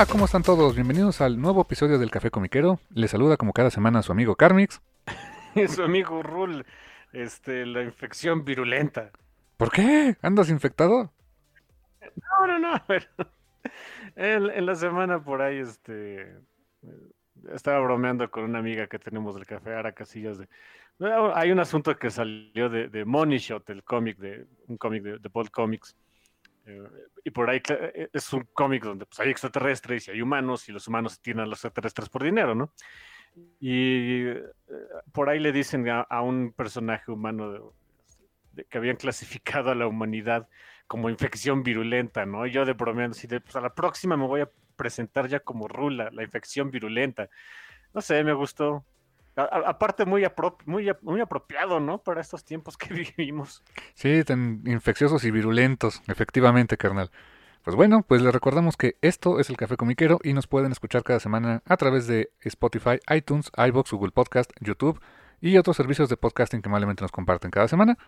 Hola, ¿cómo están todos? Bienvenidos al nuevo episodio del Café Comiquero. Les saluda como cada semana su amigo Carmix. su amigo Rul, este, la infección virulenta. ¿Por qué? ¿Andas infectado? No, no, no, pero en, la semana por ahí, este, estaba bromeando con una amiga que tenemos del café, Ara Casillas, de, hay un asunto que salió de, Money Shot, el cómic de, un cómic de, de Bold Comics, eh, y por ahí eh, es un cómic donde pues, hay extraterrestres y hay humanos y los humanos tienen a los extraterrestres por dinero, ¿no? Y eh, por ahí le dicen a, un personaje humano que habían clasificado a la humanidad como infección virulenta, ¿no? Y yo de bromeando así de, pues a la próxima me voy a presentar ya como Rula, la infección virulenta. No sé, me gustó aparte muy, muy, muy apropiado, ¿no? Para estos tiempos que vivimos. Sí, tan infecciosos y virulentos, efectivamente, carnal. Pues bueno, pues les recordamos que esto es el Café Comiquero y nos pueden escuchar cada semana a través de Spotify, iTunes, iBox, Google Podcast, YouTube y otros servicios de podcasting que malamente nos comparten cada semana.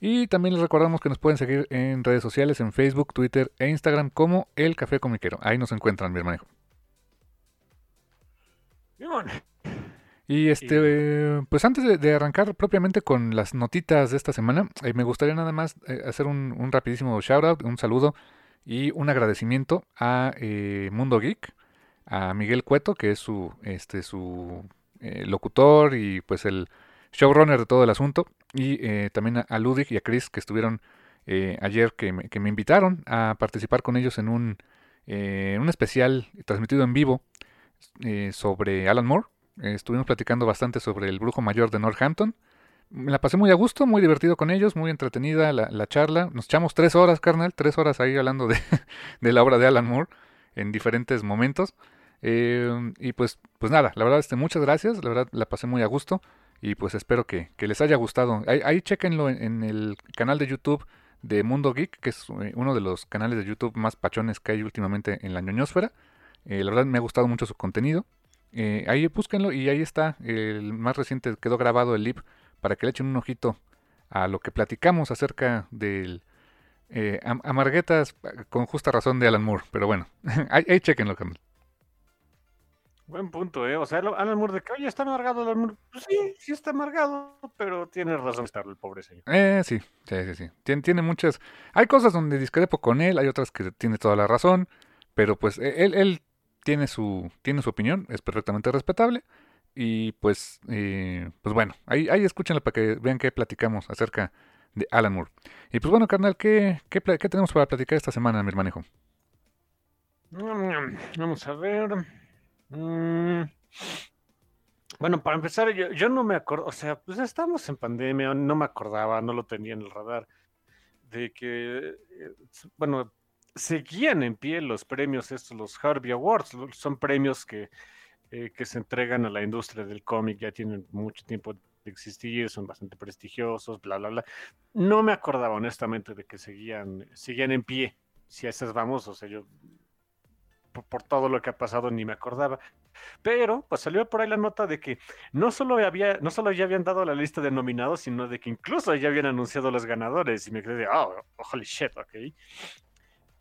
Y también les recordamos que nos pueden seguir en redes sociales, en Facebook, Twitter e Instagram como El Café Comiquero. Ahí nos encuentran, mi hermano. Y este, pues antes de, arrancar propiamente con las notitas de esta semana, eh, me gustaría nada más eh, hacer un, un, rapidísimo shout out, un saludo y un agradecimiento a eh, Mundo Geek, a Miguel Cueto, que es su, este, su locutor y pues el showrunner de todo el asunto, y también a, Ludig y a Chris que estuvieron ayer, que me, que me, invitaron a participar con ellos en un, un especial transmitido en vivo sobre Alan Moore estuvimos platicando bastante sobre el brujo mayor de Northampton. Me la pasé muy a gusto, muy divertido con ellos, muy entretenida la, charla. Nos echamos tres horas, carnal, tres horas ahí hablando de, la obra de Alan Moore en diferentes momentos. Eh, y pues, pues nada, la verdad, este, muchas gracias, la verdad la pasé muy a gusto y pues espero que, les haya gustado. Ahí, chequenlo en, el canal de YouTube de Mundo Geek, que es eh, uno de los canales de YouTube más pachones que hay últimamente en la ñoñosfera. Eh, la verdad me ha gustado mucho su contenido. Eh, ahí búsquenlo y ahí está. El más reciente quedó grabado el lip para que le echen un ojito a lo que platicamos acerca del eh, amarguetas con justa razón de Alan Moore. Pero bueno, ahí, ahí chequenlo, Carmen. Buen punto, ¿eh? O sea, Alan Moore de que, oye, está amargado Alan Moore. Pues sí, sí está amargado, pero tiene razón estar el pobre señor. Eh, sí, sí, sí, sí. Tiene, tiene muchas... Hay cosas donde discrepo con él, hay otras que tiene toda la razón, pero pues e, él, él tiene su, tiene su opinión, es perfectamente respetable. Y pues, eh, pues bueno, ahí, ahí escúchenla para que vean qué platicamos acerca de Alan Moore. Y pues bueno, carnal, ¿qué, qué, tenemos para platicar esta semana, mi hermanejo? Vamos a ver. Mm. Bueno, para empezar, yo, yo no me acuerdo, o sea, pues estamos en pandemia, no me acordaba, no lo tenía en el radar, de que, eh, bueno, seguían en pie los premios estos, los Harvey Awards, son premios que, eh, que se entregan a la industria del cómic, ya tienen mucho tiempo de existir, son bastante prestigiosos, bla, bla, bla. No me acordaba honestamente de que seguían, seguían en pie, si a esas vamos, o sea, yo por, todo lo que ha pasado ni me acordaba. Pero pues salió por ahí la nota de que no solo había, no solo ya habían dado la lista de nominados, sino de que incluso ya habían anunciado los ganadores. Y me quedé de, oh, holy shit, ok.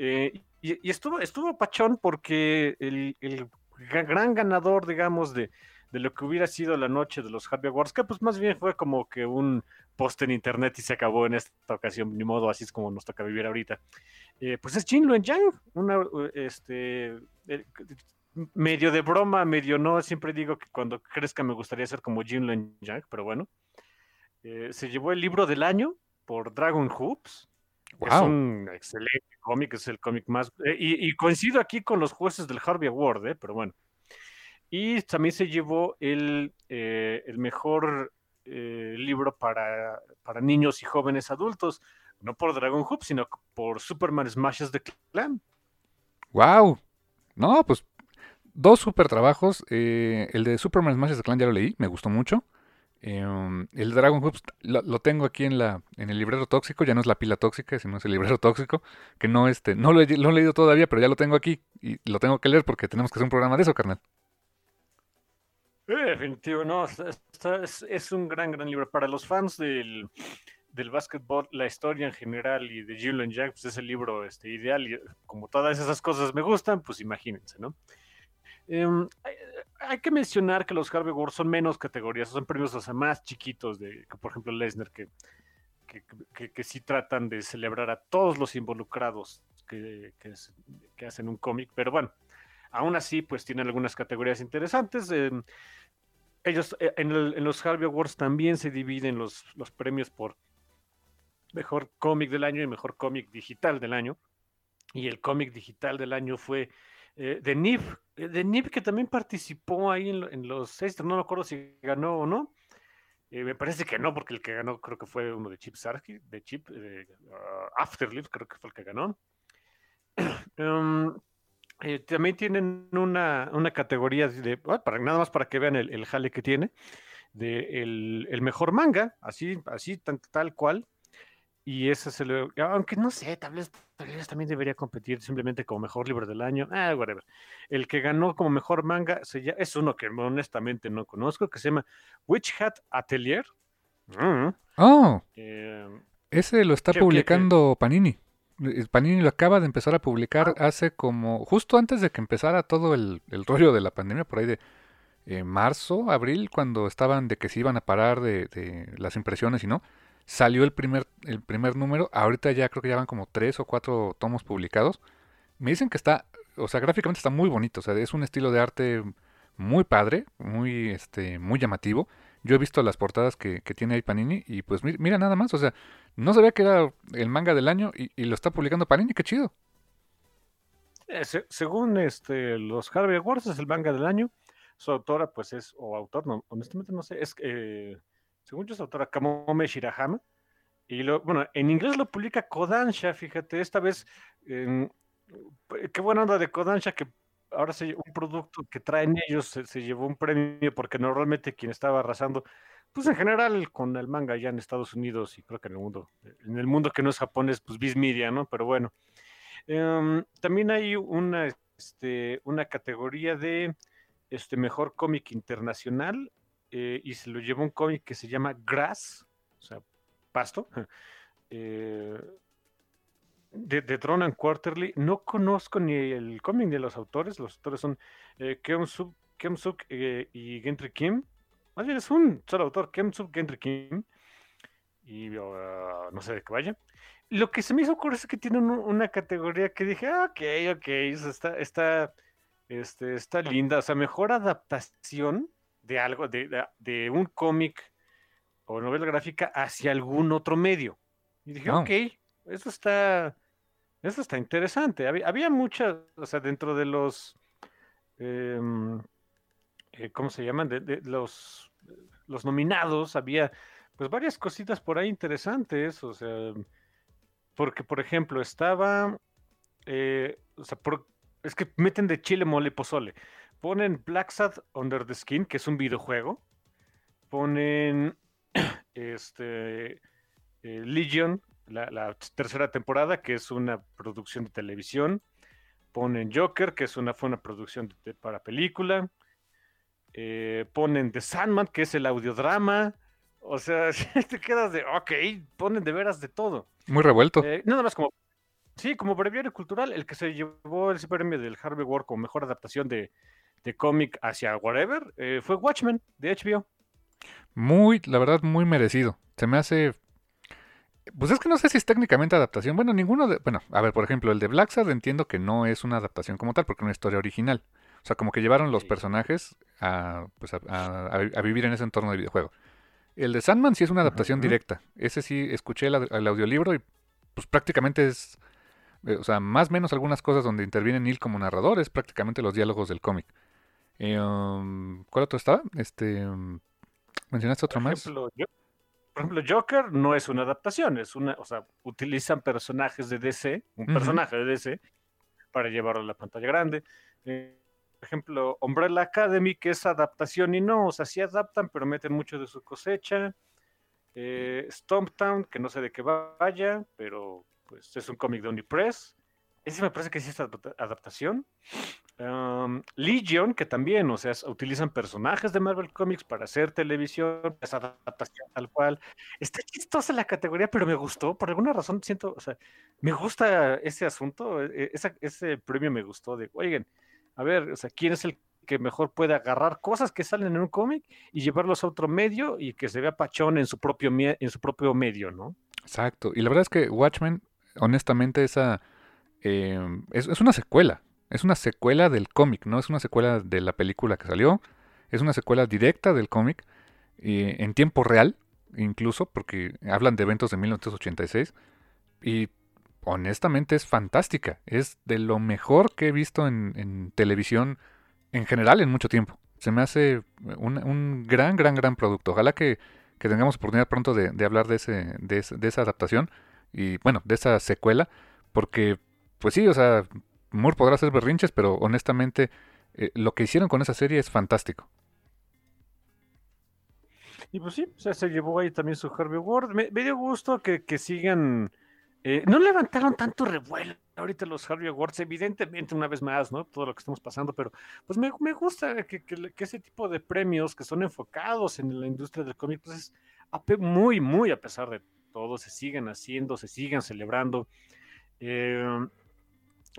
Eh, y, estuvo, estuvo pachón porque el, el gran ganador, digamos, de, de lo que hubiera sido la noche de los Harvey Awards, que pues más bien fue como que un post en internet y se acabó en esta ocasión, ni modo, así es como nos toca vivir ahorita. Eh, pues es Jin Luen Yang, este, eh, medio de broma, medio no, siempre digo que cuando crezca me gustaría ser como Jin Luen Yang, pero bueno. Se llevó el libro del año por Dragon Hoops. Es un excelente cómic, es el cómic más... y, y, coincido aquí con los jueces del Harvey Award, pero bueno. Y también se llevó el, eh, el mejor eh, libro para, para, niños y jóvenes adultos, no por Dragon Hoop, sino por Superman Smashes the Clan. ¡Wow! No, pues dos super trabajos. Eh, el de Superman Smashes the Clan ya lo leí, me gustó mucho. Em, el Dragon Hoops lo, tengo aquí en la en el librero tóxico, ya no es la pila tóxica, sino es el librero tóxico, que no este no lo, he, leído todavía, pero ya lo tengo aquí y lo tengo que leer porque tenemos que hacer un programa de eso, carnal. Definitivo, no, es, un gran, gran libro. Para los fans del, del básquetbol, la historia en general y de Julian Jack, pues es el libro este, ideal y como todas esas cosas me gustan, pues imagínense, ¿no? Em, hay, que mencionar que los Harvey Awards son menos categorías, son premios más chiquitos, de, por ejemplo Lesnar, que, que, que, sí tratan de celebrar a todos los involucrados que, que hacen un cómic, pero bueno, aún así, pues tienen algunas categorías interesantes. Em, ellos eh, en, los Harvey Awards también se dividen los, los premios por mejor cómic del año y mejor cómic digital del año. Y el cómic digital del año fue eh, de Nib, eh, de Nib que también participó ahí en, los seis, no me acuerdo si ganó o no. me parece que no, porque el que ganó creo que fue uno de Chip Sarky, de Chip, uh, Afterlife, creo que fue el que ganó. Em, eh, también tienen una, una categoría de, para, nada más para que vean el, el jale que tiene, de el, el, mejor manga, así, así tal cual. Y ese se lo, aunque no sé, tal vez, también debería competir simplemente como mejor libro del año. Ah, whatever. El que ganó como mejor manga se es uno que honestamente no conozco, que se llama Witch Hat Atelier. Mm. Oh. Eh, ese lo está publicando Panini. Panini lo acaba de empezar a publicar ah. hace como, justo antes de que empezara todo el, rollo de la pandemia, por ahí de eh, marzo, abril, cuando estaban de que se iban a parar de, las impresiones y no, salió el primer, el primer número, ahorita ya creo que ya van como tres o cuatro tomos publicados. Me dicen que está, o sea, gráficamente está muy bonito, o sea, es un estilo de arte muy padre, muy, este, muy llamativo. Yo he visto las portadas que, que tiene ahí Panini y pues mira nada más, o sea, no sabía que era el manga del año y, lo está publicando Panini, qué chido. Eh, según este, los Harvey Awards es el manga del año. Su autora, pues es, o autor, no, honestamente no sé, es, eh, según yo es autora Kamome Shirahama. Y lo, bueno, en inglés lo publica Kodansha, fíjate, esta vez, qué buena onda de Kodansha que ahora se, un producto que traen ellos se, se, llevó un premio porque normalmente quien estaba arrasando pues en general con el manga ya en Estados Unidos y creo que en el mundo, en el mundo que no es japonés, pues Viz Media, ¿no? Pero bueno. Em, también hay una, este, una categoría de este mejor cómic internacional eh, y se lo llevó un cómic que se llama Grass, o sea, pasto, eh, de, de Drone and Quarterly. No conozco ni el cómic ni los autores, los autores son eh, Keum-suk eh, y Gentry Kim. Más bien es un solo autor, Kemsub Gentry Kim. Y uh, no sé de qué vaya. Lo que se me hizo curioso es que tienen una categoría que dije, ah, ok, ok, está, está, este, está linda. O sea, mejor adaptación de algo, de, de, un cómic o novela gráfica hacia algún otro medio. Y dije, ok, eso está, eso está interesante. Había, había muchas, o sea, dentro de los, eh, eh, ¿cómo se llaman? De, los, los nominados, había pues varias cositas por ahí interesantes, o sea, porque por ejemplo estaba, eh, o sea, es que meten de chile, mole pozole. Ponen Black Sad Under the Skin, que es un videojuego. Ponen este eh, Legion, la, la, tercera temporada, que es una producción de televisión. ponen Joker, que es una, fue una producción para película, eh, ponen The Sandman, que es el audiodrama, o sea, te quedas de, ok, ponen de veras de todo. Muy revuelto. Eh, nada más como, sí, como breviario cultural, el que se llevó el premio del Harvey Work como mejor adaptación de, de cómic hacia whatever, eh, fue Watchmen de HBO. Muy, la verdad, muy merecido. Se me hace pues es que no sé si es técnicamente adaptación. Bueno, ninguno de. Bueno, a ver, por ejemplo, el de Black Sad entiendo que no es una adaptación como tal, porque es una historia original. O sea, como que llevaron los personajes a, pues a, vivir en ese entorno de videojuego. El de Sandman sí es una adaptación directa. Ese sí escuché el, audiolibro y pues prácticamente es. Eh, o sea, más o menos algunas cosas donde interviene Neil como narrador es prácticamente los diálogos del cómic. Eh, um, ¿Cuál otro estaba? Este. Um, ¿Mencionaste otro más? por ejemplo, Joker no es una adaptación, es una, o sea, utilizan personajes de DC, un personaje de DC, para llevarlo a la pantalla grande. Eh, por ejemplo, Umbrella Academy, que es adaptación y no, o sea, sí adaptan, pero meten mucho de su cosecha. Eh, Stomptown, que no sé de qué vaya, pero pues es un cómic de Unipress. Ese me parece que sí es adaptación. Legion, que también, o sea, utilizan personajes de Marvel Comics para hacer televisión, esa adaptación tal cual. Está chistosa la categoría, pero me gustó. Por alguna razón siento, o sea, me gusta ese asunto, e, ese premio me gustó de, oigan, a ver, o sea, ¿quién es el que mejor puede agarrar cosas que salen en un cómic y llevarlos a otro medio y que se vea pachón en su propio, en su propio medio, ¿no? Exacto. Y la verdad es que Watchmen, honestamente, esa em, es, una secuela. Es una secuela del cómic, no es una secuela de la película que salió. Es una secuela directa del cómic, eh, en tiempo real, incluso, porque hablan de eventos de 1986. Y honestamente es fantástica. Es de lo mejor que he visto en, televisión en general en mucho tiempo. Se me hace un, gran, gran, gran producto. Ojalá que, tengamos oportunidad pronto de, hablar de, ese, de, esa adaptación y, bueno, de esa secuela. Porque, pues sí, o sea, Moore podrá hacer berrinches, pero honestamente eh, lo que hicieron con esa serie es fantástico. Y pues sí, se llevó ahí también su Harvey Ward. Me, dio gusto que, sigan. Eh, no levantaron tanto revuelo ahorita los Harvey Awards, evidentemente, una vez más, ¿no? Todo lo que estamos pasando, pero pues me, gusta que, ese tipo de premios que son enfocados en la industria del cómic, pues es muy, muy a pesar de todo, se sigan haciendo, se sigan celebrando. Eh,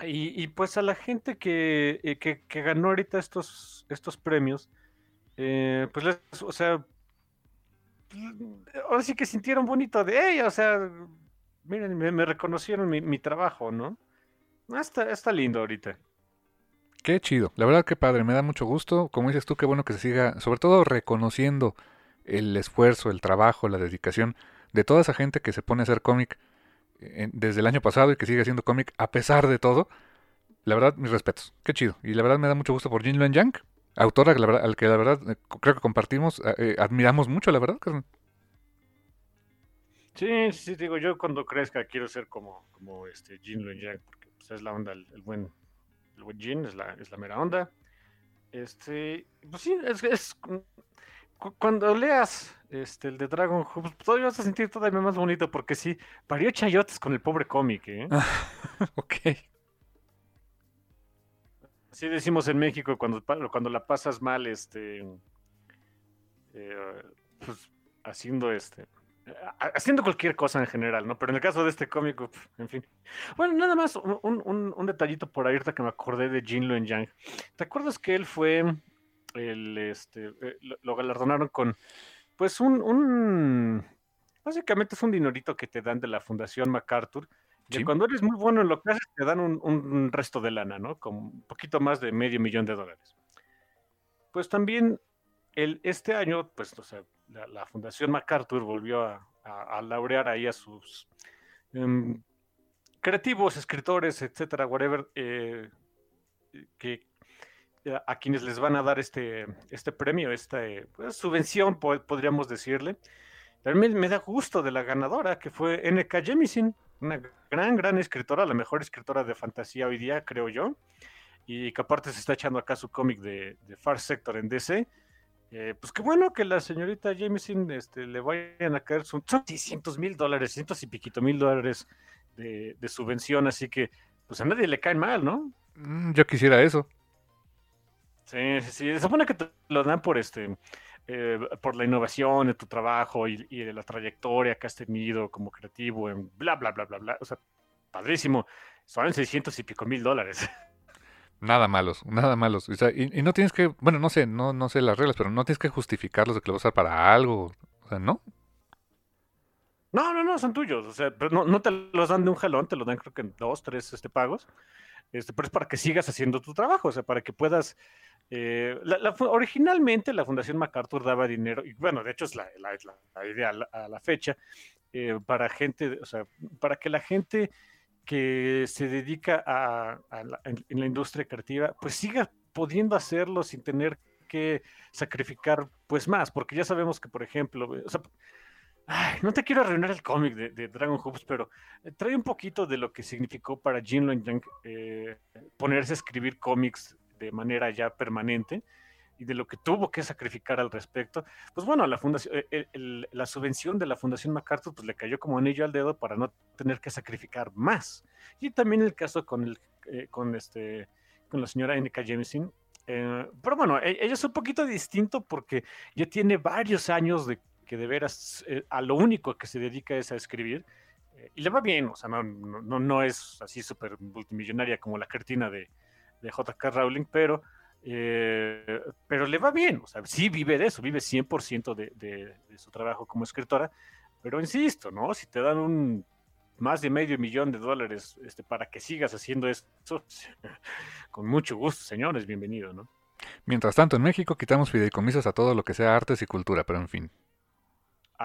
y, pues a la gente eh, que, que, ganó ahorita estos, estos premios, eh, pues les, o sea, ahora sí que sintieron bonito de ella, o sea, miren, me, reconocieron mi, trabajo, ¿no? Ah, está, está lindo ahorita. Qué chido, la verdad que padre, me da mucho gusto, como dices tú, qué bueno que se siga, sobre todo reconociendo el esfuerzo, el trabajo, la dedicación de toda esa gente que se pone a hacer cómic desde el año pasado y que sigue haciendo cómic a pesar de todo. La verdad, mis respetos. Qué chido. Y la verdad me da mucho gusto por Jin Luen Yang, autora al que la verdad eh, creo que compartimos, eh, admiramos mucho, la verdad. Sí, sí, digo, yo cuando crezca quiero ser como, como este Jin Luen Yang, porque pues, es la onda, el, buen, el buen Jin, es la, es la mera onda. Este, pues sí, es, es cuando leas este, el de Dragon Hoops, todavía vas a sentir todavía más bonito porque sí, parió chayotes con el pobre cómic, ¿eh? ok. Así decimos en México cuando, cuando la pasas mal, este, eh, pues haciendo este, haciendo cualquier cosa en general, ¿no? Pero en el caso de este cómic, en fin. Bueno, nada más un, un, detallito por ahí que me acordé de Jin Luen Yang. ¿Te acuerdas que él fue el, este, eh, lo, galardonaron con, pues, un, básicamente es un dinerito que te dan de la Fundación MacArthur. Y cuando eres muy bueno en lo que haces, te dan un, resto de lana, ¿no? Con un poquito más de medio millón de dólares. Pues también el, este año, pues, o sea, la, Fundación MacArthur volvió a, laurear ahí a sus em, creativos, escritores, etcétera, whatever, eh, que, a quienes les van a dar este, este premio, esta pues, subvención, podríamos decirle. También me da gusto de la ganadora, que fue N.K. Jemisin, una gran, gran escritora, la mejor escritora de fantasía hoy día, creo yo, y que aparte se está echando acá su cómic de, Far Sector en DC. Eh, pues qué bueno que la señorita Jemisin este, le vayan a caer son 600 mil dólares, cientos y piquito mil dólares de, de subvención, así que pues a nadie le caen mal, ¿no? Mm, yo quisiera eso. Sí, sí, sí. Se supone que te lo dan por este, eh, por la innovación de tu trabajo y, de la trayectoria que has tenido como creativo en bla, bla, bla, bla, bla. O sea, padrísimo. Son 600 y pico mil dólares. Nada malos, nada malos. O sea, y, y, no tienes que, bueno, no sé, no, no sé las reglas, pero no tienes que justificarlos de que lo vas a usar para algo. O sea, ¿no? No, no, no, son tuyos. O sea, no, no te los dan de un jalón, te los dan creo que en dos, tres este, pagos. Este, pero es para que sigas haciendo tu trabajo, o sea, para que puedas... Eh, originalmente la Fundación MacArthur daba dinero, y bueno, de hecho es la, idea a la, fecha, eh, para gente, o sea, para que la gente que se dedica a, la, en, en, la industria creativa, pues siga pudiendo hacerlo sin tener que sacrificar pues más, porque ya sabemos que, por ejemplo, o sea, Ay, no te quiero arruinar el cómic de, de, Dragon Hoops, pero trae un poquito de lo que significó para Jin Long Yang eh, ponerse a escribir cómics de manera ya permanente y de lo que tuvo que sacrificar al respecto. Pues bueno, la, fundación, el, eh, el, la subvención de la Fundación MacArthur pues le cayó como anillo al dedo para no tener que sacrificar más. Y también el caso con, el, eh, con, este, con la señora N.K. Jemisin. Eh, pero bueno, e, ella es un poquito distinto porque ya tiene varios años de de veras eh, a lo único que se dedica es a escribir. Eh, y le va bien, o sea, no, no, no es así súper multimillonaria como la cartina de, de J.K. Rowling, pero, eh, pero le va bien, o sea, sí vive de eso, vive 100% de, de, de su trabajo como escritora, pero insisto, ¿no? Si te dan un más de medio millón de dólares este, para que sigas haciendo eso, con mucho gusto, señores, bienvenido, ¿no? Mientras tanto, en México quitamos fideicomisos a todo lo que sea artes y cultura, pero en fin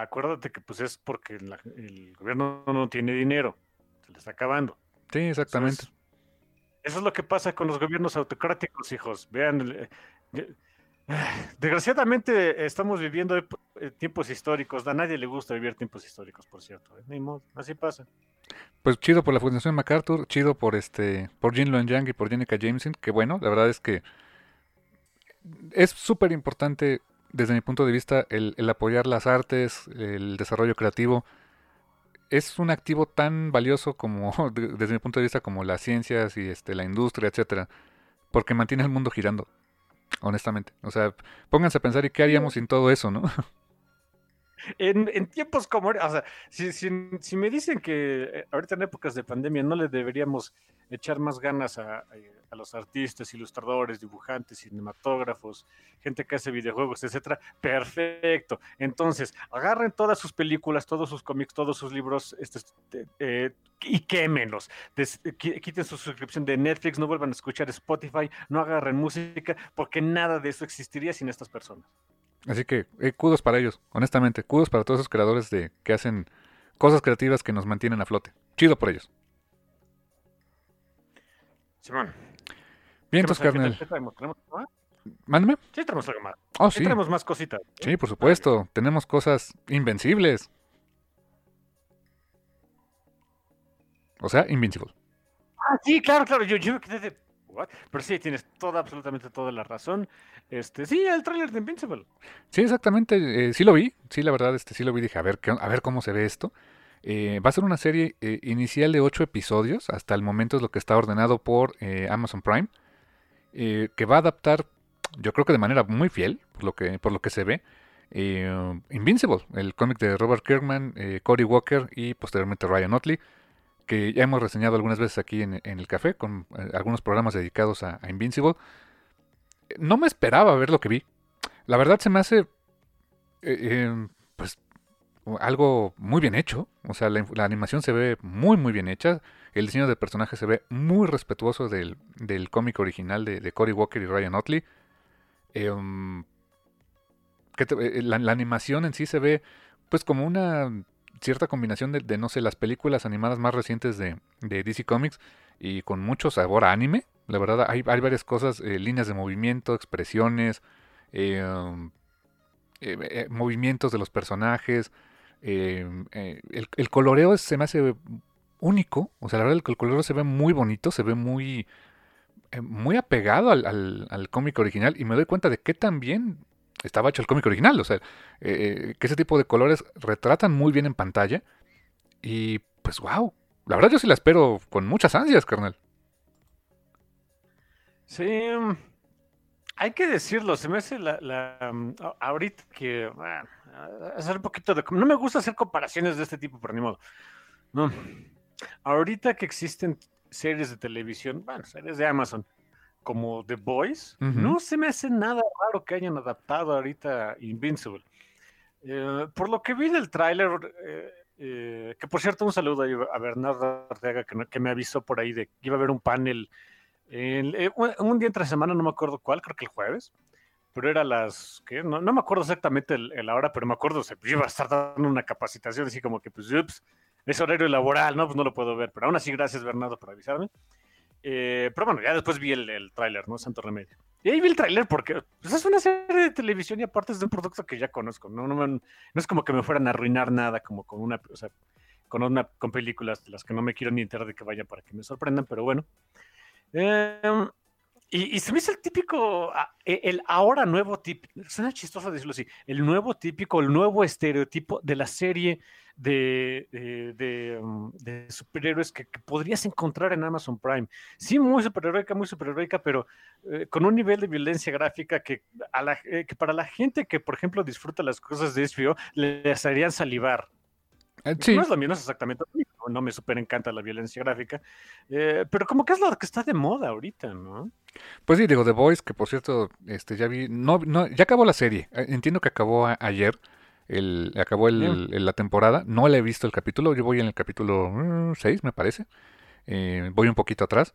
acuérdate que pues es porque la, el gobierno no tiene dinero, se le está acabando. Sí, exactamente. Eso es, eso es lo que pasa con los gobiernos autocráticos, hijos. Vean, eh, desgraciadamente estamos viviendo eh, tiempos históricos. A nadie le gusta vivir tiempos históricos, por cierto. ¿eh? Ni modo, así pasa. Pues chido por la Fundación MacArthur, chido por este, por Jin Luen Yang y por Jenica Jameson, que bueno, la verdad es que es súper importante desde mi punto de vista, el, el, apoyar las artes, el desarrollo creativo, es un activo tan valioso como, desde mi punto de vista, como las ciencias y este, la industria, etcétera, porque mantiene el mundo girando, honestamente. O sea, pónganse a pensar, ¿y qué haríamos sin todo eso, no? En, en, tiempos como, o sea, si, me dicen que eh, ahorita en épocas de pandemia no le deberíamos echar más ganas a, a los artistas, ilustradores, dibujantes, cinematógrafos, gente que hace videojuegos, etcétera, perfecto. Entonces, agarren todas sus películas, todos sus cómics, todos sus libros este, eh, y quémenlos. Des, quiten su suscripción de Netflix, no vuelvan a escuchar Spotify, no agarren música, porque nada de eso existiría sin estas personas. Así que, eh, kudos para ellos, honestamente, kudos para todos esos creadores de que hacen cosas creativas que nos mantienen a flote. Chido por ellos. Simón. Vientos, carnal. ¿Qué traemos? ¿Tenemos más? Mándame. Sí, tenemos algo más. Oh, sí. tenemos más cositas. ¿eh? Sí, por supuesto. Tenemos cosas invencibles. O sea, Invincible. Ah, sí, claro, claro. Yo, yo me quedé de. What? Pero sí, tienes toda, absolutamente toda la razón. Este, sí, el tráiler de Invincible. Sí, exactamente. Eh, sí lo vi. Sí, la verdad, este, sí lo vi. Dije, a ver, a ver cómo se ve esto. Eh, va a ser una serie eh, inicial de 8 episodios, hasta el momento es lo que está ordenado por eh, Amazon Prime, eh, que va a adaptar, yo creo que de manera muy fiel, por lo que, por lo que se ve, eh, Invincible, el cómic de Robert Kirkman, Cory Walker y posteriormente Ryan Otley, que ya hemos reseñado algunas veces aquí en, el café, con algunos programas dedicados a, Invincible. No me esperaba ver lo que vi. La verdad se me hace pues algo muy bien hecho. O sea, la, animación se ve muy, muy bien hecha. El diseño de personaje se ve muy respetuoso del, del cómic original de, de, Cory Walker y Ryan Otley. Eh, um, que te, la, animación en sí se ve, pues, como una cierta combinación de, no sé, las películas animadas más recientes de, de, DC Comics y con mucho sabor a anime. La verdad, hay, hay varias cosas, eh, líneas de movimiento, expresiones, eh, um, movimientos de los personajes. Eh, eh, el, coloreo se me hace único, o sea, la verdad el, el coloreo se ve muy bonito, se ve muy, eh, muy apegado al, al, al, cómic original y me doy cuenta de que también estaba hecho el cómic original, o sea, eh, que ese tipo de colores retratan muy bien en pantalla y pues wow, la verdad yo sí la espero con muchas ansias, carnal. Sí, mm, hay que decirlo, se me hace la, mm, ahorita que hacer un poquito de no me gusta hacer comparaciones de este tipo, pero ni modo. No. Ahorita que existen series de televisión, bueno, series de Amazon, como The Boys, no se me hace nada raro que hayan adaptado ahorita Invincible. Eh, por lo que vi del tráiler, eh, eh, que por cierto un saludo a Bernardo Ortega que, me avisó por ahí de que iba a haber un panel un, día entre semana, no me acuerdo cuál, creo que el jueves, pero era las, que no, me acuerdo exactamente la hora, pero me acuerdo, se iba a estar dando una capacitación así como que pues, ups, es horario laboral, no, pues no lo puedo ver, pero aún así gracias Bernardo por avisarme. Eh, pero bueno, ya después vi el, el tráiler, ¿no? Santo Remedio. Y ahí vi el tráiler porque pues, es una serie de televisión y aparte es de un producto que ya conozco. No, no, no, es como que me fueran a arruinar nada, como con una, o sea, con una, con películas de las que no me quiero ni enterar de que vayan para que me sorprendan, pero bueno. Em, y, se me hizo el típico, ah, e, el ahora nuevo típico, suena chistoso decirlo así, el nuevo típico, el nuevo estereotipo de la serie de, de, mm, superhéroes que, podrías encontrar en Amazon Prime. Sí, muy superheroica, muy superheroica, pero eh, con un nivel de violencia gráfica eh, que para la gente que, por ejemplo, disfruta las cosas de HBO, les harían salivar. Eh, no es lo mismo, no es exactamente no me super encanta la violencia gráfica, pero como que es lo que está de moda ahorita, ¿no? Pues sí, digo, The Voice, que por cierto, este, ya vi, no, no, ya acabó la serie, entiendo que acabó ayer, el, acabó el, la temporada. No le he visto el capítulo. Yo voy en el capítulo 6, mm, me parece. Eh, voy un poquito atrás.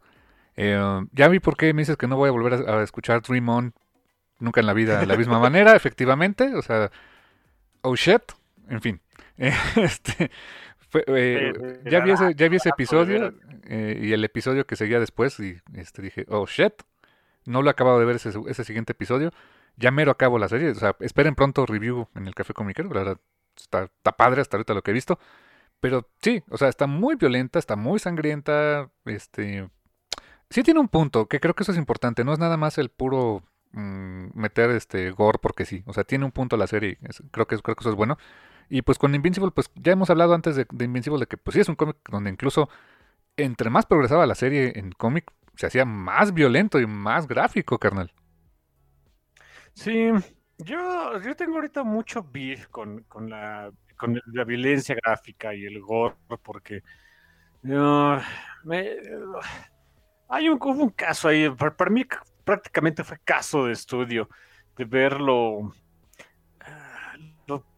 Eh, ya vi por qué me dices que no voy a volver a, escuchar Dream On nunca en la vida de la misma manera, efectivamente. O sea, oh shit. En fin. este, ya, vi ese, ya vi ese episodio eh, y el episodio que seguía después y este, dije, oh shit. No lo he acabado de ver ese, ese siguiente episodio ya mero acabo la serie. O sea, esperen pronto review en el Café Comiquero. La verdad, está, está padre hasta ahorita lo que he visto. Pero sí, o sea, está muy violenta, está muy sangrienta. Este. Sí tiene un punto, que creo que eso es importante. No es nada más el puro mm, meter este gore porque sí. O sea, tiene un punto la serie. creo, que, creo que eso es bueno. Y pues con Invincible, pues ya hemos hablado antes de, Invincible de que pues sí es un cómic donde incluso entre más progresaba la serie en cómic, se hacía más violento y más gráfico, carnal. Sí, yo, yo tengo ahorita mucho beef con, con, la, con la violencia gráfica y el gore, porque me, hay un, hubo un caso ahí, para, mí prácticamente fue caso de estudio, de ver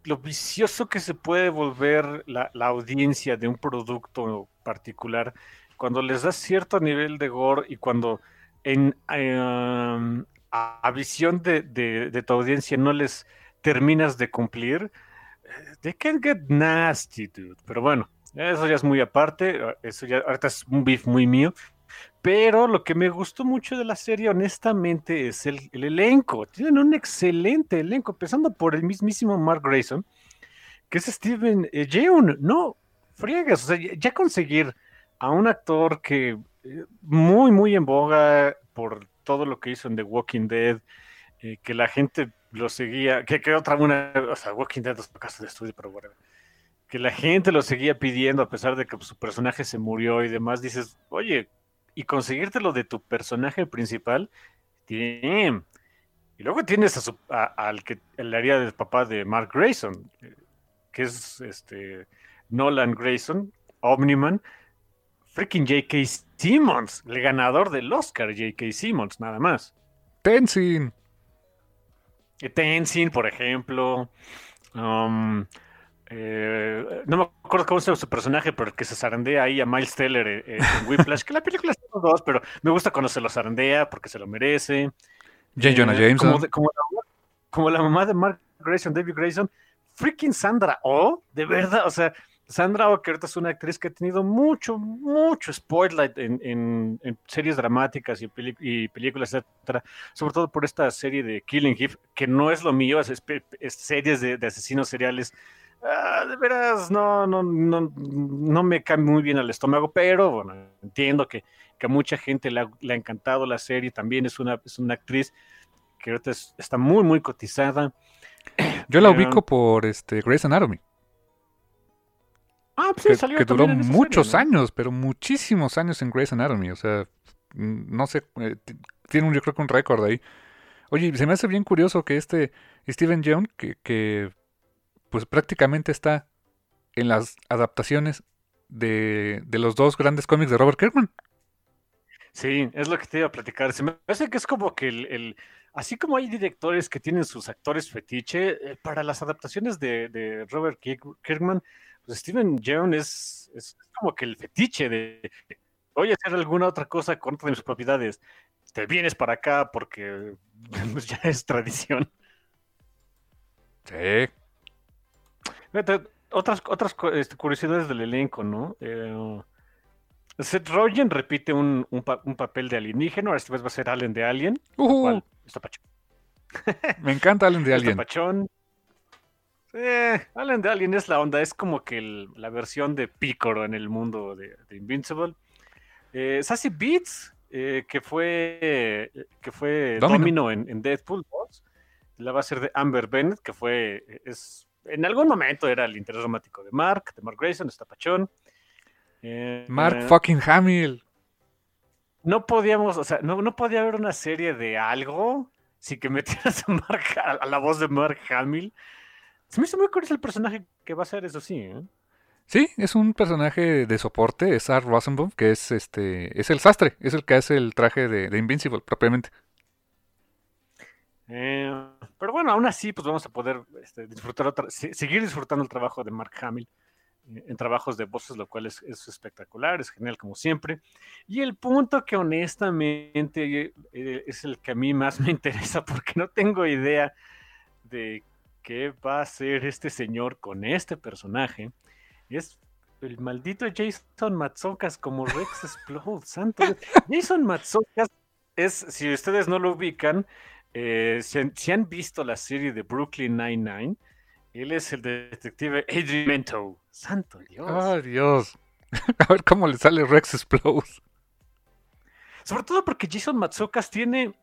lo, vicioso que se puede volver la, la, audiencia de un producto particular cuando les das cierto nivel de gore y cuando en, em, a, visión de, de, tu audiencia no les terminas de cumplir, eh, they can get nasty, dude. Pero bueno, eso ya es muy aparte, eso ya ahorita es un beef muy mío. Pero lo que me gustó mucho de la serie, honestamente, es el, elenco. Tienen un excelente elenco, empezando por el mismísimo Mark Grayson, que es Steven eh, Yeun. No, friegas, o sea, ya conseguir a un actor que eh, muy, muy en boga por todo lo que hizo en The Walking Dead, eh, que la gente lo seguía, que, que otra una, o sea, Walking Dead es caso de estudio, pero bueno, que la gente lo seguía pidiendo a pesar de que su personaje se murió y demás, dices, oye, y conseguírtelo de tu personaje principal, bien. Y luego tienes a su, al que el área del papá de Mark Grayson, que es este Nolan Grayson, Omniman, freaking J.K. Simmons, el ganador del Oscar, J.K. Simmons, nada más. Tenzin. Eh, Tenzin, por ejemplo. Um, eh, no me acuerdo cómo se llama su personaje, pero que se zarandea ahí a Miles Teller eh, en Whiplash, que la película es dos, pero me gusta cuando se lo zarandea porque se lo merece. J. Jonah Jameson. Como, como, la, mamá de Mark Grayson, David Grayson, freaking Sandra Oh, de verdad, o sea, Sandra Ockert es una actriz que ha tenido mucho, mucho spotlight en, series dramáticas y, películas, etcétera, sobre todo por esta serie de Killing Eve, que no es lo mío, es, series de, asesinos seriales. Ah, de veras, no, no, no, no me cae muy bien al estómago, pero bueno, entiendo que, a mucha gente le ha, encantado la serie, también es una, es una actriz que ahorita está muy, muy cotizada. Yo la ubico por este Grey's Anatomy. Ah, pues que, que duró muchos años, pero muchísimos años en Grey's Anatomy. O sea, no sé, eh, tiene un, yo creo que un récord ahí. Oye, se me hace bien curioso que este Steven que, que pues prácticamente está en las adaptaciones de, de los dos grandes cómics de Robert Kirkman. Sí, es lo que te iba a platicar. Se me parece que es como que el, así como hay directores que tienen sus actores fetiche, eh, para las adaptaciones de, Robert Kirkman, pues Steven Yeun es, es, como que el fetiche de voy a hacer alguna otra cosa con otra de mis propiedades. Te vienes para acá porque pues, ya es tradición. Sí. Otras, otras este, curiosidades del elenco, ¿no? Eh, Seth Rogen repite un, papel de alienígena, esta vez va a ser Allen de Alien. Uh está pachón. Me encanta Allen de Alien. Está pachón. Allen de Alien es la onda, es como que la versión de Picoro en el mundo de, Invincible. Eh, Sassy Beats, eh, que fue que fue Domino, en, Deadpool 2, la va a ser de Amber Bennett, que fue es en algún momento era el interés romántico de Mark, de Mark Grayson, está pachón. Eh, Mark eh, fucking Hamill. No podíamos, o sea, no, podía haber una serie de algo sin que metieras a, Mark, a, la voz de Mark Hamill. Se me hizo muy curioso el personaje que va a ser, eso sí. ¿eh? Sí, es un personaje de soporte, es Art Rosenbaum, que es este, es el sastre, es el que hace el traje de, Invincible propiamente. Pero bueno, aún así, pues vamos a poder este, disfrutar seguir disfrutando el trabajo de Mark Hamill en trabajos de voces, lo cual es, espectacular, es genial como siempre. Y el punto que honestamente eh, es el que a mí más me interesa porque no tengo idea de qué va a hacer este señor con este personaje, es el maldito Jason Matzokas como Rex Explode, santo. Jason Matzokas es, si ustedes no lo ubican, eh, si, han visto la serie de Brooklyn Nine-Nine, él es el detective Adrian Mento. Santo Dios. Ah, Dios. A ver cómo le sale Rex Explode. Sobre todo porque Jason Matsukas tiene.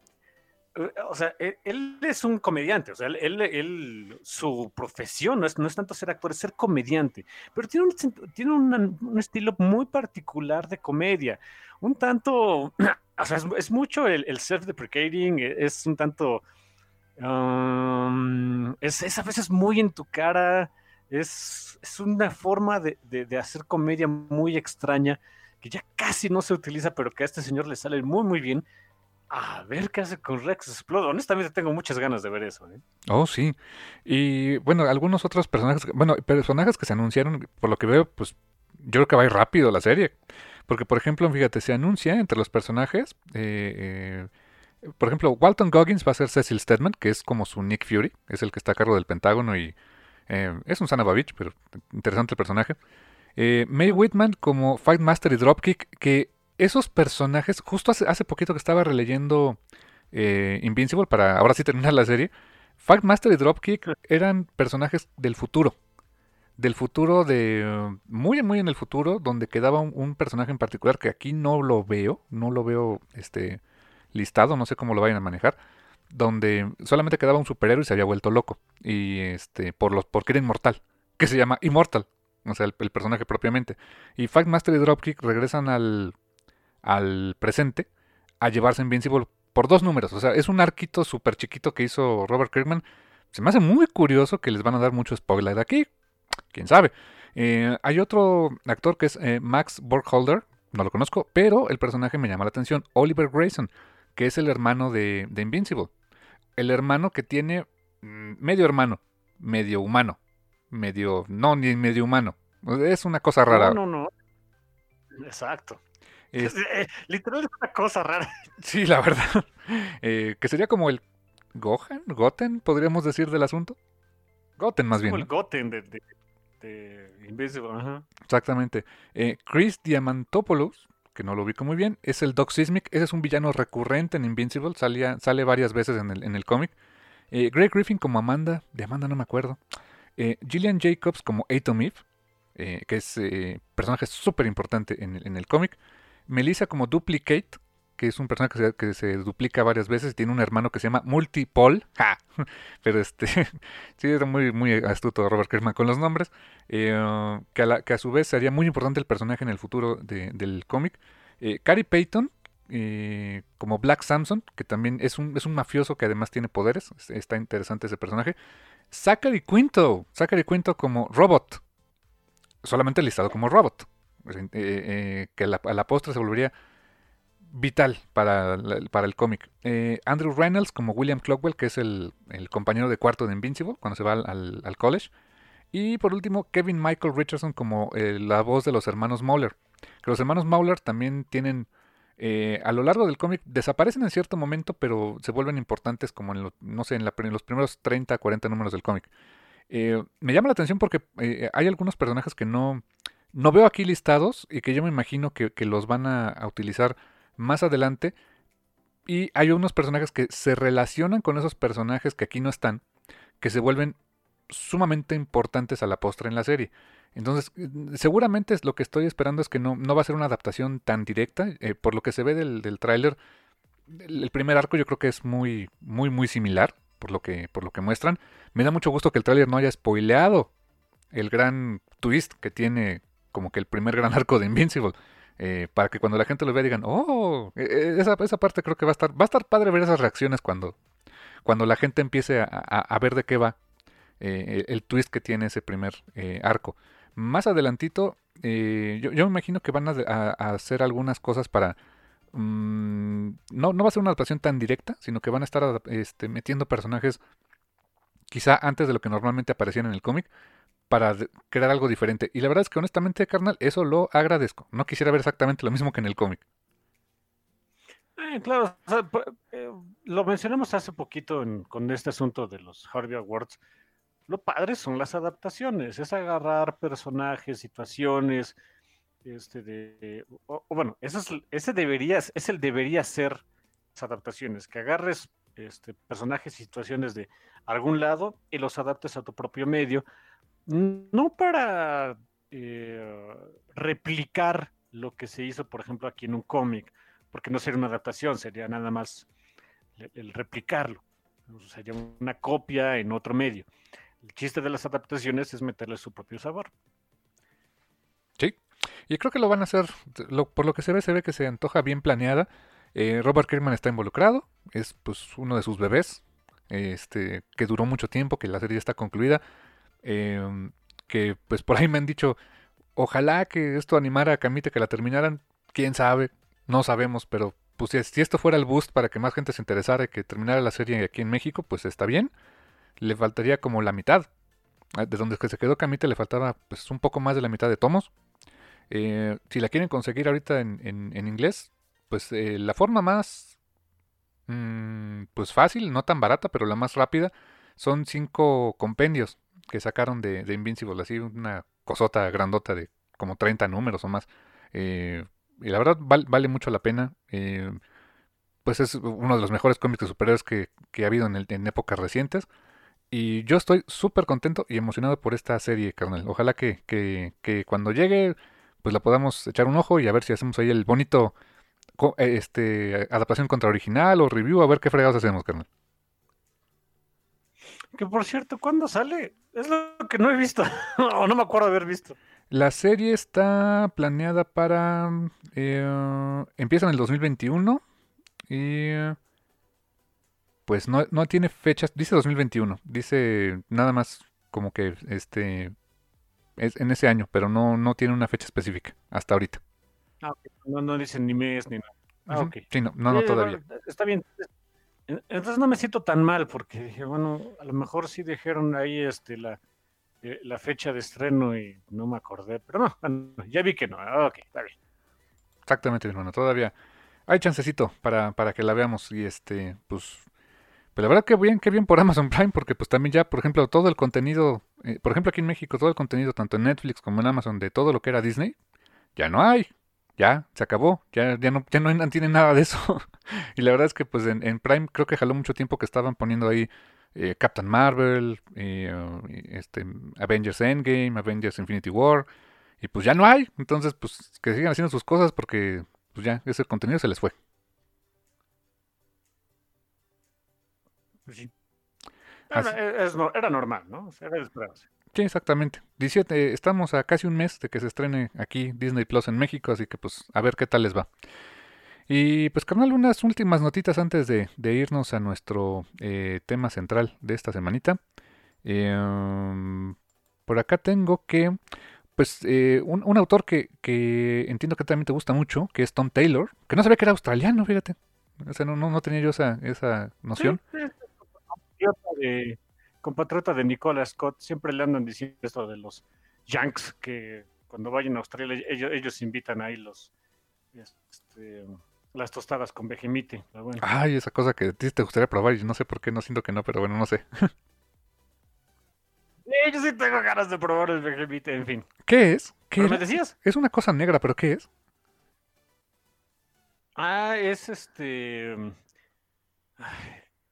Eh, o sea, e, él, es un comediante. O sea, él, su profesión no es, no es, tanto ser actor, es ser comediante. Pero tiene un, tiene un estilo muy particular de comedia. Un tanto. O sea, es, mucho el, el self-deprecating, es un tanto es, a veces muy en tu cara. Es, una forma de, hacer comedia muy extraña que ya casi no se utiliza, pero que a este señor le sale muy, muy bien. A ver qué hace con Rex Explode. Honestamente tengo muchas ganas de ver eso. ¿eh? Oh, sí. Y bueno, algunos otros personajes, bueno, personajes que se anunciaron, por lo que veo, pues yo creo que va a rápido la serie. Porque, por ejemplo, fíjate, se anuncia entre los personajes eh, eh, por ejemplo, Walton Goggins va a ser Cecil Stedman, que es como su Nick Fury, es el que está a cargo del Pentágono y eh, es un Sanabavich, pero interesante el personaje. Eh, May Whitman como Fight Master y Dropkick, que esos personajes, justo hace, hace poquito que estaba releyendo Invincible para ahora sí terminar la serie, Fight Master y Dropkick eran personajes del futuro. Del futuro de... Muy, muy en el futuro, donde quedaba un, personaje en particular que aquí no lo veo, no lo veo este listado, no sé cómo lo vayan a manejar, donde solamente quedaba un superhéroe y se había vuelto loco. Y este, por los, porque era inmortal, que se llama Immortal, o sea, el, personaje propiamente. Y Master y Dropkick regresan al, al presente a llevarse Invincible por dos números. O sea, es un arquito súper chiquito que hizo Robert Kirkman. Se me hace muy curioso que les van a dar mucho spoiler aquí. Quién sabe. Eh, hay otro actor que es eh, Max Borgholder. No lo conozco, pero el personaje me llama la atención. Oliver Grayson que es el hermano de, Invincible. El hermano que tiene mm, medio hermano, medio humano, medio, no, ni medio humano. Es una cosa rara. No, no, no. Exacto. Es, eh, literal es una cosa rara. Sí, la verdad. Eh, que sería como el Gohan, Goten, podríamos decir del asunto. Goten más bien. Como el Goten de, Invincible. Exactamente. Eh, Chris Diamantopoulos que no lo ubico muy bien, es el Doc Sismic. Ese es un villano recurrente en Invincible, sale varias veces en el, en el cómic. Eh, Greg Griffin como Amanda, de Amanda no me acuerdo. Eh, Gillian Jacobs como Atom Eve, eh, que es personaje súper importante en, en, el cómic. Melissa como Duplicate, que es un personaje que se, duplica varias veces y tiene un hermano que se llama Multipol. Pero este, sí, era muy, muy astuto Robert Kirkman con los nombres. Eh, que, a que, a su vez sería muy importante el personaje en el futuro del cómic. Eh, Carrie Payton, eh, como Black Samson, que también es un, es un mafioso que además tiene poderes. Está interesante ese personaje. Zachary Quinto. Zachary Quinto como Robot. Solamente listado como Robot. Eh, que a la, postre se volvería vital para, para el cómic. Andrew Reynolds como William Clockwell, que es el, compañero de cuarto de Invincible cuando se va al, al college. Y por último, Kevin Michael Richardson como la voz de los hermanos Mauler. Que los hermanos Mauler también tienen eh, a lo largo del cómic desaparecen en cierto momento, pero se vuelven importantes como en, no sé, en, los primeros 30, 40 números del cómic. Eh, me llama la atención porque eh, hay algunos personajes que no, no veo aquí listados y que yo me imagino que, los van a, utilizar más adelante. Y hay unos personajes que se relacionan con esos personajes que aquí no están, que se vuelven sumamente importantes a la postre en la serie. Entonces, seguramente lo que estoy esperando es que no, no va a ser una adaptación tan directa. Eh, por lo que se ve del, del tráiler, el primer arco yo creo que es muy, muy, muy similar por lo que, por lo que muestran. Me da mucho gusto que el tráiler no haya spoileado el gran twist que tiene como que el primer gran arco de Invincible. Eh, para que cuando la gente lo vea digan, oh, e, e, esa, esa parte creo que va a estar, va a estar padre ver esas reacciones cuando, cuando la gente empiece a, a, ver de qué va eh, el twist que tiene ese primer arco. Más adelantito, eh, yo, me imagino que van a, hacer algunas cosas para... Mm, no, no va a ser una adaptación tan directa, sino que van a estar este, metiendo personajes quizá antes de lo que normalmente aparecían en el cómic para crear algo diferente. Y la verdad es que honestamente, carnal, eso lo agradezco. No quisiera ver exactamente lo mismo que en el cómic. Eh, claro, eh, lo mencionamos hace poquito con este asunto de los Harvey Awards lo padre son las adaptaciones, es agarrar personajes, situaciones, este de, bueno, eso es, ese debería, es el debería ser las adaptaciones, que agarres este, personajes y situaciones de algún lado y los adaptes a tu propio medio, no para eh, replicar lo que se hizo, por ejemplo, aquí en un cómic, porque no sería una adaptación, sería nada más el replicarlo, sería una copia en otro medio. El chiste de las adaptaciones es meterle su propio sabor. Sí, y creo que lo van a hacer, por lo que se ve, se ve que se antoja bien planeada. Eh, Robert Kirkman está involucrado, es pues uno de sus bebés, este, que duró mucho tiempo, que la serie está concluida, em, que pues por ahí me han dicho, ojalá que esto animara a Camite que la terminaran, quién sabe, no sabemos, pero pues si esto fuera el boost para que más gente se interesara y que terminara la serie aquí en México, pues está bien le faltaría como la mitad. Ah, de donde se quedó Camite le faltaba pues un poco más de la mitad de tomos. Eh, si la quieren conseguir ahorita en, en, inglés, pues eh, la forma más mm, pues fácil, no tan barata, pero la más rápida, son cinco compendios que sacaron de, de Invincible, así una cosota grandota de como 30 números o más. Eh, y la verdad vale mucho la pena. pues es uno de los mejores cómics de superhéroes que, que ha habido en, épocas recientes. Y yo estoy súper contento y emocionado por esta serie, carnal. Ojalá que, que, que, cuando llegue, pues la podamos echar un ojo y a ver si hacemos ahí el bonito este adaptación contra original o review, a ver qué fregados hacemos, carnal. Que por cierto, ¿cuándo sale? Es lo que no he visto, o no me acuerdo haber visto. La serie está planeada para... Eh, empieza en el 2021 y pues no, no tiene fechas, dice 2021, dice nada más como que este es en ese año, pero no, no tiene una fecha específica hasta ahorita. Ah, no, no dicen ni mes ni nada. Ah, Sí, no, no, todavía. Está bien. Entonces no me siento tan mal porque dije, bueno, a lo mejor sí dijeron ahí este la, eh, la fecha de estreno y no me acordé, pero no, ya vi que no. Ok, está bien. Exactamente, hermano, todavía hay chancecito para, para que la veamos y este, pues pero la verdad que bien, que bien por Amazon Prime, porque pues también ya, por ejemplo, todo el contenido, eh, por ejemplo aquí en México, todo el contenido, tanto en Netflix como en Amazon, de todo lo que era Disney, ya no hay. Ya, se acabó, ya, ya no, ya no tienen nada de eso. y la verdad es que pues en, Prime creo que jaló mucho tiempo que estaban poniendo ahí eh, Captain Marvel, eh, este, Avengers Endgame, Avengers Infinity War, y pues ya no hay. Entonces, pues que sigan haciendo sus cosas porque pues ya ese contenido se les fue. Pues era, normal, ¿no? era Sí, exactamente. 17, estamos a casi un mes de que se estrene aquí Disney Plus en México, así que pues a ver qué tal les va. Y pues, carnal, unas últimas notitas antes de, irnos a nuestro eh, tema central de esta semanita. Em, por acá tengo que, pues, eh, un, autor que, entiendo que también te gusta mucho, que es Tom Taylor, que no sabía que era australiano, fíjate. O sea, no, no, tenía yo esa, esa noción. de, compatriota de Nicola Scott, siempre le andan diciendo esto de los Yanks, que cuando vayan a Australia ellos, ellos invitan ahí los este, las tostadas con vejemite. Ay, esa cosa que a ti te gustaría probar y no sé por qué, no siento que no, pero bueno, no sé. yo sí tengo ganas de probar el vejemite, en fin. ¿Qué es? ¿Qué me decías? Es una cosa negra, pero ¿qué es? Ah, es este...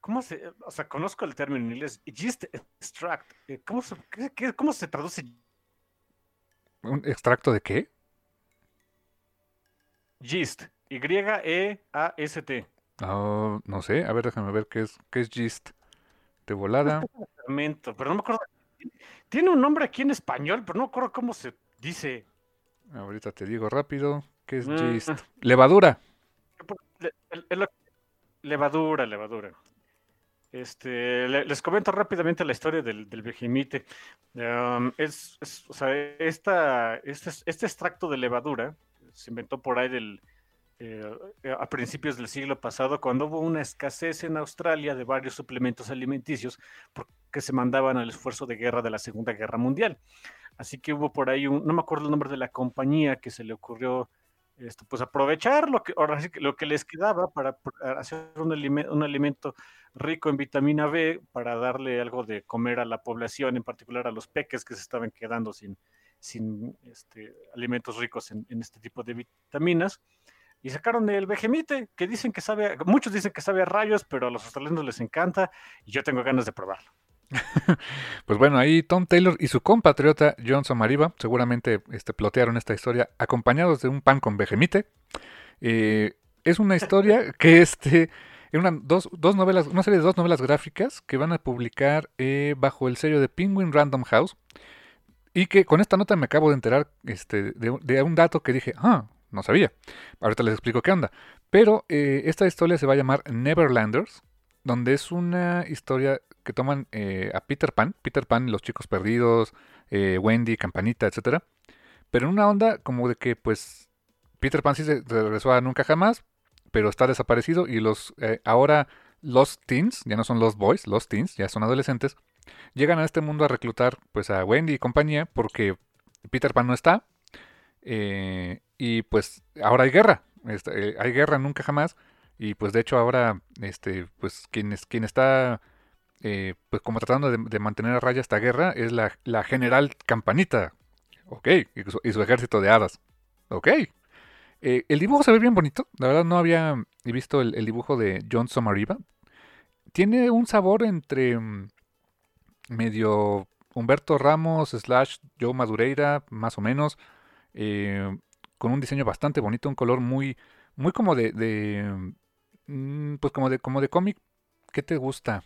¿Cómo se...? O sea, conozco el término en inglés. Yeast extract. Eh, ¿Cómo se, cómo se traduce? ¿Un extracto de qué? Yeast. Y-E-A-S-T. Oh, no sé, a ver, déjame ver qué es, qué es gist. De volada. pero no me acuerdo. Tiene un nombre aquí en español, pero no me acuerdo cómo se dice. Ahorita te digo rápido. ¿Qué es mm. gist? Levadura. levadura, levadura. Este, les comento rápidamente la historia del, del Vejimite. es, o sea, esta, este, este extracto de levadura se inventó por ahí del, eh, a principios del siglo pasado, cuando hubo una escasez en Australia de varios suplementos alimenticios porque se mandaban al esfuerzo de guerra de la Segunda Guerra Mundial. Así que hubo por ahí un, no me acuerdo el nombre de la compañía que se le ocurrió esto, pues aprovechar lo que, lo que les quedaba para hacer un, un alimento rico en vitamina B para darle algo de comer a la población, en particular a los peques que se estaban quedando sin, sin este, alimentos ricos en, este tipo de vitaminas y sacaron el Vejemite, que dicen que sabe, muchos dicen que sabe a rayos, pero a los australianos les encanta y yo tengo ganas de probarlo. pues bueno, ahí Tom Taylor y su compatriota John Somariba seguramente este, plotearon esta historia acompañados de un pan con Vejemite. Eh, es una historia que este, una, dos, novelas, una serie de dos novelas gráficas que van a publicar eh, bajo el sello de Penguin Random House. Y que con esta nota me acabo de enterar este, de, un dato que dije, ah, no sabía. Ahorita les explico qué onda. Pero eh, esta historia se va a llamar Neverlanders, donde es una historia que toman eh, a Peter Pan, Peter Pan, los chicos perdidos, Wendy, Campanita, etc. Pero en una onda como de que, pues, Peter Pan sí se regresó a nunca jamás, pero está desaparecido y los ahora los teens, ya no son los boys, los teens, ya son adolescentes, llegan a este mundo a reclutar pues a Wendy y compañía porque Peter Pan no está. Eh, y pues ahora hay guerra, este, eh, hay guerra nunca jamás. Y pues de hecho ahora, este, pues quien, es, quien está eh, pues como tratando de, mantener a raya esta guerra es la, la general Campanita. Ok, y su, ejército de hadas. Ok. Eh, el dibujo se ve bien bonito. La verdad no había visto el, dibujo de John Somariba. Tiene un sabor entre mm, medio Humberto Ramos slash Joe Madureira, más o menos. Eh, con un diseño bastante bonito, un color muy, muy como de, de mm, pues como de, como de cómic. ¿Qué te gusta?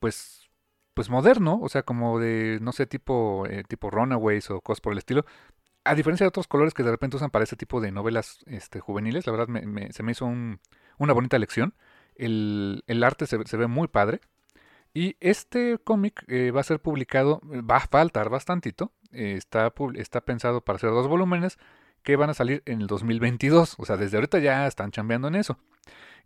Pues, pues moderno, o sea, como de, no sé, tipo, eh, tipo Runaways o cosas por el estilo. A diferencia de otros colores que de repente usan para este tipo de novelas este, juveniles, la verdad se me hizo una bonita lección. El, arte se, ve muy padre. Y este cómic eh, va a ser publicado, va a faltar bastantito. está, está pensado para hacer dos volúmenes que van a salir en el 2022. O sea, desde ahorita ya están chambeando en eso.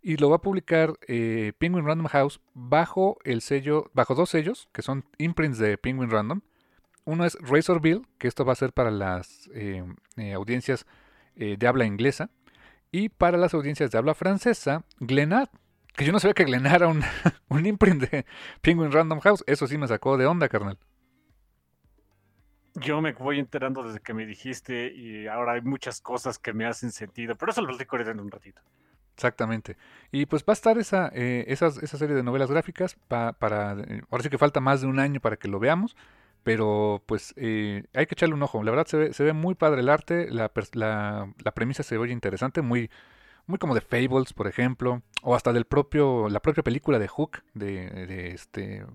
Y lo va a publicar eh, Penguin Random House bajo el sello, bajo dos sellos, que son imprints de Penguin Random. Uno es Razorville, que esto va a ser para las eh, eh, audiencias de habla inglesa. Y para las audiencias de habla francesa, Glenad. Que yo no sabía que Glenad era un, un imprint de Penguin Random House. Eso sí me sacó de onda, carnal yo me voy enterando desde que me dijiste y ahora hay muchas cosas que me hacen sentido, pero eso lo ahorita en un ratito. Exactamente. Y pues va a estar esa, eh, esa serie de novelas gráficas para... Eh, ahora sí que falta más de un año para que lo veamos, pero pues eh, hay que echarle un ojo. La verdad se ve, se ve muy padre el arte, la, la, premisa se oye interesante, muy, muy como de Fables, por ejemplo, o hasta del propio, la propia película de Hook, de, este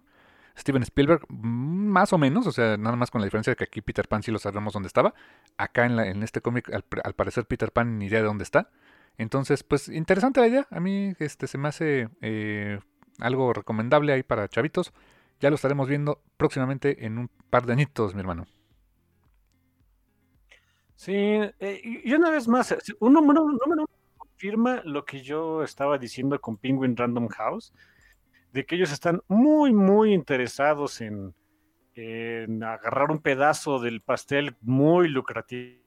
Steven Spielberg, más o menos, o sea, nada más con la diferencia de que aquí Peter Pan sí lo sabemos dónde estaba. Acá en, la, en este cómic, al, parecer Peter Pan ni idea de dónde está. Entonces, pues interesante la idea. A mí este, se me hace eh, algo recomendable ahí para chavitos. Ya lo estaremos viendo próximamente en un par de añitos, mi hermano. Sí, eh, y una vez más, un número, número confirma lo que yo estaba diciendo con Penguin Random House, de que ellos están muy, muy interesados en, agarrar un pedazo del pastel muy lucrativo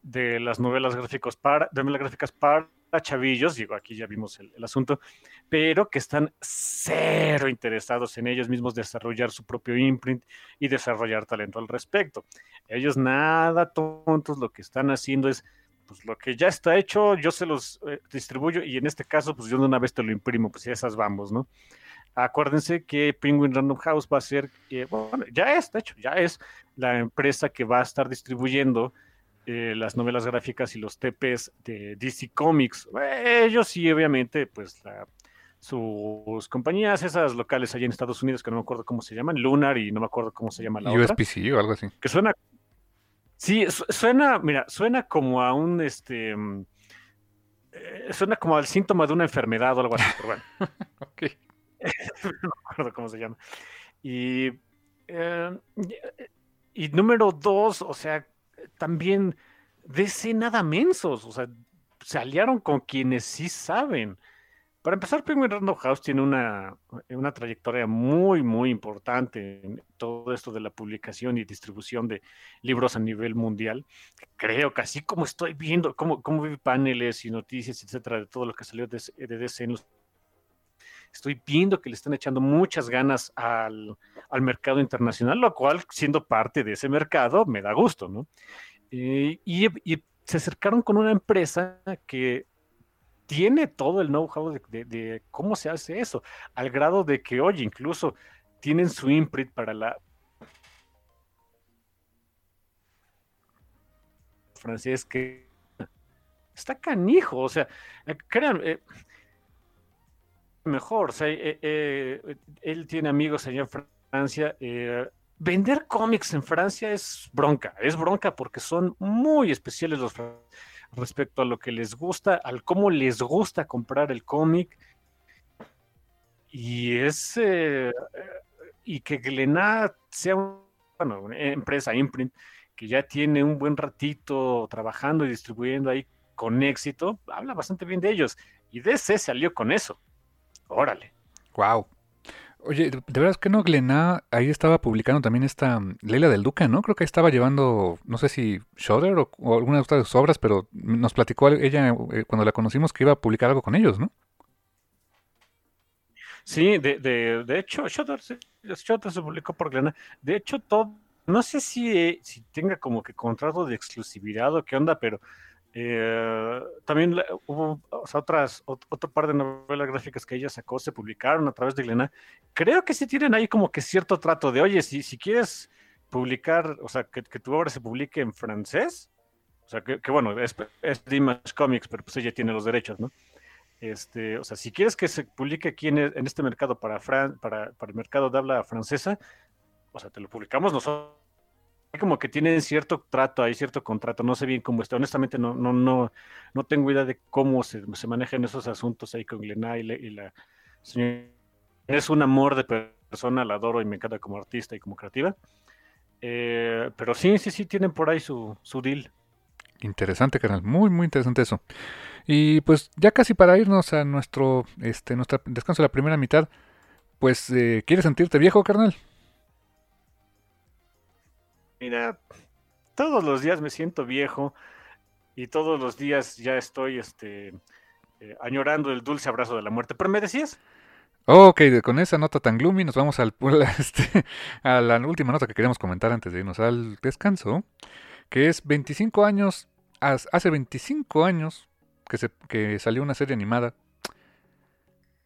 de las novelas gráficas para, de novelas gráficas para chavillos, digo, aquí ya vimos el, asunto, pero que están cero interesados en ellos mismos desarrollar su propio imprint y desarrollar talento al respecto. Ellos nada tontos, lo que están haciendo es, pues lo que ya está hecho, yo se los eh, distribuyo y en este caso, pues yo de una vez te lo imprimo, pues ya esas vamos, ¿no? Acuérdense que Penguin Random House va a ser, eh, bueno, ya es, de hecho, ya es la empresa que va a estar distribuyendo eh, las novelas gráficas y los TPs de DC Comics. Ellos sí, obviamente, pues sus compañías, esas locales allá en Estados Unidos, que no me acuerdo cómo se llaman, Lunar y no me acuerdo cómo se llama la USPC o algo así. Que suena. Sí, suena, mira, suena como a un este. Mm, eh, suena como al síntoma de una enfermedad o algo así, pero bueno. ok. no me acuerdo cómo se llama. Y. Eh, y número dos, o sea, también DC nada mensos, o sea, se aliaron con quienes sí saben. Para empezar, Penguin Random House tiene una, una trayectoria muy, muy importante en todo esto de la publicación y distribución de libros a nivel mundial. Creo que así como estoy viendo, como, como vi paneles y noticias, etcétera, de todo lo que salió de, de DC en los estoy viendo que le están echando muchas ganas al, al mercado internacional, lo cual, siendo parte de ese mercado, me da gusto, ¿no? Eh, y, y, se acercaron con una empresa que tiene todo el know-how de, de, cómo se hace eso, al grado de que, oye, incluso tienen su imprint para la francés que está canijo, o sea, eh, crean, eh, mejor. O sea, eh, eh, él tiene amigos allá en Francia. Eh, vender cómics en Francia es bronca, es bronca porque son muy especiales los respecto a lo que les gusta, al cómo les gusta comprar el cómic. Y es y que Glenat sea una empresa imprint que ya tiene un buen ratito trabajando y distribuyendo ahí con éxito, habla bastante bien de ellos. Y DC salió con eso. Órale. Wow. Oye, de verdad es que no, Glenna ahí estaba publicando también esta mm, Leila del Duca, ¿no? Creo que estaba llevando, no sé si Shudder o, alguna de otras obras, pero nos platicó ella eh, cuando la conocimos que iba a publicar algo con ellos, ¿no? Sí, de, de, de hecho, Shudder, Shudder, se publicó por Glenna. De hecho, todo, no sé si, eh, si tenga como que contrato de exclusividad o qué onda, pero eh, también hubo otras, otro par de novelas gráficas que ella sacó, se publicaron a través de Glena. Creo que sí tienen ahí como que cierto trato de, oye, si, si quieres publicar, o sea, que, tu obra se publique en francés, o sea, que, bueno, es, es Dimash Comics, pero pues ella tiene los derechos, ¿no? Este, o sea, si quieres que se publique aquí en, en este mercado para, Fran, para, para el mercado de habla francesa, o sea, te lo publicamos nosotros como que tienen cierto trato, hay cierto contrato, no sé bien cómo está, honestamente no, no, no, no tengo idea de cómo se, manejan esos asuntos ahí con Glenna y, la señora. Es un amor de persona, la adoro y me encanta como artista y como creativa. Eh, pero sí, sí, sí, tienen por ahí su, su deal. Interesante, carnal, muy, muy interesante eso. Y pues ya casi para irnos a nuestro, este, nuestro descanso de la primera mitad, pues, eh, ¿quieres sentirte viejo, carnal? Mira, todos los días me siento viejo y todos los días ya estoy este, eh, añorando el dulce abrazo de la muerte. ¿Pero me decías? Ok, con esa nota tan gloomy nos vamos al, este, a la última nota que queremos comentar antes de irnos al descanso, que es 25 años, hace 25 años que, se, que salió una serie animada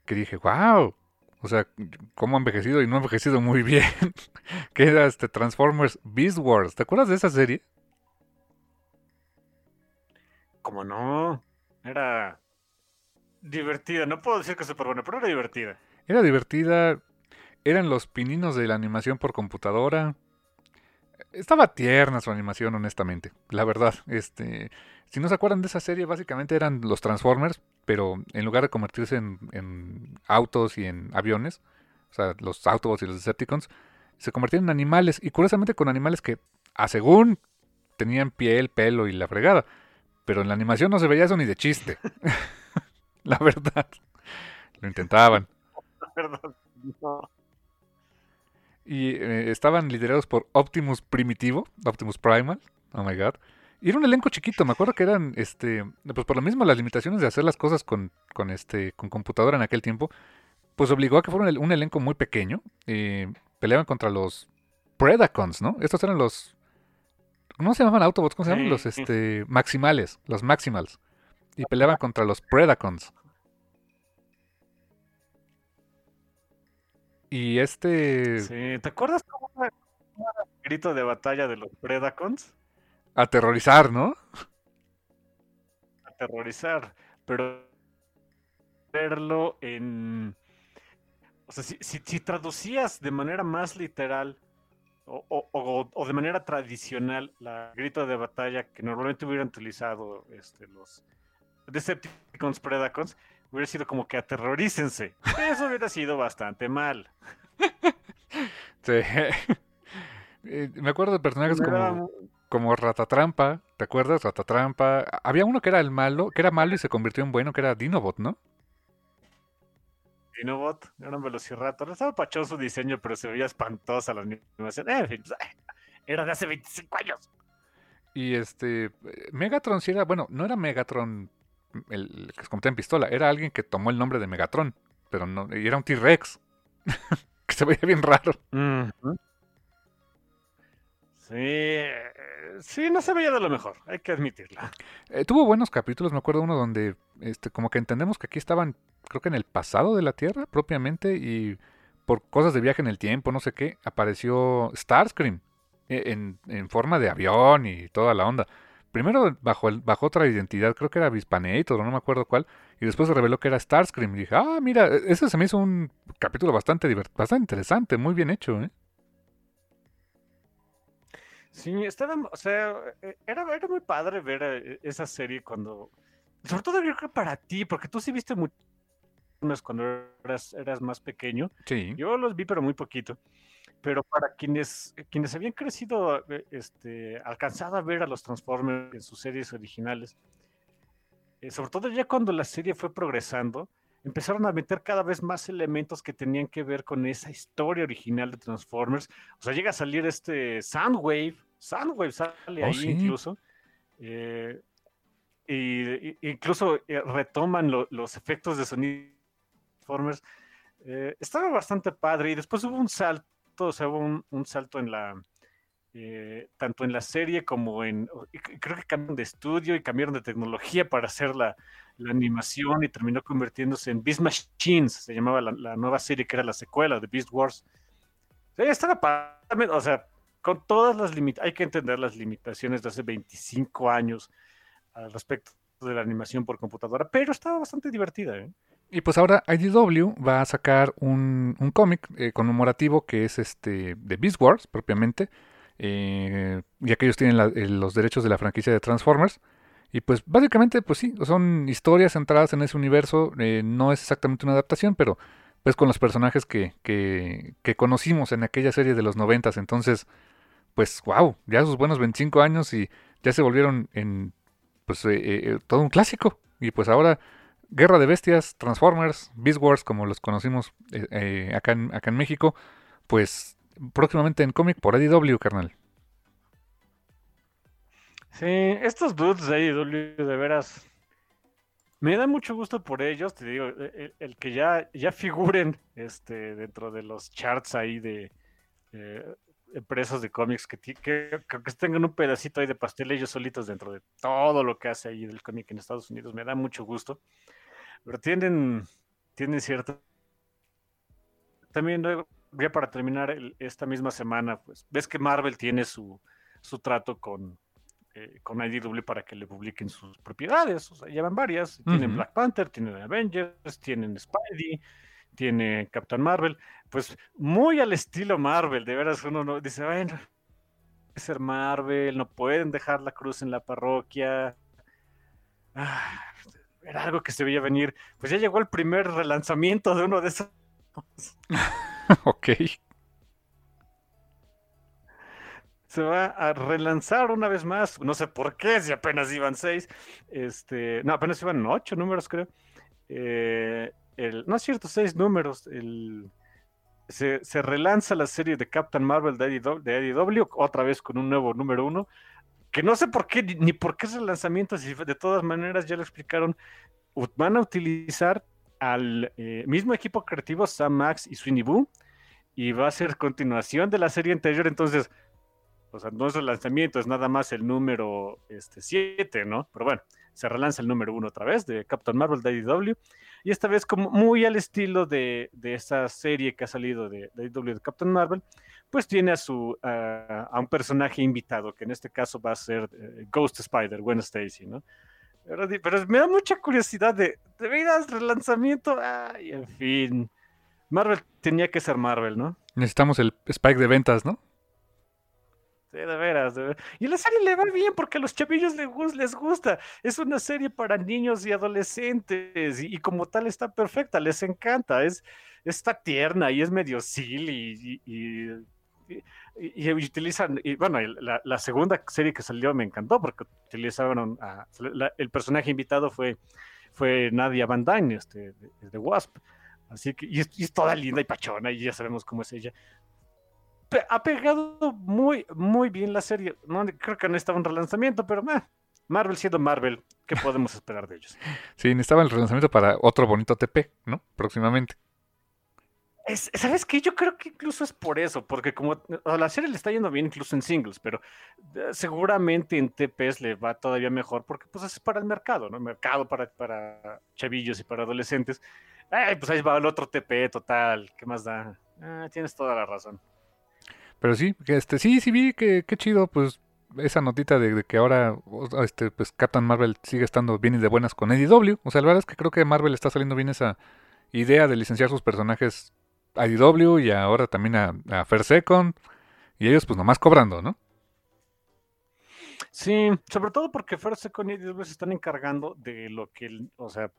que dije, wow, o sea, cómo ha envejecido y no ha envejecido muy bien. que era este Transformers Beast Wars. ¿Te acuerdas de esa serie? Como no. Era divertida. No puedo decir que súper buena, pero era divertida. Era divertida. Eran los pininos de la animación por computadora. Estaba tierna su animación, honestamente. La verdad, este, si no se acuerdan de esa serie, básicamente eran los Transformers, pero en lugar de convertirse en, autos y en aviones, o sea, los Autobots y los Decepticons, se convertían en animales, y curiosamente con animales que, a según, tenían piel, pelo y la fregada. Pero en la animación no se veía eso ni de chiste. la verdad. Lo intentaban. La verdad, no y eh, estaban liderados por Optimus Primitivo, Optimus Primal, oh my god. Y era un elenco chiquito, me acuerdo que eran, este, pues por lo mismo las limitaciones de hacer las cosas con, con este, con computadora en aquel tiempo, pues obligó a que fuera un, elenco muy pequeño. Eh, peleaban contra los Predacons, ¿no? Estos eran los, ¿cómo se llamaban Autobots? ¿Cómo se llaman? Los, este, Maximales, los Maximals. Y peleaban contra los Predacons. Y este. Sí, ¿te acuerdas cómo era el grito de batalla de los Predacons? Aterrorizar, ¿no? Aterrorizar. Pero verlo en. O sea, si, si, traducías de manera más literal o, o, o, de manera tradicional la grito de batalla que normalmente hubieran utilizado este, los Decepticons Predacons, hubiera sido como que aterrorícense. Eso hubiera sido bastante mal. Sí. Eh, me acuerdo de personajes como, como Ratatrampa, ¿te acuerdas? Ratatrampa. Había uno que era el malo, que era malo y se convirtió en bueno, que era Dinobot, ¿no? Dinobot, era un velociraptor. Estaba pachón su diseño, pero se veía espantosa la animación. Eh, era de hace 25 años. Y este, Megatron sí era, bueno, no era Megatron el que se convirtió en pistola, era alguien que tomó el nombre de Megatron, pero no, y era un T-Rex, que se veía bien raro. Sí, sí, no se veía de lo mejor, hay que admitirlo. Eh, tuvo buenos capítulos, me acuerdo uno donde, este, como que entendemos que aquí estaban, creo que en el pasado de la Tierra propiamente, y por cosas de viaje en el tiempo, no sé qué, apareció Starscream eh, en, en forma de avión y toda la onda. Primero bajo, el, bajo otra identidad, creo que era Vispanator, no me acuerdo cuál, y después se reveló que era Starscream. Y dije, ah, mira, e, ese se me hizo un capítulo bastante, bastante interesante, muy bien hecho, ¿eh? Sí, estaba, o sea, e, era, era muy padre ver eh, esa serie cuando, sobre todo yo creo para ti, porque tú sí viste mucho cuando eras, eras más pequeño. Sí. Yo los vi, pero muy poquito pero para quienes, quienes habían crecido, eh, este, alcanzado a ver a los Transformers en sus series originales, eh, sobre todo ya cuando la serie fue progresando, empezaron a meter cada vez más elementos que tenían que ver con esa historia original de Transformers. O sea, llega a salir este Soundwave, Soundwave sale oh, ahí incluso. Eh, y, incluso retoman los efectos de sonido de Transformers. estaba bastante padre y después hubo un salto o sea, hubo un, salto en la, eh, tanto en la serie como en, creo que cambiaron de estudio y cambiaron de tecnología para hacer la, animación y terminó convirtiéndose en Beast Machines, se llamaba la, nueva serie que era la secuela de Beast Wars. Sí, estaba, o sea, con todas las limitaciones, hay que entender las limitaciones de hace 25 años al respecto de la animación por computadora, pero estaba bastante divertida. ¿eh? Y pues ahora IDW va a sacar un, un cómic eh, conmemorativo que es este de Beast Wars propiamente, eh, ya que tienen eh, los derechos de la franquicia de Transformers. Y pues básicamente, pues sí, son historias centradas en ese universo, no es exactamente una adaptación, pero pues con los personajes que, que, que conocimos en aquella serie de los noventas. Entonces, pues wow, ya sus buenos 25 años y ya se volvieron en pues todo un clásico. Y pues ahora Guerra de Bestias, Transformers, Beast Wars, como los conocimos eh, eh, acá, acá en México, pues próximamente en cómic por IDW, carnal. Sí, estos dudes de IDW de veras me da mucho gusto por ellos, te digo, e, e, el, que ya, ya figuren este, dentro de los charts ahí de eh, empresas de cómics que, que, que, tengan un pedacito ahí de pastel ellos solitos dentro de todo lo que hace ahí del cómic en Estados Unidos, me da mucho gusto. Pero tienen, tienen cierta... También ya para terminar esta misma semana, pues ves que Marvel tiene su, su trato con, eh, con IDW para que le publiquen sus propiedades. O sea, llevan varias. Tienen Black Panther, tienen Avengers, tienen Spidey, tiene Captain Marvel. Pues muy al estilo Marvel, de veras uno no dice, bueno, ser Marvel, no pueden dejar la cruz en la parroquia. Ah, era algo que se veía venir. Pues ya llegó el primer relanzamiento de uno de esos. ok. Se va a relanzar una vez más. No sé por qué, si apenas iban seis. Este, no, apenas iban ocho números, creo. Eh, no es cierto, seis números. El, se, relanza la serie de Captain Marvel de IDW, otra vez con un nuevo número uno, que no sé por qué, ni, por qué es el lanzamiento, si de todas maneras ya lo explicaron, van a utilizar al eh, mismo equipo creativo Sam Max y Sweeney Boo, y va a ser continuación de la serie anterior, entonces, o sea, no es el lanzamiento, es nada más el número 7, este, ¿no? Pero bueno, se relanza el número uno otra vez de Captain Marvel de IDW y esta vez como muy al estilo de, de esa serie que ha salido de, de de Captain Marvel, pues tiene a, su, a un personaje invitado, que en este caso va a ser eh, Ghost Spider, Gwen Stacy, ¿no? Pero, pero, me da mucha curiosidad de, de veras, relanzamiento, ay, en fin. Marvel tenía que ser Marvel, ¿no? Necesitamos el spike de ventas, ¿no? Sí, de veras, de veras. Y la serie le va bien porque a los chavillos les, gusta. Es una serie para niños y adolescentes y, como tal está perfecta, les encanta. Es, está tierna y es medio silly y, y, utilizan, y bueno, la, segunda serie que salió me encantó porque utilizaron, el personaje invitado fue, fue Nadia Van Dyne, este, de, Wasp. Así que, y es, toda linda y pachona y ya sabemos cómo es ella ha pegado muy, muy bien la serie. No creo que necesitaba un relanzamiento, pero Marvel siendo Marvel, ¿qué podemos esperar de ellos? Sí, necesitaba el relanzamiento para otro bonito TP, ¿no? Próximamente. ¿Sabes qué? Yo creo que incluso es por eso, porque como a la serie le está yendo bien incluso en singles, pero eh, seguramente en TPs le va todavía mejor porque pues es para el mercado, ¿no? Mercado para, para chavillos y para adolescentes. Ay, pues ahí va el otro TP total, ¿qué más da? Ah, tienes toda la razón. Pero sí, este, sí, sí vi que qué chido, pues esa notita de, que ahora este pues Captain Marvel sigue estando bien y de buenas con IDW. O sea, la verdad es que creo que Marvel está saliendo bien esa idea de licenciar sus personajes IDW y ahora también a, a Fair Second. Y ellos pues nomás cobrando, ¿no? Sí, sobre todo porque Fair Second y IDW se están encargando de lo que, o sea,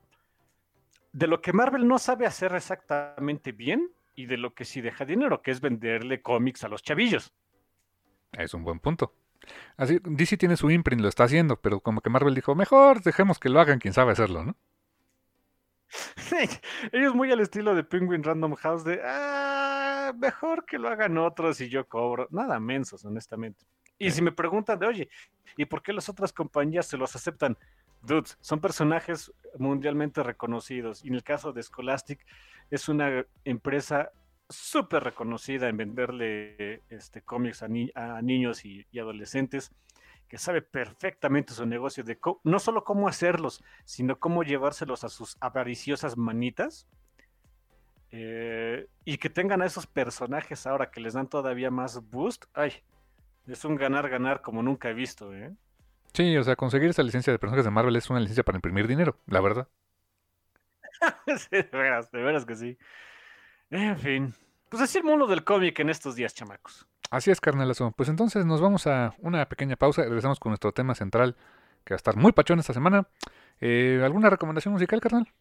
de lo que Marvel no sabe hacer exactamente bien y de lo que sí deja dinero, que es venderle cómics a los chavillos. Es un buen punto. Así, DC tiene su imprint, lo está haciendo, pero como que Marvel dijo, mejor dejemos que lo hagan quien sabe hacerlo, ¿no? ellos muy al estilo de Penguin Random House de, ah, mejor que lo hagan otros y yo cobro. Nada mensos, honestamente. Y si me preguntan de, oye, ¿y por qué las otras compañías se los aceptan? Dudes, son personajes mundialmente reconocidos. Y en el caso de Scholastic, es una empresa súper reconocida en venderle este, cómics a, niños y, adolescentes, que sabe perfectamente su negocio de no solo cómo hacerlos, sino cómo llevárselos a sus avariciosas manitas. Eh, y que tengan a esos personajes ahora que les dan todavía más boost. Ay, es un ganar-ganar como nunca he visto, ¿eh? Sí, o sea, conseguir esa licencia de personajes de Marvel es una licencia para imprimir dinero, la verdad. de veras, de veras que sí. En fin, pues así el mundo del cómic en estos días, chamacos. Así es, carnalazo. Pues entonces nos vamos a una pequeña pausa y regresamos con nuestro tema central, que va a estar muy pachón esta semana. Eh, ¿Alguna recomendación musical, carnal?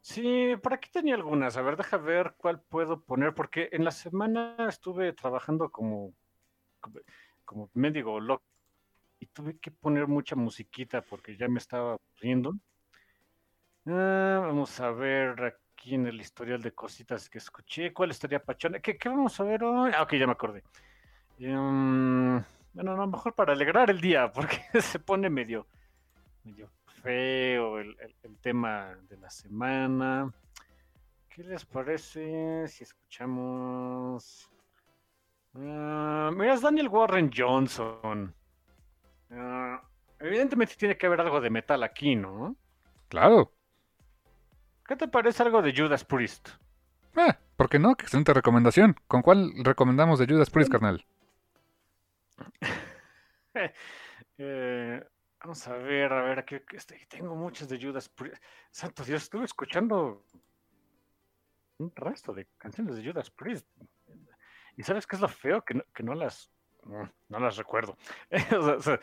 Sí, por aquí tenía algunas. A ver, deja ver cuál puedo poner, porque en la semana estuve trabajando como, como, como mendigo loco y tuve que poner mucha musiquita porque ya me estaba riendo. Ah, vamos a ver en el historial de cositas que escuché. ¿Cuál estaría pachona? ¿Qué, vamos a ver hoy? Ah, ok, ya me acordé. Em, bueno, a lo mejor para alegrar el día, porque se pone medio, medio feo el, tema de la semana. ¿Qué les parece si escuchamos? Uh, mira, es Daniel Warren Johnson. Ah, evidentemente tiene que haber algo de metal aquí, ¿no? Claro. ¿Qué te parece algo de Judas Priest? Eh, ¿por qué no? Excelente recomendación. ¿Con cuál recomendamos de Judas Priest, carnal? Eh, vamos a ver, a ver, aquí este, tengo muchas de Judas Priest. Santo Dios, estuve escuchando un resto de canciones de Judas Priest. ¿Y sabes qué es lo feo? Que no, que no las mm, no las recuerdo.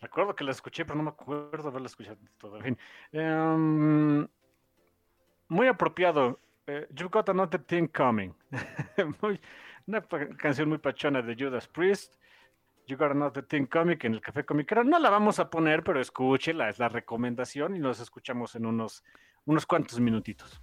recuerdo que las escuché, pero no me acuerdo haberlas escuchado todo. En fin. Em, muy apropiado. Eh, You've Got Another Thing Coming. una canción muy pachona de Judas Priest. You Got Another Thing Comic en el Café Comiquero. No la vamos a poner, pero escúchela, es la recomendación y nos escuchamos en unos, unos cuantos minutitos.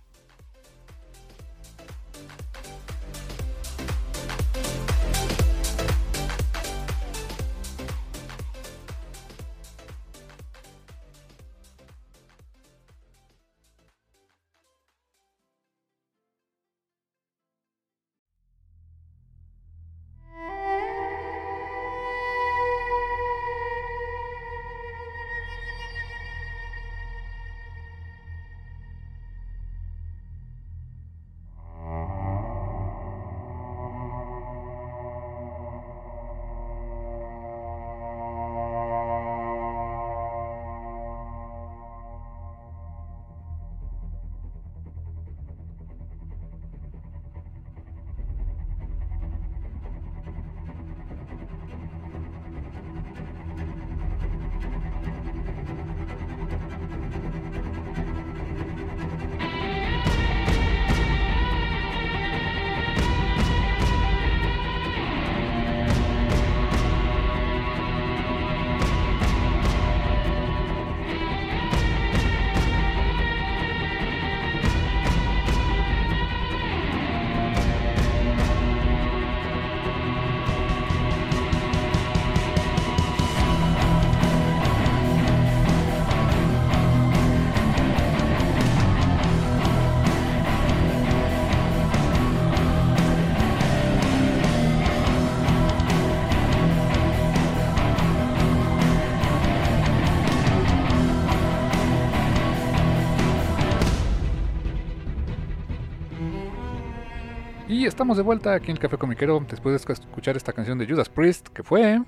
Estamos de vuelta aquí en el Café Comiquero después de escuchar esta canción de Judas Priest, que fue...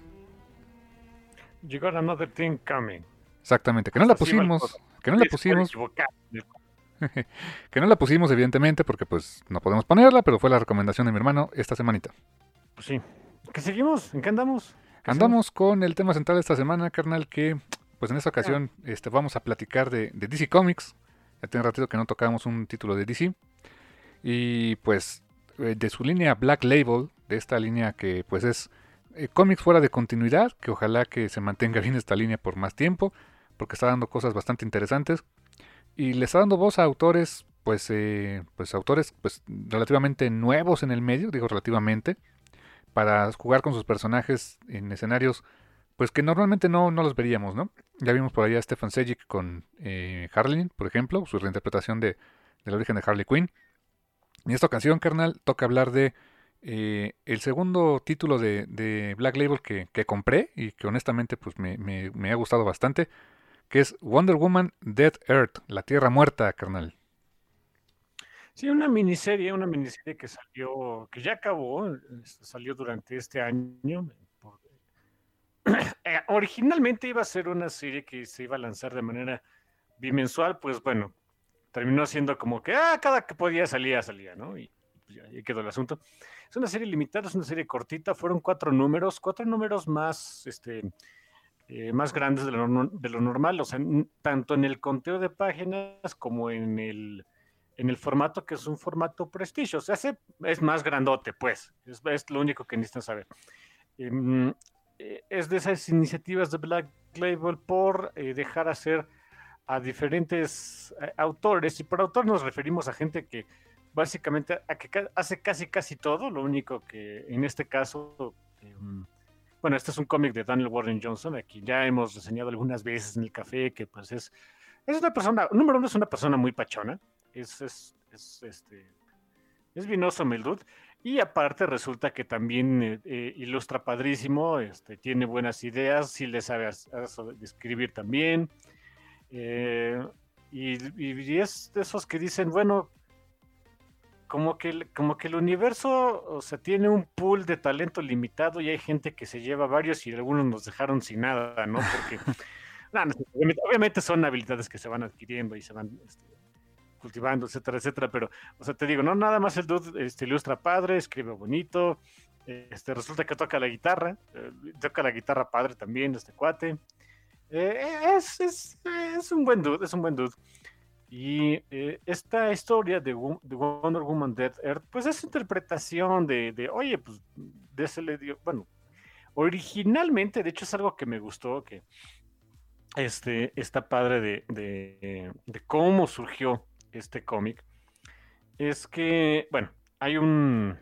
You got another thing coming. Exactamente, que no la pusimos, que no la pusimos, que no la pusimos evidentemente porque pues no podemos ponerla, pero fue la recomendación de mi hermano esta semanita. Pues sí. ¿Qué seguimos? ¿En qué andamos? andamos con el tema central de esta semana, carnal, que pues en esta ocasión este, vamos a platicar de, de DC Comics. Ya tiene ratito que no tocábamos un título de DC. Y pues de su línea Black Label, de esta línea que pues es eh, cómics fuera de continuidad, que ojalá que se mantenga bien esta línea por más tiempo, porque está dando cosas bastante interesantes. Y le está dando voz a autores, pues, eh, pues autores pues, relativamente nuevos en el medio, digo relativamente, para jugar con sus personajes en escenarios pues que normalmente no, no los veríamos, ¿no? Ya vimos por allá a Stefan Sejic con eh, Harley, por ejemplo, su reinterpretación de, del origen de Harley Quinn. En esta ocasión, carnal, toca hablar de eh, el segundo título de, Black Label que, compré y que honestamente pues me, ha gustado bastante, que es Wonder Woman Dead Earth, la Tierra Muerta, carnal. Sí, una miniserie, una miniserie que salió, que ya acabó, salió durante este año. Eh, originalmente iba a ser una serie que se iba a lanzar de manera bimensual, pues bueno, terminó siendo como que, ah, cada que podía salía, salía, ¿no? Y pues ahí quedó el asunto. Es una serie limitada, es una serie cortita, fueron cuatro números, cuatro números más, este, eh, más grandes de lo, de lo, normal, o sea, tanto en el conteo de páginas como en el, en el formato, que es un formato prestigio, o sea, es más grandote, pues, es, es lo único que necesitan saber. Em, eh, es de esas iniciativas de Black Label por eh, dejar hacer a diferentes eh, autores, y por autor nos referimos a gente que básicamente a que hace casi casi todo, lo único que en este caso, em, bueno, este es un cómic de Daniel Warren Johnson, aquí ya hemos reseñado algunas veces en el café, que pues es, es una persona, número uno es una persona muy pachona, es, es, es este, es vinoso Mildud, y aparte resulta que también eh, eh, ilustra padrísimo, este, tiene buenas ideas, sí le sabe escribir también, eh, y, es de esos que dicen, bueno, como que, como que el universo, o sea, tiene un pool de talento limitado y hay gente que se lleva varios y algunos nos dejaron sin nada, ¿no? Porque, obviamente, son habilidades que se van adquiriendo y se van este, cultivando, etcétera, etcétera, pero, o sea, te digo, no nada más el dude este, ilustra padre, escribe bonito, Este, resulta que toca la guitarra, eh, toca la guitarra padre también, este cuate. Eh, es, es, es, un buen dude, es un buen dude. Y eh, esta historia de, de, Wonder Woman Dead Earth, pues es interpretación de, de oye, pues de ese le dio, bueno, originalmente, de hecho es algo que me gustó, que este, está padre de, de, de cómo surgió este cómic, es que, bueno, hay un,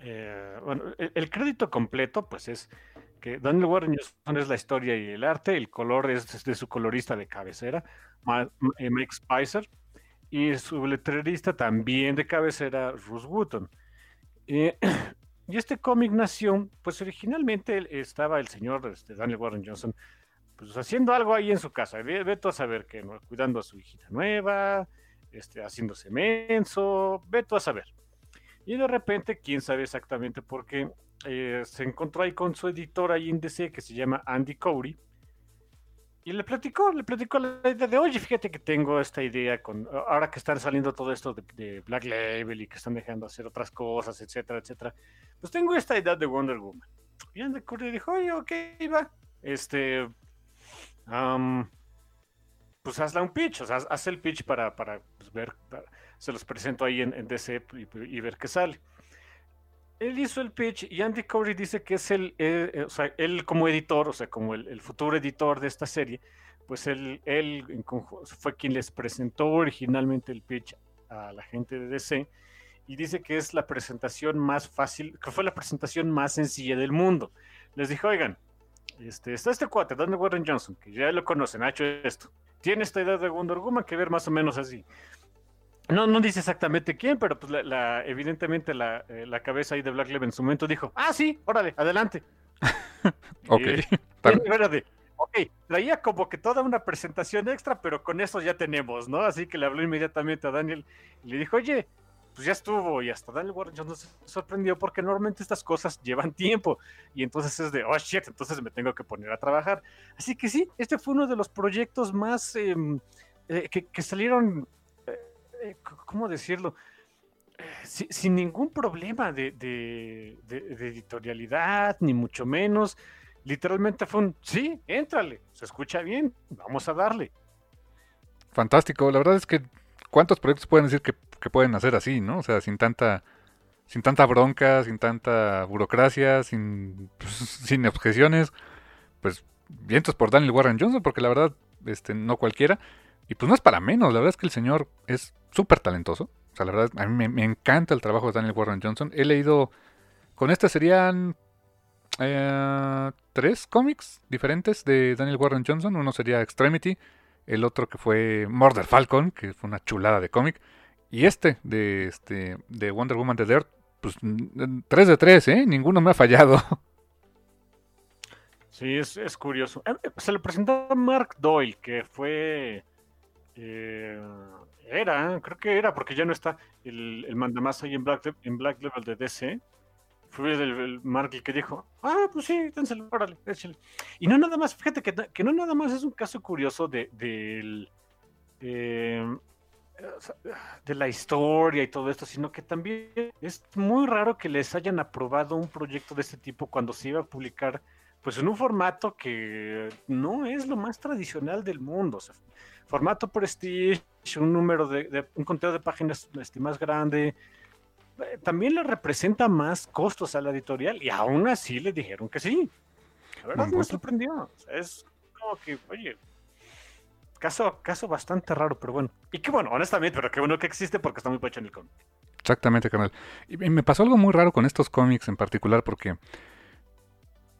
eh, bueno, e, el, crédito completo, pues es Daniel Warren Johnson es la historia y el arte, el color es de su colorista de cabecera, eh, Mike Spicer, y su letrerista también de cabecera, Ruth Wooton. Eh, y este cómic nació, pues originalmente estaba el señor este, Daniel Warren Johnson, pues haciendo algo ahí en su casa, veto a saber que, cuidando a su hijita nueva, este, haciéndose menso, veto a saber. Y de repente, quién sabe exactamente por qué, eh, se encontró ahí con su editor ahí en DC que se llama Andy Cowry. Y le platicó, le platicó la idea de, oye, fíjate que tengo esta idea con, ahora que están saliendo todo esto de, Black Label y que están dejando hacer otras cosas, etcétera, etcétera. Pues tengo esta idea de Wonder Woman. Y Andy Cowry dijo, oye, ok, va. Este, pues hazla un pitch, o sea, haz el pitch para, para pues, ver, se los presento ahí en, DC y, ver qué sale. Él hizo el pitch y Andy Cowry dice que es el, eh, eh, o sea, él como editor, o sea, como el, futuro editor de esta serie, pues él, él fue quien les presentó originalmente el pitch a la gente de DC y dice que es la presentación más fácil, que fue la presentación más sencilla del mundo. Les dijo, oigan, este, está este cuate, Daniel Warren Johnson, que ya lo conocen, ha hecho esto. Tiene esta idea de Wonder Woman que ver más o menos así. No, no dice exactamente quién, pero pues la, evidentemente la, eh, la, cabeza ahí de Black Leve en su momento dijo, ah, sí, órale, adelante. ok. ok, traía como que toda una presentación extra, pero con eso ya tenemos, ¿no? Así que le habló inmediatamente a Daniel y le dijo, oye, pues ya estuvo, y hasta Daniel Warren Johnson se sorprendió porque normalmente estas cosas llevan tiempo, y entonces es de, oh shit, entonces me tengo que poner a trabajar. Así que sí, este fue uno de los proyectos más em, eh, que, salieron, eh, eh, ¿cómo decirlo? sin ningún problema de, de, editorialidad, ni mucho menos. Literalmente fue un, sí, éntrale, se escucha bien, vamos a darle. Fantástico, la verdad es que ¿cuántos proyectos pueden decir que, pueden hacer así, no? O sea, sin tanta, sin tanta bronca, sin tanta burocracia, sin, pues, sin objeciones, pues vientos por Daniel Warren Johnson, porque la verdad, este, no cualquiera. Y pues no es para menos, la verdad es que el señor es súper talentoso. O sea, la verdad, a mí me, encanta el trabajo de Daniel Warren Johnson. He leído, con este serían eh, tres cómics diferentes de Daniel Warren Johnson. Uno sería Extremity, el otro que fue Murder Falcon, que fue una chulada de cómic, y este de, este de Wonder Woman de Dirt, pues 3 de 3, ¿eh? Ninguno me ha fallado. Sí, es, curioso. Eh, eh, se le presentó a Mark Doyle, que fue... Eh, era, creo que era, porque ya no está el, el mandamás ahí en Black, en Black Level de DC fue el, el que dijo, ah, pues sí, dénselo, órale, échale. Y no nada más, fíjate que, que, no nada más es un caso curioso de, de, de la historia y todo esto, sino que también es muy raro que les hayan aprobado un proyecto de este tipo cuando se iba a publicar pues en un formato que no es lo más tradicional del mundo. O sea, formato Prestige, un número de, de un conteo de páginas este, más grande, eh, también le representa más costos a la editorial y aún así le dijeron que sí. La verdad me sorprendió. es como que, oye, caso, caso bastante raro, pero bueno. Y qué bueno, honestamente, pero qué bueno que existe porque está muy pecho en el cómic. Exactamente, canal. Y, me pasó algo muy raro con estos cómics en particular porque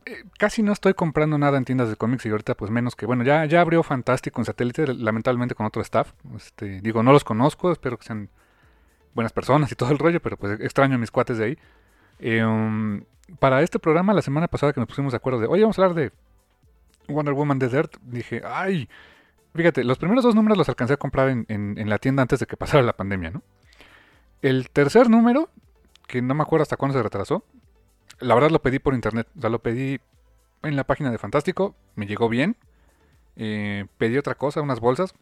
eh, casi no estoy comprando nada en tiendas de cómics y ahorita pues menos que, bueno, ya, ya abrió Fantástico en satélite, lamentablemente con otro staff. Este, digo, no los conozco, espero que sean buenas personas y todo el rollo, pero pues extraño mis cuates de ahí. Em, para este programa, la semana pasada que nos pusimos de acuerdo de, oye, vamos a hablar de Wonder Woman Desert, dije, ay, fíjate, los primeros dos números los alcancé a comprar en, en, la tienda antes de que pasara la pandemia, ¿no? El tercer número, que no me acuerdo hasta cuándo se retrasó, la verdad lo pedí por internet, o sea, lo pedí en la página de Fantástico, me llegó bien, eh, pedí otra cosa, unas bolsas,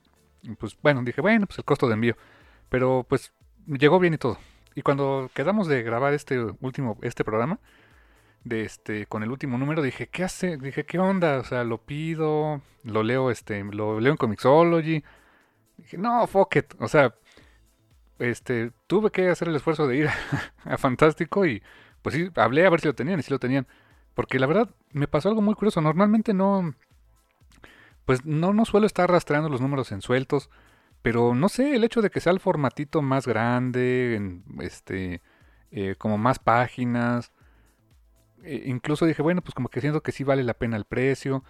pues bueno, dije, bueno, pues el costo de envío, pero pues llegó bien y todo. y cuando quedamos de grabar este último, este programa, de este, con el último número, dije, ¿qué hace? Dije, ¿qué onda? O sea, lo pido, lo leo, este, lo leo en Comixology. Dije, no, fuck it. O sea, este, tuve que hacer el esfuerzo de ir a, Fantástico y pues sí, hablé a ver si lo tenían y si lo tenían. Porque la verdad me pasó algo muy curioso. Normalmente no, pues no, no suelo estar rastreando los números en sueltos. Pero no sé, el hecho de que sea el formatito más grande, en, este, eh, como más páginas. E incluso dije, bueno, pues como que siento que sí vale la pena el precio.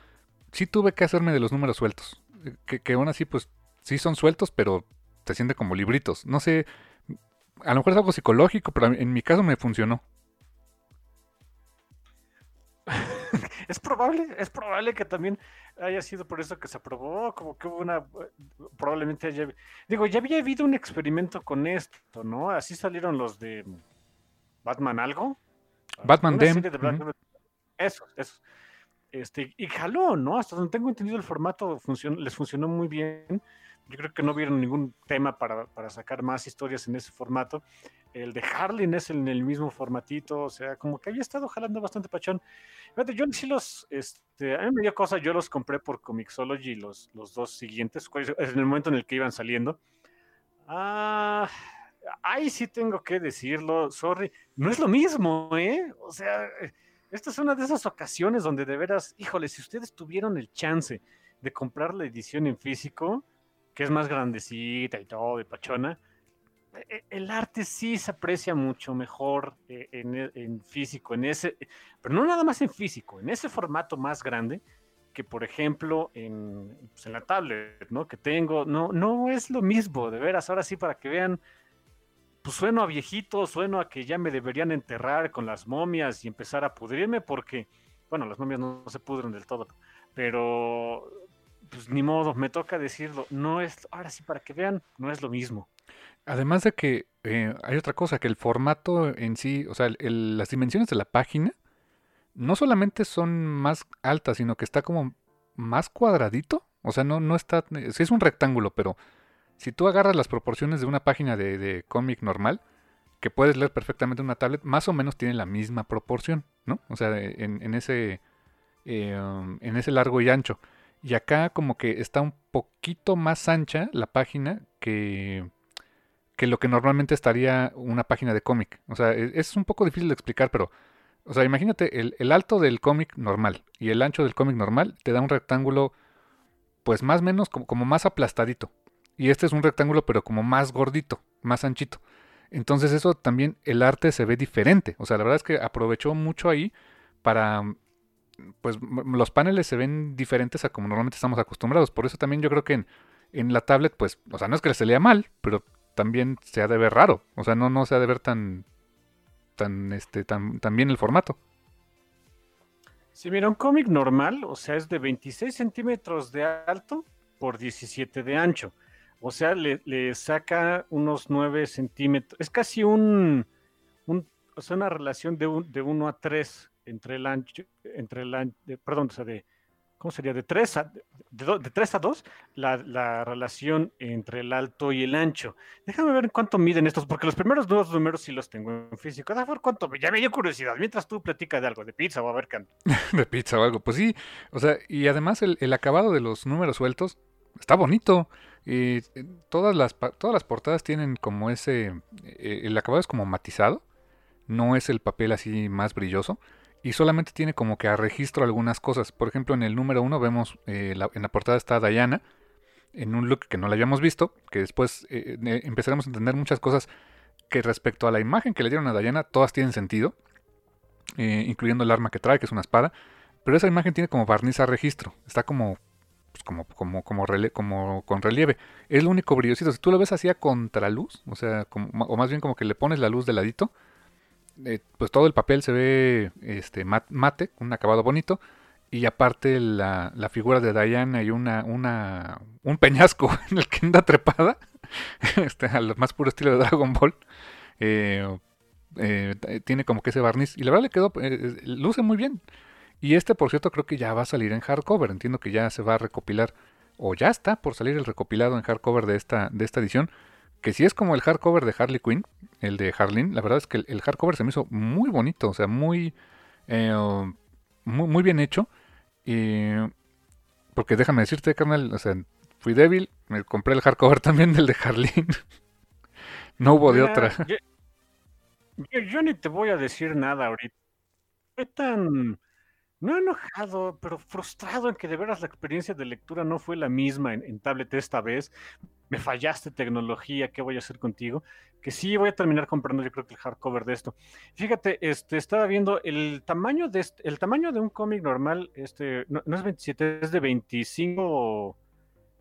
Sí tuve que hacerme de los números sueltos. Eh, que, que aún así, pues sí son sueltos, pero te siente como libritos. No sé, a lo mejor es algo psicológico, pero en mi caso me funcionó. es probable, es probable que también haya sido por eso que se aprobó, como que hubo una, probablemente haya, digo, ya había habido un experimento con esto, ¿no? Así salieron los de Batman algo. Batman Dem. Eso, eso. Este, y jaló, ¿no? Hasta donde tengo entendido el formato les funcionó muy bien. Yo creo que no vieron ningún tema para, sacar más historias en ese formato. El de Harlin es en el mismo formatito, o sea, como que había estado jalando bastante pachón. Fíjate, yo sí los, este, a mí me dio cosa, yo los compré por Comixology, los, los dos siguientes, en el momento en el que iban saliendo. Ah, ahí sí tengo que decirlo, sorry, no es lo mismo, ¿eh? O sea, esta es una de esas ocasiones donde de veras, híjole, si ustedes tuvieron el chance de comprar la edición en físico, que es más grandecita y todo, de pachona, el arte sí se aprecia mucho mejor eh, e, en, físico, en ese, pero no nada más en físico, en ese formato más grande que por ejemplo en, pues, en la tablet, ¿no? Que tengo, no, no es lo mismo, de veras, ahora sí para que vean, pues sueno a viejito, sueno a que ya me deberían enterrar con las momias y empezar a pudrirme porque, bueno, las momias no se pudren del todo, pero pues ni modo, me toca decirlo. No es, ahora sí, para que vean, no es lo mismo. Además de que eh, hay otra cosa, que el formato en sí, o sea, las dimensiones de la página no solamente son más altas, sino que está como más cuadradito. O sea, no, no está, sí es un rectángulo, pero si tú agarras las proporciones de una página de, cómic normal, que puedes leer perfectamente en una tablet, más o menos tiene la misma proporción, ¿no? O sea, en, ese, eh, en ese largo y ancho. Y acá como que está un poquito más ancha la página que, que lo que normalmente estaría una página de cómic. O sea, e, es un poco difícil de explicar, pero... O sea, imagínate, el, alto del cómic normal y el ancho del cómic normal te da un rectángulo, pues más o menos como, como más aplastadito. Y este es un rectángulo, pero como más gordito, más anchito. Entonces eso también el arte se ve diferente. O sea, la verdad es que aprovechó mucho ahí para pues los paneles se ven diferentes a como normalmente estamos acostumbrados. Por eso también yo creo que en, la tablet, pues, o sea, no es que se lea mal, pero también se ha de ver raro. O sea, no, no se ha de ver tan, tan, este, tan, bien el formato. Si mira, un cómic normal, o sea, es de 26 centímetros de alto por 17 de ancho. O sea, le, saca unos 9 centímetros. Es casi un, un o sea, una relación de, un, de 1 a 3 entre el ancho, entre el perdón, o sea, de, ¿cómo sería? De 3 a, de, de 3 a 2, la, la, relación entre el alto y el ancho. Déjame ver cuánto miden estos, porque los primeros dos números sí los tengo en físico. Cuánto, ya me dio curiosidad, mientras tú platicas de algo, de pizza o a ver qué. de pizza o algo, pues sí, o sea, y además el, acabado de los números sueltos está bonito. Eh, todas las, todas las portadas tienen como ese, eh, el acabado es como matizado, no es el papel así más brilloso y solamente tiene como que a registro algunas cosas. Por ejemplo, en el número uno vemos, eh, en la portada está Diana, en un look que no la habíamos visto, que después eh, eh, empezaremos a entender muchas cosas que respecto a la imagen que le dieron a Diana, todas tienen sentido, incluyendo el arma que trae, que es una espada, pero esa imagen tiene como barniz a registro, está como pues, como, como, como, como con relieve. Es lo único brillosito. Si tú lo ves así a contraluz, o sea, como, o más bien como que le pones la luz de ladito, eh, pues todo el papel se ve este, mate, un acabado bonito. Y aparte la, figura de Diana y una, una, un peñasco en el que anda trepada, este, al más puro estilo de Dragon Ball. Eh, eh, tiene como que ese barniz. Y la verdad le quedó, luce muy bien. Y este, por cierto, creo que ya va a salir en hardcover. Entiendo que ya se va a recopilar, o ya está por salir el recopilado en hardcover de esta, de esta edición que si es como el hardcover de Harley Quinn, el de Harleen, la verdad es que el, hardcover se me hizo muy bonito, o sea, muy, eh, muy, muy, bien hecho. Y, porque déjame decirte, carnal, o sea, fui débil, me compré el hardcover también del de Harleen. no hubo de otra. Yo, ni te voy a decir nada ahorita. Fue tan no enojado, pero frustrado en que de veras la experiencia de lectura no fue la misma en, tablet esta vez. Me fallaste tecnología, ¿qué voy a hacer contigo? Que sí voy a terminar comprando, yo creo que el hardcover de esto. Fíjate, este, estaba viendo el tamaño de este, el tamaño de un cómic normal, este, no, es 27, es de 25,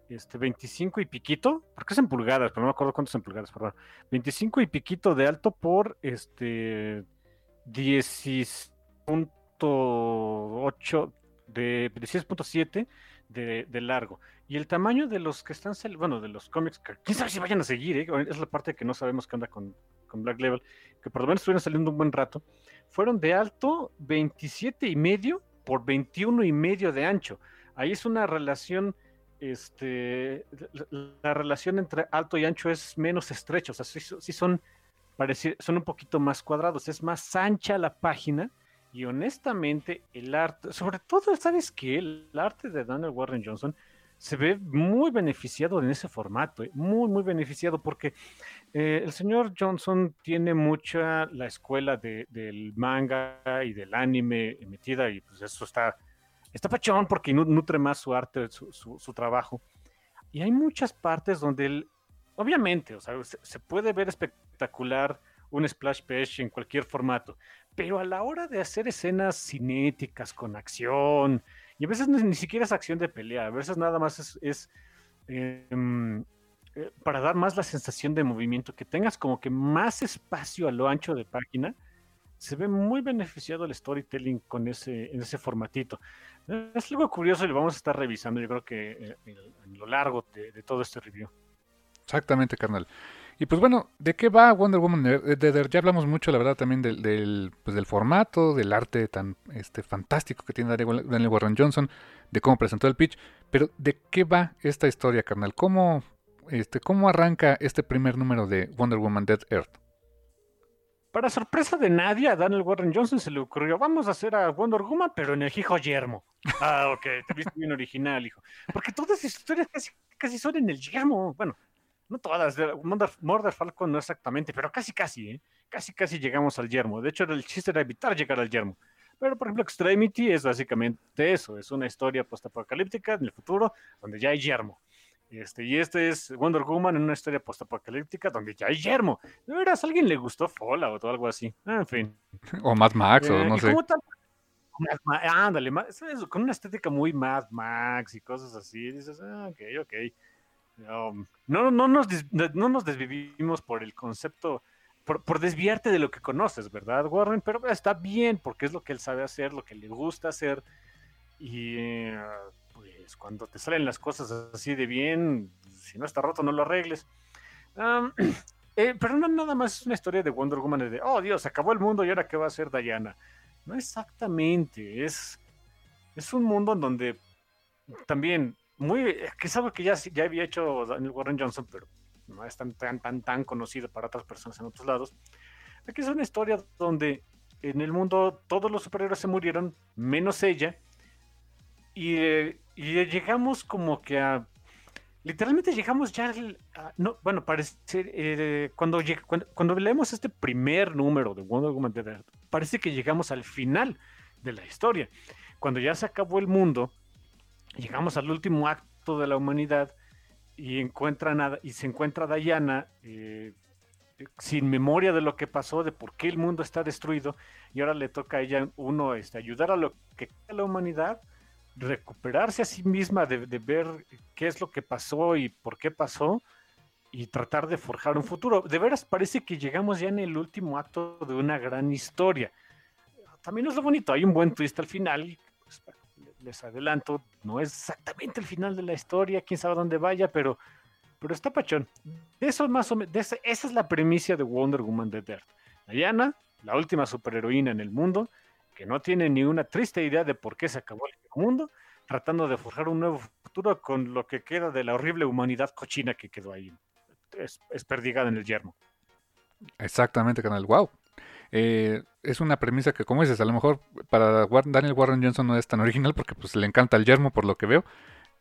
este, 25 y piquito, porque es en pulgadas, pero no me acuerdo cuántos en pulgadas, perdón. 25 y piquito de alto por este 16 8 de 16.7 de, de, largo. Y el tamaño de los que están, bueno, de los cómics, quién sabe si vayan a seguir, ¿eh? es la parte que no sabemos qué onda con, con, Black Level, que por lo menos estuvieron saliendo un buen rato, fueron de alto 27 y medio por 21 y medio de ancho. Ahí es una relación, este, la, relación entre alto y ancho es menos estrecha, o sea, sí, son, son un poquito más cuadrados, es más ancha la página, y honestamente, el arte, sobre todo, ¿sabes qué? El arte de Daniel Warren Johnson se ve muy beneficiado en ese formato, ¿eh? muy, muy beneficiado, porque eh, el señor Johnson tiene mucha la escuela del manga y del anime metida, y pues eso está, está pachón porque nutre más su arte, su, su, trabajo. Y hay muchas partes donde él, obviamente, o sea, se puede ver espectacular un splash page en cualquier formato, pero a la hora de hacer escenas cinéticas con acción, y a veces ni, siquiera es acción de pelea, a veces nada más es, em, eh, para dar más la sensación de movimiento, que tengas como que más espacio a lo ancho de página, se ve muy beneficiado el storytelling con ese, en ese formatito. Es algo curioso y lo vamos a estar revisando, yo creo que eh, en, lo largo de todo este review. Exactamente, carnal. Y pues bueno, ¿de qué va Wonder Woman? ya hablamos mucho, la verdad, también del, del, pues del formato, del arte tan este, fantástico que tiene Daniel Warren Johnson, de cómo presentó el pitch, pero ¿de qué va esta historia, carnal? ¿Cómo, este, cómo arranca este primer número de Wonder Woman Dead Earth? Para sorpresa de nadie, a Daniel Warren Johnson se le ocurrió, vamos a hacer a Wonder Woman, pero en el hijo yermo. Ah, ok, te viste bien original, hijo. Porque todas las historias casi, casi son en el yermo. Bueno, no todas, Murder, Falcon no exactamente, pero casi casi, ¿eh? casi casi llegamos al yermo. De hecho, el chiste era evitar llegar al yermo. Pero, por ejemplo, Extremity es básicamente eso, es una historia postapocalíptica en el futuro donde ya hay yermo. Este, y este es Wonder Woman en una historia postapocalíptica donde ya hay yermo. De veras, ¿a alguien le gustó Fallout o algo así? Ah, en fin. O Mad Max, o eh, no sé. ándale, con una estética muy Mad Max y cosas así. Dices, ah, ok, ok. Um, no, no, nos no nos desvivimos por el concepto, por, desviarte de lo que conoces, ¿verdad, Warren? Pero está bien, porque es lo que él sabe hacer, lo que le gusta hacer. Y pues cuando te salen las cosas así de bien, si no está roto, no lo arregles. Um, eh, pero no nada más es una historia de Wonder Woman de, oh Dios, acabó el mundo y ahora qué va a hacer Diana. No exactamente, es, es un mundo en donde también muy, que es algo que ya, ya había hecho Daniel Warren Johnson, pero no es tan, tan, tan, tan conocido para otras personas en otros lados. Aquí es una historia donde en el mundo todos los superhéroes se murieron, menos ella, y, y llegamos como que a... Literalmente llegamos ya no, bueno, parece eh, cuando, cuando, cuando, leemos este primer número de Wonder Woman parece que llegamos al final de la historia. Cuando ya se acabó el mundo, llegamos al último acto de la humanidad y, encuentran y se encuentra Diana eh, sin memoria de lo que pasó, de por qué el mundo está destruido, y ahora le toca a ella, uno, este, ayudar a lo que queda la humanidad, recuperarse a sí misma, de, ver qué es lo que pasó y por qué pasó, y tratar de forjar un futuro. De veras parece que llegamos ya en el último acto de una gran historia. También es lo bonito, hay un buen twist al final, pues, les adelanto, no es exactamente el final de la historia, quién sabe dónde vaya, pero, pero está pachón. Eso más o menos, esa, es la premisa de Wonder Woman de Earth. Diana, la última superheroína en el mundo, que no tiene ni una triste idea de por qué se acabó el mundo, tratando de forjar un nuevo futuro con lo que queda de la horrible humanidad cochina que quedó ahí. es, en el yermo. Exactamente, canal. Wow. Eh, es una premisa que, como dices, a lo mejor para Daniel Warren Johnson no es tan original porque pues le encanta el yermo por lo que veo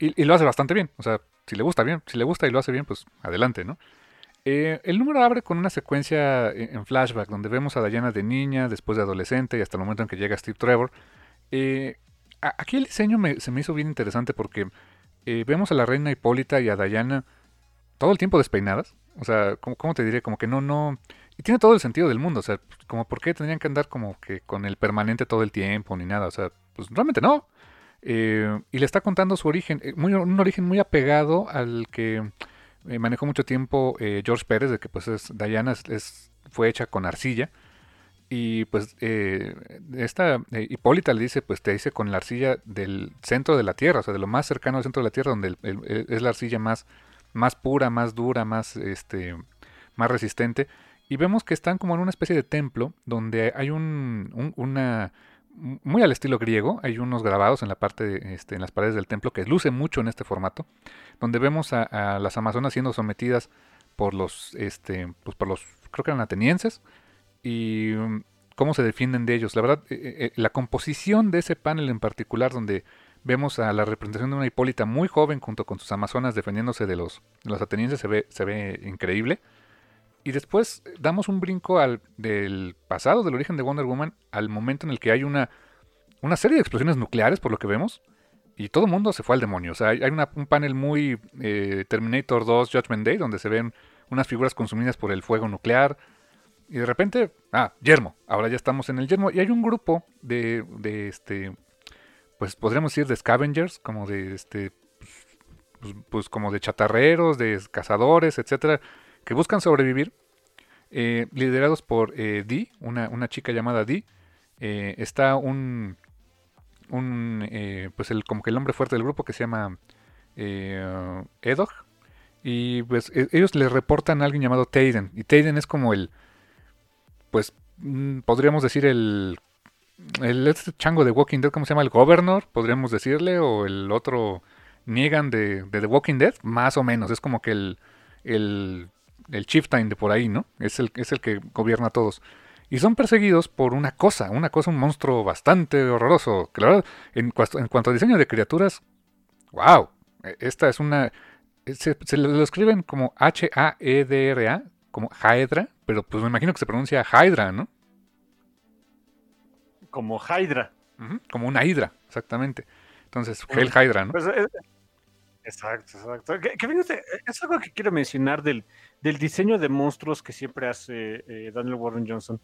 y, lo hace bastante bien. O sea, si le gusta bien, si le gusta y lo hace bien, pues adelante, ¿no? Eh, el número abre con una secuencia en flashback donde vemos a Diana de niña, después de adolescente y hasta el momento en que llega Steve Trevor. Eh, aquí el diseño se me hizo bien interesante porque vemos a la reina Hipólita y a Diana todo el tiempo despeinadas. O sea, ¿cómo, te diré? Como que no, no... Y tiene todo el sentido del mundo. O sea, como por qué tendrían que andar como que con el permanente todo el tiempo ni nada. O sea, pues realmente no. y le está contando su origen, muy, un origen muy apegado al que eh, manejó mucho tiempo eh, George Pérez, de que pues es, Diana es, fue hecha con arcilla. Y pues eh, esta Hipólita le dice, pues te dice con la arcilla del centro de la Tierra, o sea, de lo más cercano al centro de la Tierra, donde es la arcilla más, más pura, más dura, más, este, más resistente. Y vemos que están como en una especie de templo, donde hay un, una, muy al estilo griego. Hay unos grabados en la parte, este, en las paredes del templo que luce mucho en este formato, donde vemos a, las amazonas siendo sometidas por los, este, pues por los, creo que eran atenienses y mm, cómo se defienden de ellos. La verdad, eh, eh, eh, la composición de ese panel en particular, donde vemos a la representación de una Hipólita muy joven junto con sus amazonas defendiéndose de los, de los atenienses, se ve, se ve increíble. Y después damos un brinco al, del pasado, del origen de Wonder Woman, al momento en el que hay una, una serie de explosiones nucleares, por lo que vemos, y todo el mundo se fue al demonio. O sea, hay, un panel muy eh, Terminator 2 Judgment Day, donde se ven unas figuras consumidas por el fuego nuclear. Y de repente, ah, yermo. Ahora ya estamos en el yermo. Y hay un grupo de, de este, pues podríamos decir de scavengers, como de este, pues, pues como de chatarreros, de cazadores, etcétera que buscan sobrevivir, eh, liderados por eh, Dee, una, una, chica llamada Dee. Eh, está un, un pues el, como que el hombre fuerte del grupo que se llama Edog. Y pues e, ellos le reportan a alguien llamado Tayden. Y Tayden es como el, pues mm, podríamos decir el, el este chango de Walking Dead, ¿cómo se llama? El Governor, podríamos decirle, o el otro Niegan de, de The Walking Dead, más o menos. Es como que el, el el chieftain de por ahí, ¿no? Es el, es el que gobierna a todos. Y son perseguidos por una cosa, una cosa, un monstruo bastante horroroso. Que la verdad, en, en cuanto a diseño de criaturas, wow, e, esta es una... Se, lo escriben como H-A-E-D-R-A, como Hydra, pero pues me imagino que se pronuncia Hydra, ¿no? Como Hydra. como una Hydra, exactamente. Entonces, Hell Hydra, ¿no? Pues, eh, exacto, exacto. es algo que quiero mencionar del, del diseño de monstruos que siempre hace eh, Daniel Warren Johnson.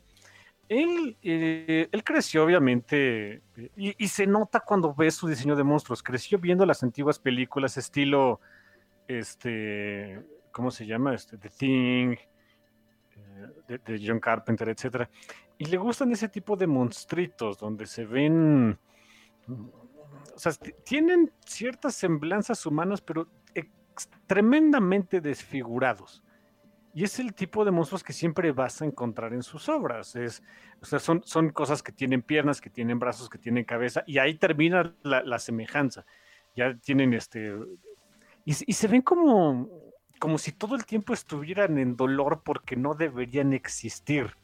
Él, eh, él creció, obviamente, y, se nota cuando ves su diseño de monstruos. Creció viendo las antiguas películas, estilo, este, ¿cómo se llama? Este, The Thing, eh, de, John Carpenter, etc. Y le gustan ese tipo de monstruitos donde se ven, o sea, tienen ciertas semblanzas humanas, pero tremendamente desfigurados. Y es el tipo de monstruos que siempre vas a encontrar en sus obras. Es, o sea, son, son cosas que tienen piernas, que tienen brazos, que tienen cabeza, y ahí termina la, semejanza. Ya tienen este. Y, se ven como, como si todo el tiempo estuvieran en dolor porque no deberían existir.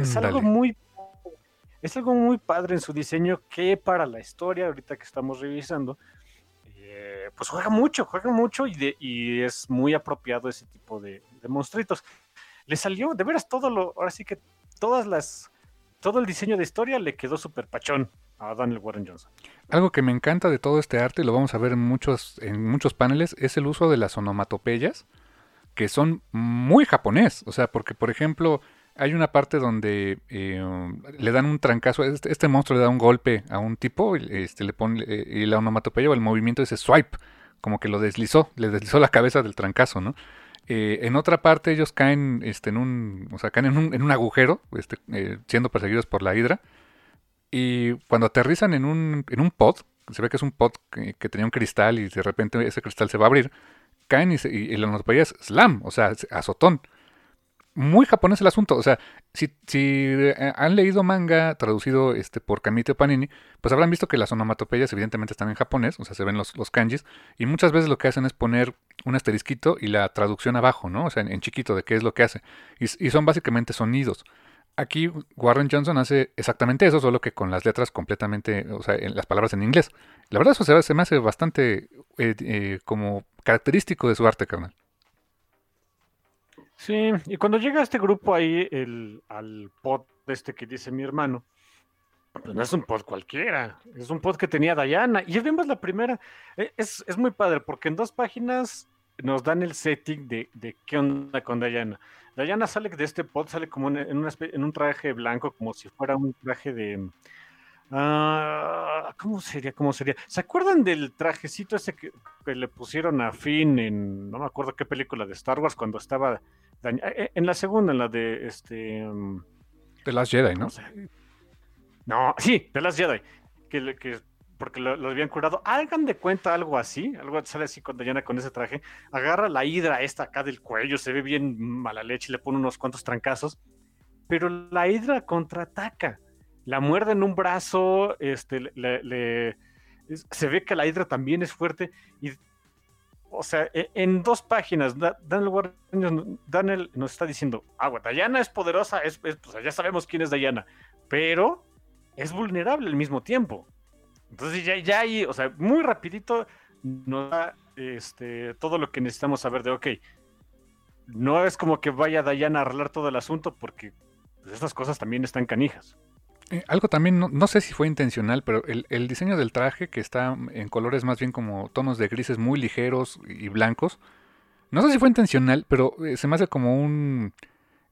Es algo muy. Es algo muy padre en su diseño que para la historia, ahorita que estamos revisando, eh, pues juega mucho, juega mucho y, y es muy apropiado ese tipo de, de monstruitos. Le salió, de veras, todo lo, ahora sí que todas las, todo el diseño de historia le quedó súper pachón a Daniel Warren Johnson. Algo que me encanta de todo este arte, y lo vamos a ver en muchos, en muchos paneles, es el uso de las onomatopeyas, que son muy japonés. O sea, porque, por ejemplo, hay una parte donde eh, le dan un trancazo, este, este, monstruo le da un golpe a un tipo, este, le pone, eh, y la onomatopeya o el movimiento ese swipe, como que lo deslizó, le deslizó la cabeza del trancazo, ¿no? Eh, en otra parte ellos caen este, en un, o sea, caen en un, en un agujero, este, siendo perseguidos por la hidra. Y cuando aterrizan en un, en un pod, se ve que es un pod que, tenía un cristal y de repente ese cristal se va a abrir, caen y, y, la es slam, o sea, azotón. Muy japonés el asunto. O sea, si, eh, han leído manga traducido este, por Kamite Panini, pues habrán visto que las onomatopeyas evidentemente están en japonés, o sea, se ven los, los kanjis, y muchas veces lo que hacen es poner un asterisquito y la traducción abajo, ¿no? O sea, en, chiquito de qué es lo que hace. Y, y, son básicamente sonidos. Aquí Warren Johnson hace exactamente eso, solo que con las letras completamente, o sea, en las palabras en inglés. La verdad eso se, se me hace bastante eh, eh, como característico de su arte, carnal. Sí, y cuando llega este grupo ahí el, al pod este que dice mi hermano, pues no es un pod cualquiera, es un pod que tenía Dayana. Y vemos la primera, e, es, es, muy padre porque en dos páginas nos dan el setting de, de qué onda con Dayana. Dayana sale de este pod, sale como en, en un traje blanco, como si fuera un traje de... Uh, ¿Cómo sería? ¿Cómo sería? ¿Se acuerdan del trajecito ese que, le pusieron a Finn en, no me acuerdo qué película de Star Wars, cuando estaba eh, eh, en la segunda, en la de este. Um, de las Jedi, ¿no? No, sí, de las Jedi. Que, que porque lo, habían curado. Hagan de cuenta algo así, algo sale así con Diana con ese traje. Agarra la hidra esta acá del cuello, se ve bien mala leche, le pone unos cuantos trancazos. Pero la hidra contraataca. La muerde en un brazo, este, le, se ve que la hidra también es fuerte y o sea, e, en dos páginas, Daniel, nos está diciendo, agua, Dayana es poderosa, es, pues ya sabemos quién es Dayana, pero es vulnerable al mismo tiempo. Entonces ya, ya ahí, o sea, muy rapidito nos da este, todo lo que necesitamos saber de, ok, no es como que vaya Dayana a arreglar todo el asunto porque pues, estas cosas también están canijas. Eh, algo también, no, sé si fue intencional, pero el, diseño del traje, que está en colores más bien como tonos de grises muy ligeros y blancos, no sé si fue intencional, pero eh, se me hace como un,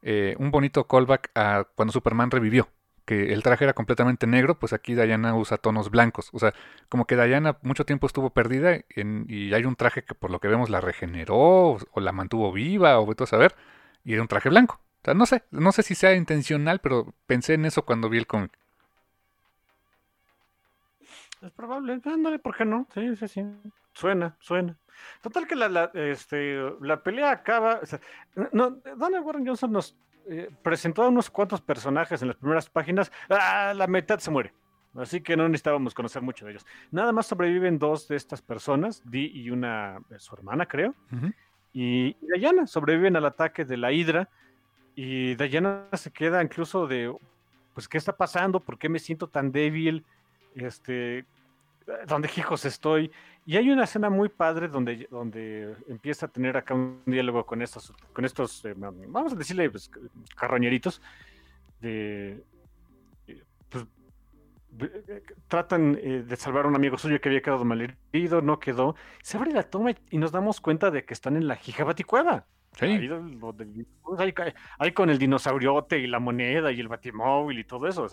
eh, un bonito callback a cuando Superman revivió, que el traje era completamente negro, pues aquí Diana usa tonos blancos. O sea, como que Diana mucho tiempo estuvo perdida y hay un traje que por lo que vemos la regeneró o, la mantuvo viva o vete a saber, y era un traje blanco no sé, no sé si sea intencional, pero pensé en eso cuando vi el cómic. Es probable, ándale, ¿por qué no? Sí, sí, sí. Suena, suena. Total que la, la, este, la pelea acaba. no, Donald Warren Johnson nos eh, presentó a unos cuantos personajes en las primeras páginas. Ah, la mitad se muere. Así que no necesitábamos conocer mucho de ellos. Nada más sobreviven dos de estas personas, Dee y una, eh, su hermana, creo. Y Diana sobreviven al ataque de la Hidra y Diana se queda incluso de, pues, ¿qué está pasando? ¿Por qué me siento tan débil? Este, ¿dónde hijos estoy? Y hay una escena muy padre donde, donde empieza a tener acá un diálogo con estos, con estos eh, vamos a decirle, pues, carroñeritos, de, pues, tratan eh, de salvar a un amigo suyo que había quedado malherido, no quedó. Se abre la toma y nos damos cuenta de que están en la Jijabaticueva. Ahí, con el dinosauriote y la moneda y el batimóvil y todo eso.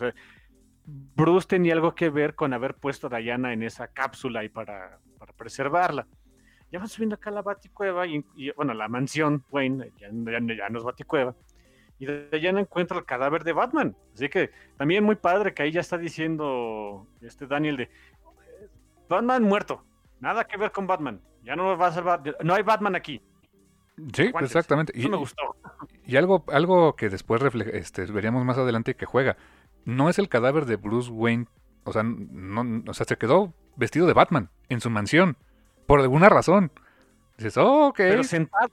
Bruce tenía algo que ver con haber puesto a Diana en esa cápsula y para, preservarla. Ya van subiendo acá a la Baticueva y, bueno, la mansión Wayne, ya, ya, no es Baticueva. Y Diana encuentra el cadáver de Batman. Así que también muy padre que ahí ya está diciendo este Daniel de Batman muerto. Nada que ver con Batman. Ya no va a salvar. No hay Batman aquí. Sí, exactamente. y, me gustó. Y algo, algo que después este, veríamos más adelante que juega. No es el cadáver de Bruce Wayne. O sea, no, o sea, se quedó vestido de Batman en su mansión. Por alguna razón. Dices, oh, ok. Pero sentado,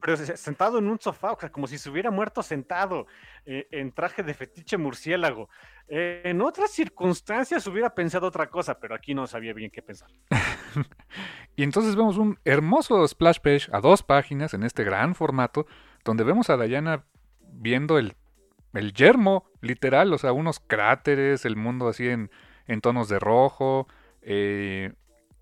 pero sentado en un sofá, o sea, como si se hubiera muerto sentado eh, en traje de fetiche murciélago. Eh, en otras circunstancias hubiera pensado otra cosa, pero aquí no sabía bien qué pensar. y entonces vemos un hermoso splash page a dos páginas en este gran formato, donde vemos a Diana viendo el, el yermo, literal, o sea, unos cráteres, el mundo así en, en tonos de rojo. Eh,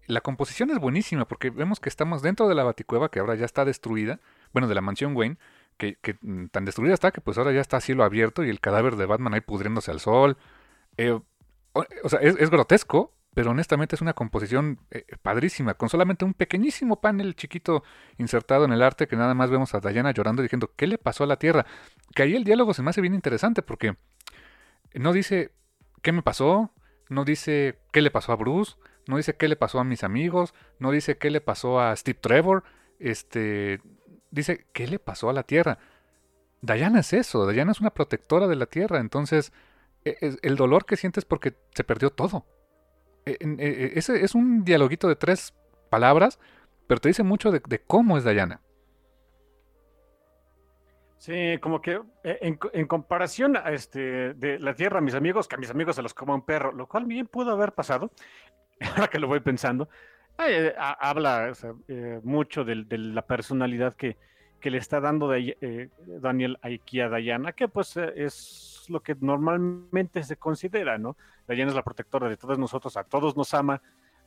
la composición es buenísima porque vemos que estamos dentro de la baticueva que ahora ya está destruida bueno, de la mansión Wayne, que, mm, tan destruida está que pues ahora ya está cielo abierto y el cadáver de Batman ahí pudriéndose al sol. Eh, o, sea, es, grotesco, pero honestamente es una composición eh, padrísima, con solamente un pequeñísimo panel chiquito insertado en el arte que nada más vemos a Diana llorando diciendo, ¿qué le pasó a la Tierra? Que ahí el diálogo se me hace bien interesante porque no dice, ¿qué me pasó? No dice, ¿qué le pasó a Bruce? No dice, ¿qué le pasó a mis amigos? No dice, ¿qué le pasó a Steve Trevor? Este, dice, ¿qué le pasó a la Tierra? Diana es eso, Diana es una protectora de la Tierra, entonces e, el dolor que sientes porque se perdió todo. E, e, ese es un dialoguito de tres palabras, pero te dice mucho de, cómo es Diana. Sí, como que en, comparación a este, de la Tierra, mis amigos, que a mis amigos se los coma un perro, lo cual bien pudo haber pasado, ahora que lo voy pensando, eh, habla eh, mucho de, la personalidad que, le está dando eh, Daniel aquí a Diana, que pues es lo que normalmente se considera, ¿no? Diana es la protectora de todos nosotros, a todos nos ama,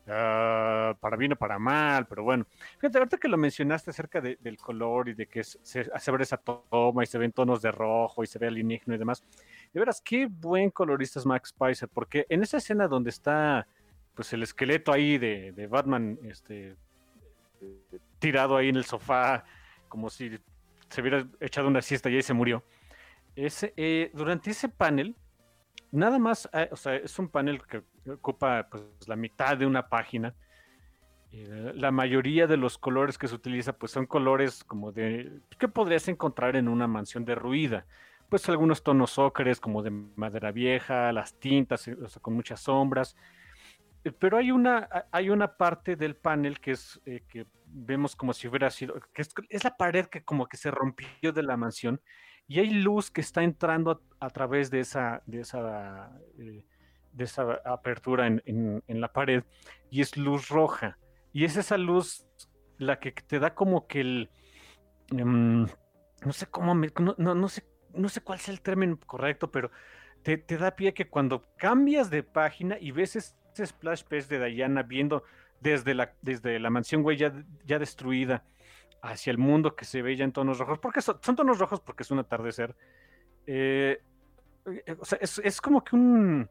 ah, para bien o para mal, pero bueno. Fíjate, ahorita que lo mencionaste acerca del color y de que se hace ver esa toma y se ven tonos de rojo y se ve alienígena y demás, de veras, qué buen colorista es Max Spicer, porque en esa escena donde está pues el esqueleto ahí de, Batman este, tirado ahí en el sofá, como si se hubiera echado una siesta y ahí se murió. Ese, eh, durante ese panel, nada más, eh, o sea, es un panel que ocupa pues, la mitad de una página. Eh, la mayoría de los colores que se utiliza pues son colores como de que podrías encontrar en una mansión derruida pues algunos tonos ocres como de madera vieja las tintas o sea, con muchas sombras eh, pero hay una, hay una parte del panel que es eh, que vemos como si hubiera sido, que es, la pared que como que se rompió de la mansión y hay luz que está entrando a, través de esa, de esa, eh, de esa apertura en, en, la pared y es luz roja. Y es esa luz la que te da como que el, em, no sé cómo, no, no, no, sé, no sé cuál es el término correcto, pero te, te da pie que cuando cambias de página y ves este splash page de Diana viendo desde la, desde la mansión, güey, ya, destruida hacia el mundo que se ve ya en tonos rojos, porque son, tonos rojos porque es un atardecer. Eh, o sea, es, como que un,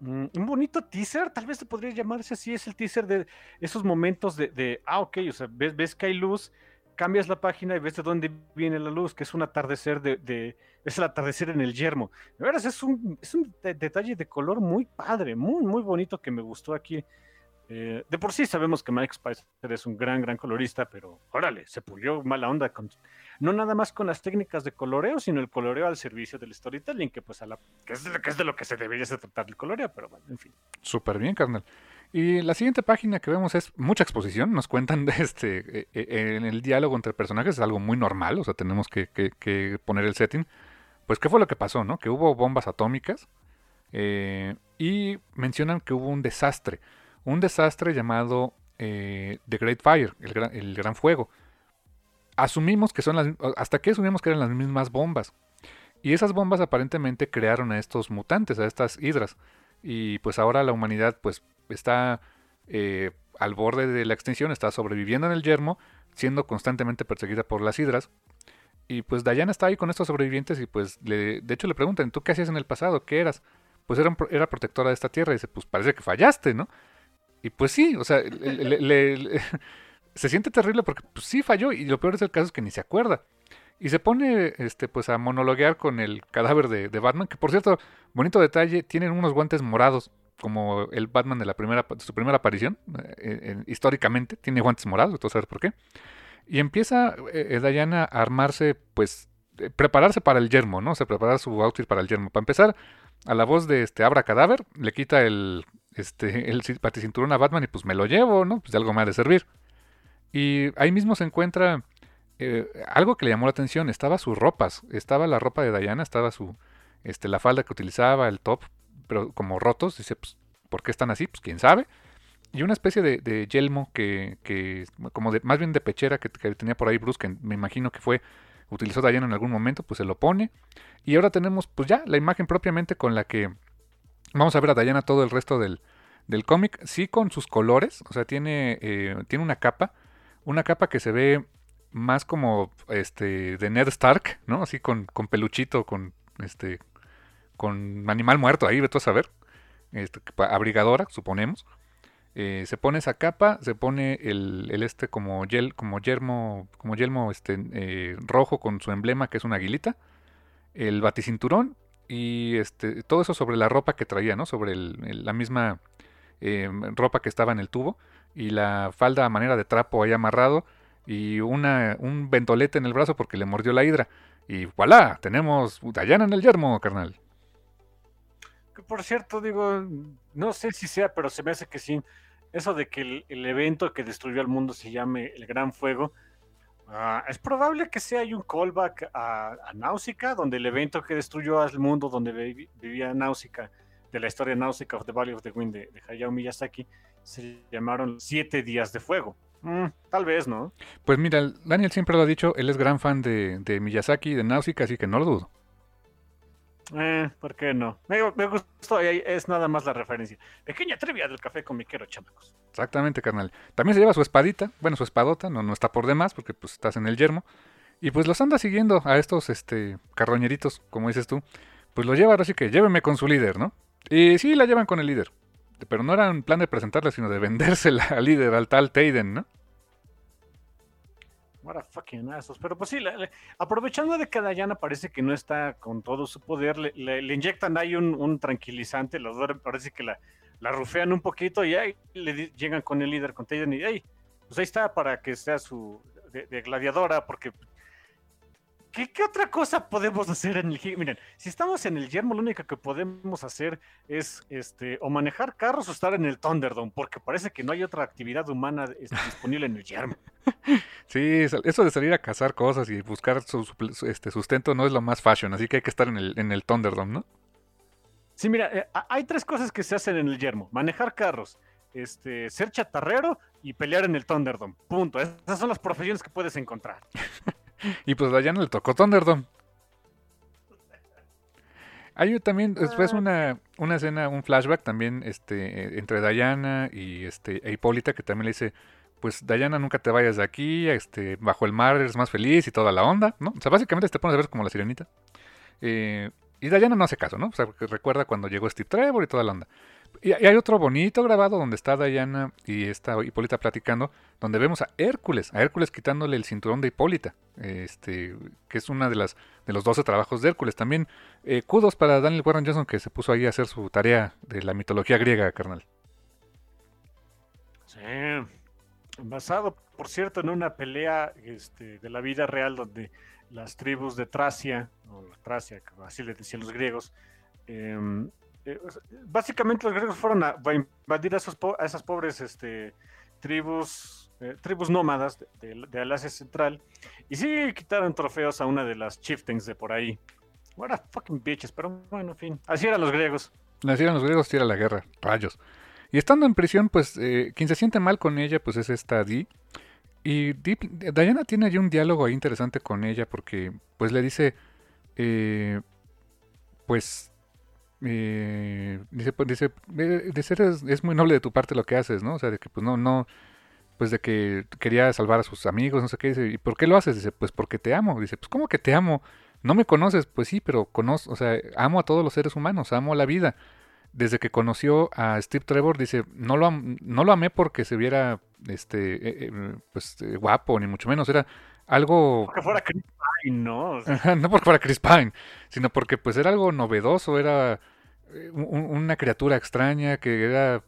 un bonito teaser, tal vez podría llamarse así, es el teaser de esos momentos de, ah, ok, o sea, ves, ves que hay luz, cambias la página y ves de dónde viene la luz, que es un atardecer de, es el atardecer en el yermo. De veras, es un, es un detalle de color muy padre, muy, muy bonito que me gustó aquí. Eh, de por sí sabemos que Mike Spicer es un gran, gran colorista, pero órale, se pulió mala onda con, no nada más con las técnicas de coloreo, sino el coloreo al servicio del storytelling, que pues a la, que es, de, que es de lo que se debería tratar el coloreo, pero bueno, en fin. Súper bien, carnal. Y la siguiente página que vemos es mucha exposición. Nos cuentan este eh, eh, en el diálogo entre personajes es algo muy normal, o sea, tenemos que, poner el setting. Pues, ¿qué fue lo que pasó, no? Que hubo bombas atómicas eh, y mencionan que hubo un desastre, un desastre llamado The Great Fire, el gran, el gran fuego. Asumimos que son las, hasta que asumimos que eran las mismas bombas. Y esas bombas aparentemente crearon a estos mutantes, a estas hidras. Y pues ahora la humanidad pues está eh, al borde de la extinción, está sobreviviendo en el yermo, siendo constantemente perseguida por las hidras. Y pues Diana está ahí con estos sobrevivientes y pues le, de hecho le preguntan, ¿tú qué hacías en el pasado? ¿Qué eras? Pues era, era protectora de esta tierra y dice, pues parece que fallaste, ¿no? Y pues sí, o sea, se siente terrible porque pues, sí falló y lo peor es el caso es que ni se acuerda. Y se pone este, pues a monologuear con el cadáver de, de Batman, que por cierto, bonito detalle, tienen unos guantes morados como el Batman de la primera su primera aparición eh, históricamente tiene guantes morados entonces saber por qué. Y empieza eh, Diana a armarse pues eh, prepararse para el yermo no o sea preparar su outfit para el yermo. Para empezar a la voz de este Abra Cadáver le quita el este el paticinturón a Batman y pues me lo llevo no pues de algo me ha de servir. Y ahí mismo se encuentra algo que le llamó la atención estaba sus ropas estaba la ropa de Diana estaba su este la falda que utilizaba el top pero como rotos. Dice, pues, ¿por qué están así? Pues quién sabe. Y una especie de, yelmo que, que, como de, más bien de pechera que, tenía por ahí Bruce, que me imagino que fue, utilizó Diana en algún momento, pues se lo pone. Y ahora tenemos, pues ya, la imagen propiamente con la que vamos a ver a Diana todo el resto del, del cómic. Sí con sus colores, o sea, tiene, eh, tiene una capa, una capa que se ve más como este de Ned Stark, ¿no? Así con, con peluchito, con este con animal muerto ahí, vete a saber. Este, abrigadora, suponemos. Eh, se pone esa capa, se pone el, este como yel, como yermo, como yelmo este, eh, rojo con su emblema que es una aguilita, el baticinturón y este, todo eso sobre la ropa que traía, ¿no? Sobre la misma eh, ropa que estaba en el tubo y la falda a manera de trapo ahí amarrado y una, un ventolete en el brazo porque le mordió la hidra. Y voilà, tenemos Dayana en el yermo, carnal. Por cierto, digo, no sé si sea, pero se me hace que sí. Eso de que el, evento que destruyó al mundo se llame el Gran Fuego, ah, es probable que sea un callback a, a Náusica, donde el evento que destruyó al mundo, donde vivía Náusica, de la historia Náusica of the Valley of the Wind de, de Hayao Miyazaki, se llamaron Siete Días de Fuego. Mm, tal vez, ¿no? Pues mira, Daniel siempre lo ha dicho, él es gran fan de, de Miyazaki, de Náusica, así que no lo dudo. Eh, ¿por qué no? Me, gustó, es nada más la referencia. Pequeña trivia del café con miquero, chamacos. Exactamente, carnal. También se lleva su espadita, bueno, su espadota, no, no está por demás, porque pues estás en el yermo. Y pues los anda siguiendo a estos este carroñeritos, como dices tú. Pues lo lleva, así que lléveme con su líder, ¿no? Y sí, la llevan con el líder. Pero no era un plan de presentarla, sino de vendérsela al líder, al tal Tayden, ¿no? What fucking asos. Pero pues sí, aprovechando de que Dayana parece que no está con todo su poder, le, inyectan ahí un, tranquilizante, los parece que la, la rufean un poquito y ahí le llegan con el líder, con Tayden, y ahí, pues ahí está para que sea su de gladiadora, porque ¿Qué, otra cosa podemos hacer en el Miren, si estamos en el Yermo, lo único que podemos hacer es este o manejar carros o estar en el Thunderdome, porque parece que no hay otra actividad humana este, disponible en el Yermo. Sí, eso de salir a cazar cosas y buscar su, este, sustento no es lo más fashion, así que hay que estar en el, en el Thunderdome, ¿no? Sí, mira, eh, hay tres cosas que se hacen en el Yermo: manejar carros, este, ser chatarrero y pelear en el Thunderdome. Punto. Esas son las profesiones que puedes encontrar. y pues Diana le tocó Thunderdome. Hay también después ah. una, una escena, un flashback también este, entre Diana y este, e Hipólita que también le dice, pues Diana nunca te vayas de aquí, este, bajo el mar eres más feliz y toda la onda, ¿no? O sea, básicamente te pones a ver como la sirenita. Eh, y Diana no hace caso, ¿no? O sea, recuerda cuando llegó Steve Trevor y toda la onda. Y hay otro bonito grabado donde está Diana y está Hipólita platicando, donde vemos a Hércules, a Hércules quitándole el cinturón de Hipólita, este, que es una de de los 12 trabajos de Hércules. También eh, kudos para Daniel Warren Johnson que se puso ahí a hacer su tarea de la mitología griega, carnal. Sí, basado, por cierto, en una pelea este, de la vida real donde las tribus de Tracia, o Tracia, así le decían los griegos, eh, eh, básicamente los griegos fueron a, invadir a, esas pobres este, tribus, eh, tribus nómadas de, de, Asia Central y sí quitaron trofeos a una de las chieftains de por ahí. What a fucking bitches, pero bueno, en fin, así eran los griegos. Así eran los griegos, tira la guerra, rayos. Y estando en prisión, pues eh, quien se siente mal con ella, pues es esta Dee. Y Diana tiene allí un diálogo ahí interesante con ella porque pues le dice, pues eh, dice, pues, dice, eh, es, muy noble de tu parte lo que haces, ¿no? O sea, de que pues no, no, pues de que quería salvar a sus amigos, no sé qué, dice, ¿y por qué lo haces? Dice, pues porque te amo. Dice, pues ¿cómo que te amo? No me conoces, pues sí, pero conozco, o sea, amo a todos los seres humanos, amo la vida. Desde que conoció a Steve Trevor, dice, no lo, no lo amé porque se viera, este, eh, pues guapo, ni mucho menos, era algo... Porque fuera Chris Pine, ¿no? no porque fuera Chris Pine, sino porque pues era algo novedoso, era eh, una criatura extraña que era...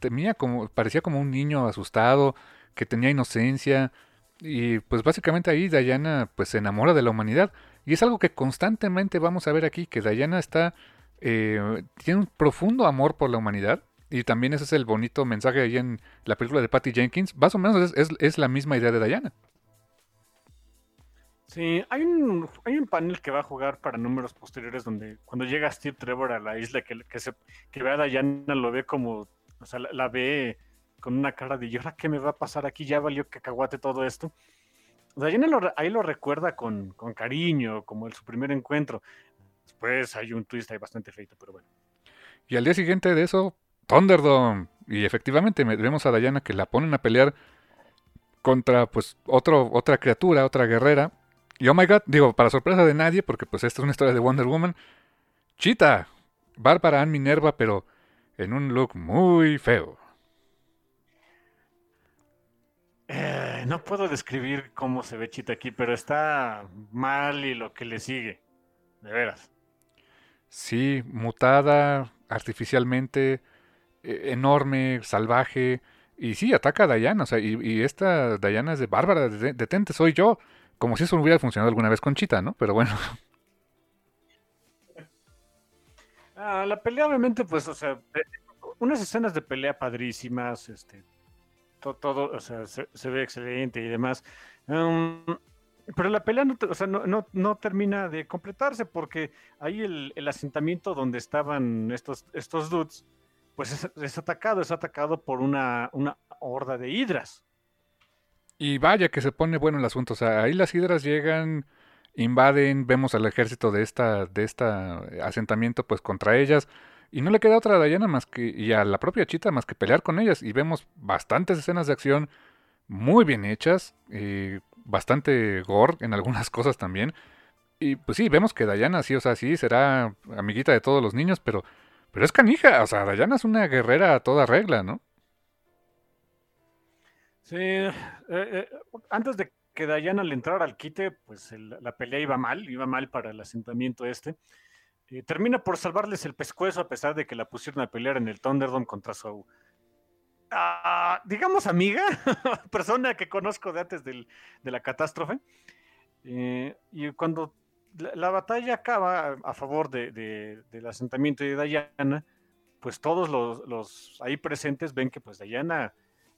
temía como, parecía como un niño asustado, que tenía inocencia, y pues básicamente ahí Diana pues se enamora de la humanidad. Y es algo que constantemente vamos a ver aquí, que Diana está... Eh, tiene un profundo amor por la humanidad. Y también ese es el bonito mensaje ahí en la película de Patty Jenkins. Más o menos es, es la misma idea de Diana. Sí, hay un, hay un panel que va a jugar para números posteriores donde cuando llega Steve Trevor a la isla, que, que, se, que ve a Diana, lo ve como, o sea, la, ve con una cara de, ¿y ahora qué me va a pasar aquí? Ya valió cacahuate todo esto. Diana ahí lo recuerda con, con cariño, como el, su primer encuentro. Después hay un twist ahí bastante feito, pero bueno. Y al día siguiente de eso, Thunderdome. Y efectivamente vemos a Diana que la ponen a pelear contra pues otro, otra criatura, otra guerrera, y oh my god, digo, para sorpresa de nadie, porque pues esta es una historia de Wonder Woman, Chita, Bárbara Ann Minerva, pero en un look muy feo. Eh, no puedo describir cómo se ve Chita aquí, pero está mal y lo que le sigue. De veras. Sí, mutada artificialmente, e, enorme, salvaje. Y sí, ataca a Diana. O sea, y, esta Diana es de Bárbara, detente, soy yo Como si eso hubiera funcionado alguna vez con Chita, ¿no? Pero bueno. Ah, la pelea, obviamente, pues, o sea, unas escenas de pelea padrísimas, este, todo, o sea, se, ve excelente y demás. Um, pero la pelea no, o sea, no, no, termina de completarse porque ahí el, el, asentamiento donde estaban estos, estos dudes, pues es, es, atacado, es atacado por una, una horda de hidras. Y vaya que se pone bueno el asunto, o sea, ahí las hidras llegan invaden, vemos al ejército de esta, de esta eh, asentamiento pues contra ellas. Y no le queda otra a Diana más que, y a la propia Chita más que pelear con ellas. Y vemos bastantes escenas de acción muy bien hechas, eh, bastante gore en algunas cosas también. Y pues sí, vemos que Diana sí, o sea, sí será amiguita de todos los niños, pero, pero es canija, o sea, Diana es una guerrera a toda regla, ¿no? Sí, eh, antes de que Diana al entrar al quite, pues la pelea iba mal, iba mal para el asentamiento este. Eh, termina por salvarles el pescuezo a pesar de que la pusieron a pelear en el Thunderdome contra su, ah, digamos, amiga, persona que conozco de antes de la catástrofe. Eh, y cuando la, batalla acaba a favor de, del asentamiento de Diana, pues todos los, los, ahí presentes ven que pues Diana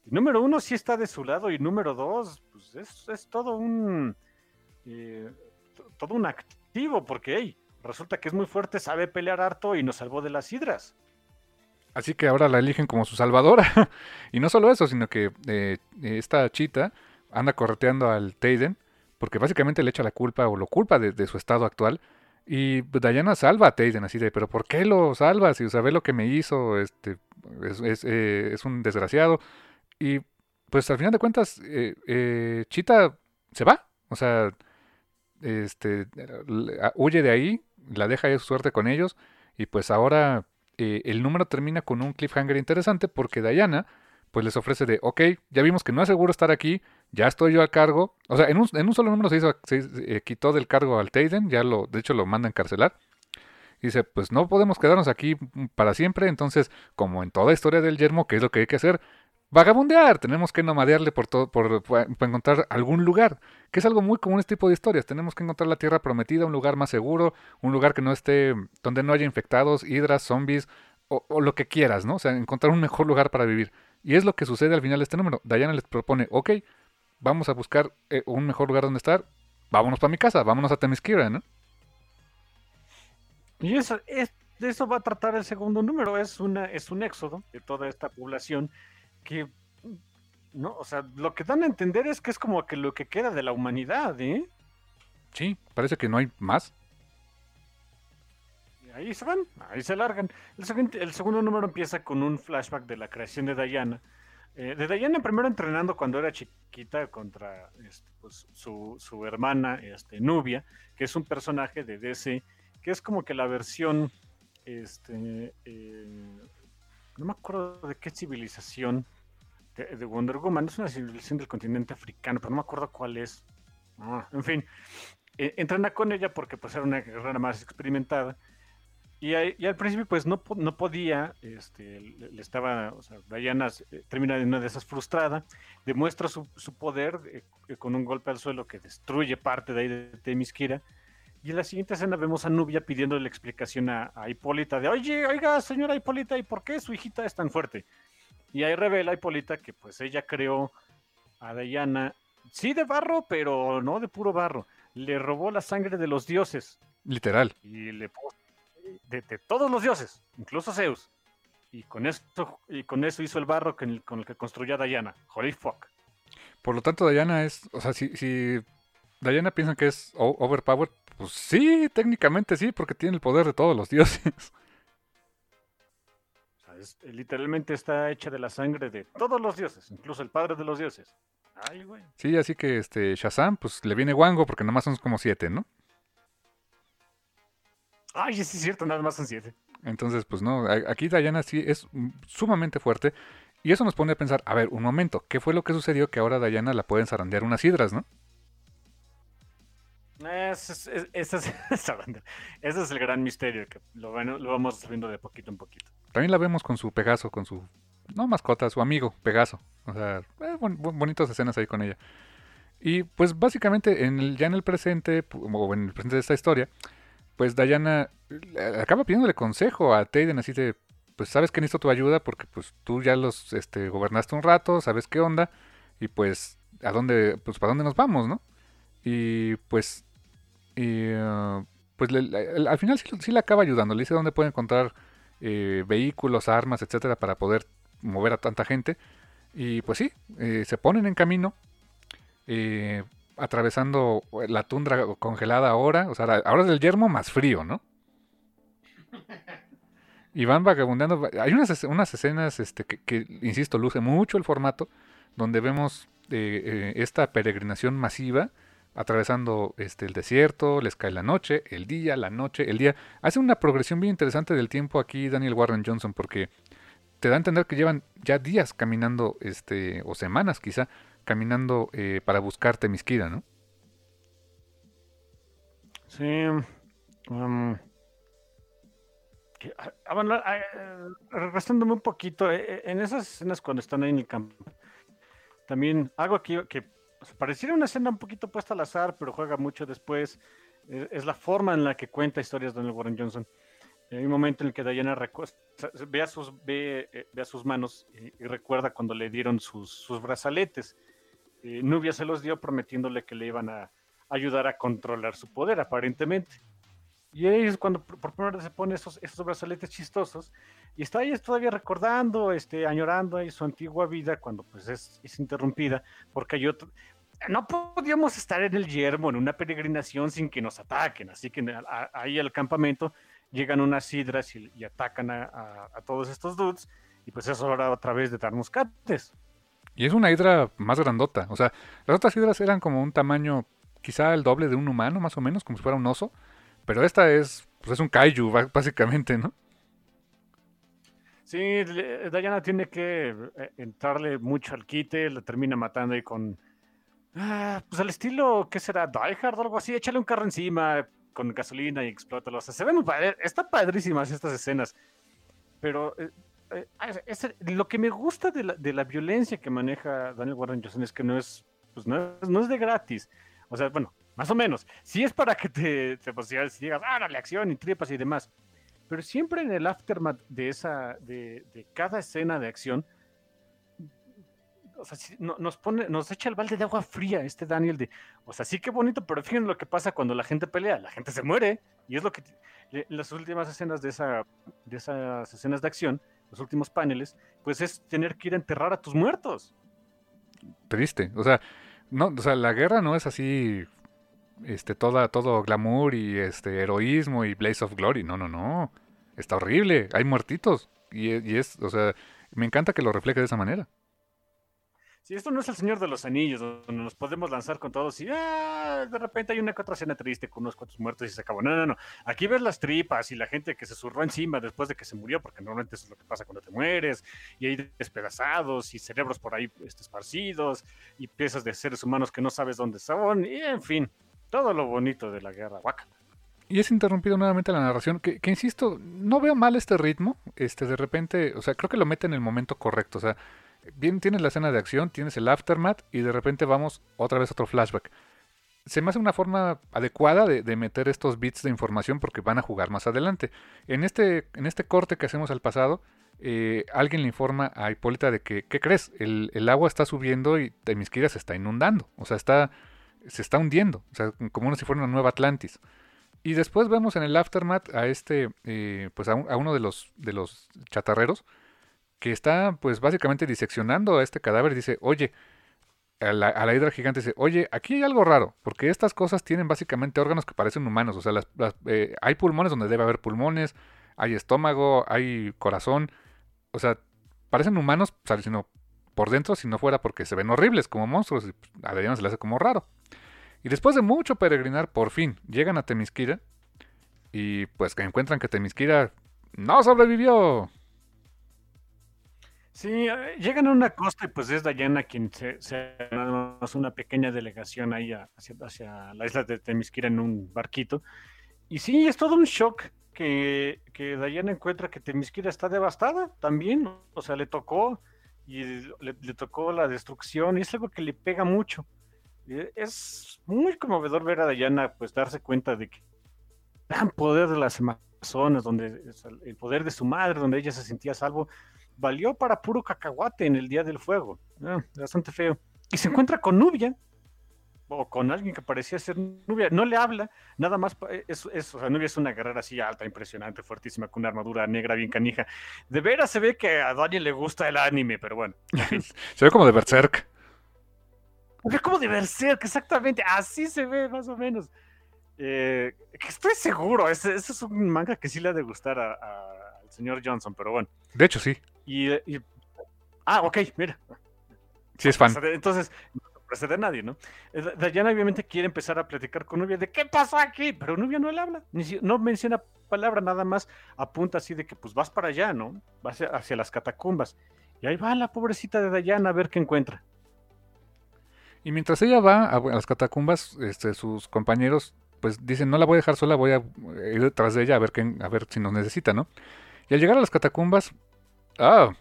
número uno sí está de su lado y número dos, pues es, todo un eh, todo un activo, porque hey, resulta que es muy fuerte, sabe pelear harto y nos salvó de las hidras. Así que ahora la eligen como su salvadora. y no solo eso, sino que eh, esta chita anda correteando al Teiden, porque básicamente le echa la culpa o lo culpa de, su estado actual. Y Diana salva a Teiden así de, pero ¿por qué lo salva? Si sabe lo que me hizo, este, es, eh, es un desgraciado. Y pues al final de cuentas, eh, eh, Chita se va. O sea, este, huye de ahí, la deja de suerte con ellos. Y pues ahora eh, el número termina con un cliffhanger interesante porque Diana pues les ofrece de, ok, ya vimos que no es seguro estar aquí, ya estoy yo a cargo. O sea, en un, en un solo número se, hizo, quitó del cargo al Tayden, ya lo, de hecho lo manda a encarcelar. Y dice, pues no podemos quedarnos aquí para siempre, entonces, como en toda historia del yermo, ¿qué es lo que hay que hacer? Vagabundear, tenemos que nomadearle por todo, por, encontrar algún lugar, que es algo muy común este tipo de historias. Tenemos que encontrar la tierra prometida, un lugar más seguro, un lugar que no esté, donde no haya infectados, hidras, zombies, o, lo que quieras, ¿no? O sea, encontrar un mejor lugar para vivir. Y es lo que sucede al final de este número. Diana les propone, ok, vamos a buscar eh, un mejor lugar donde estar, vámonos para mi casa, vámonos a Temisquira, ¿no? Y eso, es, de eso va a tratar el segundo número, es, una, es un éxodo de toda esta población que no, o sea, lo que dan a entender es que es como que lo que queda de la humanidad, ¿eh? Sí, parece que no hay más. Y ahí se van, ahí se largan. El, segundo número empieza con un flashback de la creación de Diana. Eh, de Diana primero entrenando cuando era chiquita contra este, pues, su, su, hermana este, Nubia, que es un personaje de DC, que es como que la versión este, eh, no me acuerdo de qué civilización de, Wonder Woman, es una civilización del continente africano, pero no me acuerdo cuál es. Ah, en fin, eh, entrena con ella porque pues era una guerrera más experimentada. Y, al principio pues no, no podía, este, le, estaba, o sea, Diana eh, termina de una de esas frustrada, demuestra su, su poder eh, con un golpe al suelo que destruye parte de ahí de Temiskira y en la siguiente escena vemos a Nubia pidiéndole explicación a, Hipólita de, oye, oiga, señora Hipólita, ¿y por qué su hijita es tan fuerte? Y ahí revela Hipólita que pues ella creó a Diana, sí de barro, pero no de puro barro. Le robó la sangre de los dioses. Literal. Y le de, de todos los dioses, incluso Zeus. Y con eso, y con eso hizo el barro con el, que construyó a Diana. Holy fuck. Por lo tanto, Diana es, o sea, si, si Diana piensa que es overpowered, pues sí, técnicamente sí, porque tiene el poder de todos los dioses. literalmente está hecha de la sangre de todos los dioses, incluso el padre de los dioses. Ay, güey. Sí, así que este Shazam, pues le viene guango porque nada más son como siete, ¿no? Ay, sí es cierto, nada más son siete. Entonces, pues no, aquí Diana sí es sumamente fuerte. Y eso nos pone a pensar, a ver, un momento, ¿qué fue lo que sucedió que ahora Diana la pueden zarandear unas hidras, no? Ese es, es, el gran misterio, que lo, lo vamos viendo de poquito en poquito. También la vemos con su Pegaso, con su, no mascota, su amigo Pegaso. O sea, eh, bonitas escenas ahí con ella. Y pues básicamente en el, ya en el presente, o en el presente de esta historia, pues Diana acaba pidiéndole consejo a Tayden así de, pues sabes que necesito tu ayuda porque pues tú ya los este, gobernaste un rato, sabes qué onda y pues a dónde, pues para dónde nos vamos, ¿no? Y pues, y, uh, pues al final sí, le acaba ayudando, le dice dónde puede encontrar eh, vehículos, armas, etcétera, para poder mover a tanta gente. Y pues sí, eh, se ponen en camino, eh, atravesando la tundra congelada ahora, o sea, ahora es el yermo más frío, ¿no? Y van vagabundeando. Hay unas, unas escenas este, que, insisto, luce mucho el formato, donde vemos esta peregrinación masiva atravesando este, el desierto, les cae la noche, el día, la noche, el día. Hace una progresión bien interesante del tiempo aquí Daniel Warren Johnson, porque te da a entender que llevan ya días caminando, este, o semanas quizá, caminando eh, para buscar Temisquira, ¿no? Sí. Um, Ah, ah, bueno, ah, restándome un poquito, eh, eh, en esas escenas cuando están ahí en el campo, también algo aquí que pareciera una escena un poquito puesta al azar, pero juega mucho después, eh, es, la forma en la que cuenta historias Donald Warren Johnson. Hay un momento en el que Diana ve, a sus, a sus manos y, recuerda cuando le dieron sus, sus brazaletes. Nubia se los dio prometiéndole que le iban a ayudar a controlar su poder, aparentemente. Y ahí es cuando por primera vez se pone esos, esos brazaletes chistosos y está ahí todavía recordando, este, añorando ahí su antigua vida cuando pues es, es interrumpida porque hay otro... No podíamos estar en el yermo, en una peregrinación sin que nos ataquen, así que ahí al campamento llegan unas hidras y, atacan a, a, todos estos dudes y pues eso ahora otra vez de darnos cates. Y es una hidra más grandota, o sea, las otras hidras eran como un tamaño quizá el doble de un humano más o menos, como si fuera un oso pero esta es, pues es un kaiju, básicamente, ¿no? Sí, Diana tiene que eh, entrarle mucho al quite, la termina matando ahí con. Ah, pues al estilo, ¿qué será? Die Hard o algo así, échale un carro encima con gasolina y explótalo. O sea, se ven muy padre, está padrísimas estas escenas. Pero eh, eh, lo que me gusta de la, de la, violencia que maneja Daniel Warren Johnson es que no es, pues no es, no es de gratis. O sea, bueno, más o menos. Si es para que te, te si digas, ah, acción y tripas y demás. Pero siempre en el aftermath de esa, de, de cada escena de acción, o sea, nos pone, nos echa el balde de agua fría este Daniel de, o sea, sí que bonito, pero fíjense lo que pasa cuando la gente pelea, la gente se muere, y es lo que las últimas escenas de esa, de esas escenas de acción, los últimos paneles, pues es tener que ir a enterrar a tus muertos. Triste, o sea, no, o sea, la guerra no es así este, toda, todo glamour y este heroísmo y Blaze of Glory. No, no, no. Está horrible. Hay muertitos. Y, y es, o sea, me encanta que lo refleje de esa manera. Si esto no es el Señor de los Anillos, donde nos podemos lanzar con todos y ah, de repente hay una que otra escena triste con unos cuantos muertos y se acabó. No, no, no. Aquí ves las tripas y la gente que se zurró encima después de que se murió, porque normalmente eso es lo que pasa cuando te mueres, y hay despedazados y cerebros por ahí este, esparcidos y piezas de seres humanos que no sabes dónde son, y en fin todo lo bonito de la guerra. Y es interrumpido nuevamente la narración, que, insisto, no veo mal este ritmo, este de repente, o sea, creo que lo mete en el momento correcto, o sea, bien tienes la escena de acción, tienes el aftermath y de repente vamos otra vez a otro flashback. Se me hace una forma adecuada de, meter estos bits de información porque van a jugar más adelante. En este, en este corte que hacemos al pasado, eh, alguien le informa a Hipólita de que, ¿qué crees? El, el agua está subiendo y Temisquira se está inundando. O sea, está, se está hundiendo, o sea, como si fuera una nueva Atlantis. Y después vemos en el aftermath a este, eh, pues a, uno de los, de los chatarreros que está, pues básicamente diseccionando a este cadáver. Y dice, oye, a la, hidra gigante dice, oye, aquí hay algo raro, porque estas cosas tienen básicamente órganos que parecen humanos, o sea, las, eh, hay pulmones donde debe haber pulmones, hay estómago, hay corazón, o sea, parecen humanos, sino por dentro, si no fuera porque se ven horribles como monstruos, y pues, a Adriana se le hace como raro. Y después de mucho peregrinar, por fin llegan a Temisquira y pues que encuentran que Temisquira no sobrevivió. Sí, eh, llegan a una costa y pues es Dayana quien se, se una pequeña delegación ahí hacia, hacia, la isla de Temisquira en un barquito. Y sí, es todo un shock que, que Dayana encuentra que Temisquira está devastada también. O sea, le tocó y le, tocó la destrucción y es algo que le pega mucho. Eh, es muy conmovedor ver a Diana pues darse cuenta de que gran poder de las Amazonas, donde el poder de su madre, donde ella se sentía salvo, valió para puro cacahuate en el Día del Fuego. Ah, bastante feo. Y se encuentra con Nubia, o con alguien que parecía ser Nubia, no le habla, nada más, es, es, o sea, Nubia es una guerrera así alta, impresionante, fuertísima, con una armadura negra bien canija. De veras se ve que a Daniel le gusta el anime, pero bueno. se ve como de Berserk. Se ve como de Berserk, exactamente, así se ve más o menos. Eh, estoy seguro, ese, es un manga que sí le ha de gustar al señor Johnson, pero bueno. De hecho, sí. Y, ah, ok, mira. Sí es fan. Entonces, de nadie, ¿no? Eh, Dayana obviamente quiere empezar a platicar con Nubia de qué pasó aquí, pero Nubia no le habla, no menciona palabra, nada más apunta así de que pues vas para allá, ¿no? Vas hacia, las catacumbas. Y ahí va la pobrecita de Dayana a ver qué encuentra. Y mientras ella va a, las catacumbas, este, sus compañeros pues dicen, no la voy a dejar sola, voy a ir detrás de ella a ver, qué, a ver si nos necesita, ¿no? Y al llegar a las catacumbas, ah,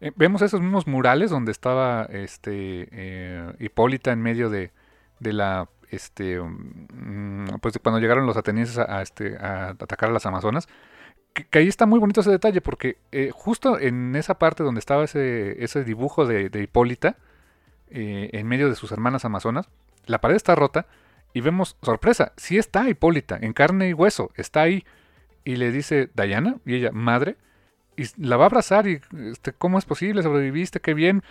eh, vemos esos mismos murales donde estaba este eh, Hipólita en medio de, de la este mm, pues cuando llegaron los atenienses a, este, atacar a las amazonas. Que, ahí está muy bonito ese detalle porque eh, justo en esa parte donde estaba ese, ese dibujo de, Hipólita en medio de sus hermanas amazonas la pared está rota y vemos sorpresa sí está Hipólita en carne y hueso está ahí. Y le dice Diana y ella madre y la va a abrazar y este, ¿cómo es posible? ¿Sobreviviste? Qué bien.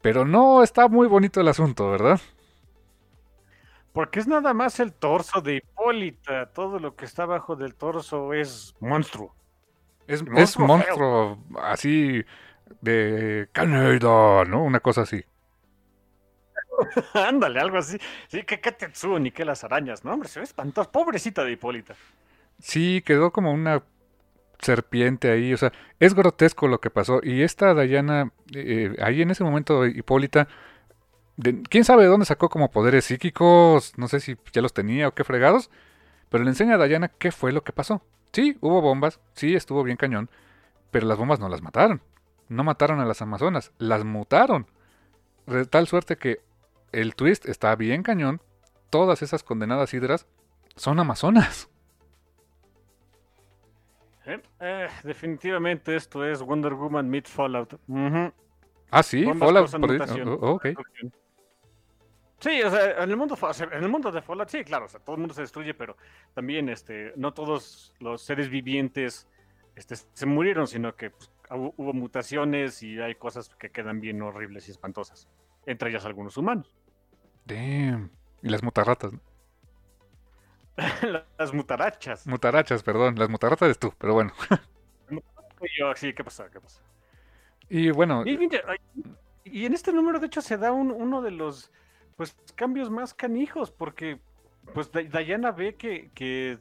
Pero no está muy bonito el asunto, ¿verdad? Porque es nada más el torso de Hipólita. Todo lo que está abajo del torso es monstruo. Es, monstruo, así de Canadá, ¿no? Una cosa así. Ándale, algo así. Sí, que Tetsuo ni que las arañas. No, hombre, se ve espantoso. Pobrecita de Hipólita. Sí, quedó como una serpiente ahí, o sea, es grotesco lo que pasó. Y esta Dayana, eh, ahí en ese momento Hipólita, quién sabe de dónde sacó como poderes psíquicos, no sé si ya los tenía o qué fregados, pero le enseña a Dayana qué fue lo que pasó. Sí, hubo bombas, sí, estuvo bien cañón, pero las bombas no las mataron. No mataron a las Amazonas, las mutaron. De tal suerte que el twist está bien cañón, todas esas condenadas hidras son Amazonas. Eh, eh, definitivamente esto es Wonder Woman meets Fallout. Ah, sí, Fallout. Oh, sí, o sea, en el mundo, en el mundo de Fallout, sí, claro, o sea, todo el mundo se destruye, pero también, este, no todos los seres vivientes, este, se murieron, sino que pues, hubo mutaciones y hay cosas que quedan bien horribles y espantosas, entre ellas algunos humanos. Damn. Y las mutarratas, ¿no? las mutarachas. Mutarachas, perdón. Las mutarachas es tú, pero bueno. Yo, sí, ¿qué pasa? ¿Qué pasa? Y bueno. Y, en este número, de hecho, se da uno de los pues cambios más canijos, porque pues Diana ve que, que,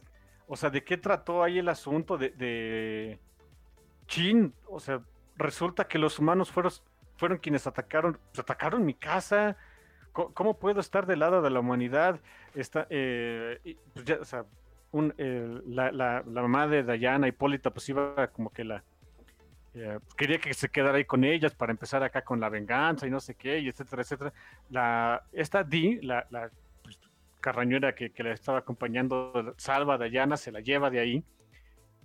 o sea, de qué trató ahí el asunto de, de Chin, o sea, resulta que los humanos fueron, fueron quienes atacaron, pues, atacaron mi casa, ¿Cómo puedo estar del lado de la humanidad? Está, eh, pues o sea, la, la, mamá de Diana, Hipólita, pues iba como que la... Eh, quería que se quedara ahí con ellas para empezar acá con la venganza y no sé qué, y etcétera, etcétera. La, esta Di, la, la pues, carrañuera que, que la estaba acompañando, salva a Diana, se la lleva de ahí.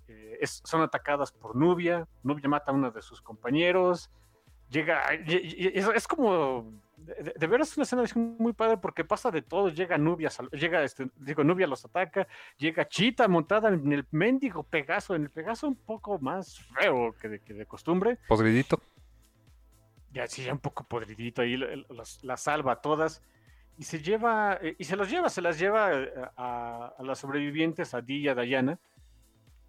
Eh, son atacadas por Nubia, Nubia mata a uno de sus compañeros, llega, es como de, de, veras es una escena muy padre porque pasa de todo, llega Nubia, llega este, digo, Nubia los ataca, llega Chita montada en el mendigo Pegaso, en el Pegaso un poco más feo que de, que de costumbre. Podridito. Ya, sí, ya un poco podridito, ahí la salva a todas y se lleva, eh, y se los lleva, se las lleva eh, a, a las sobrevivientes, a Di y a Diana,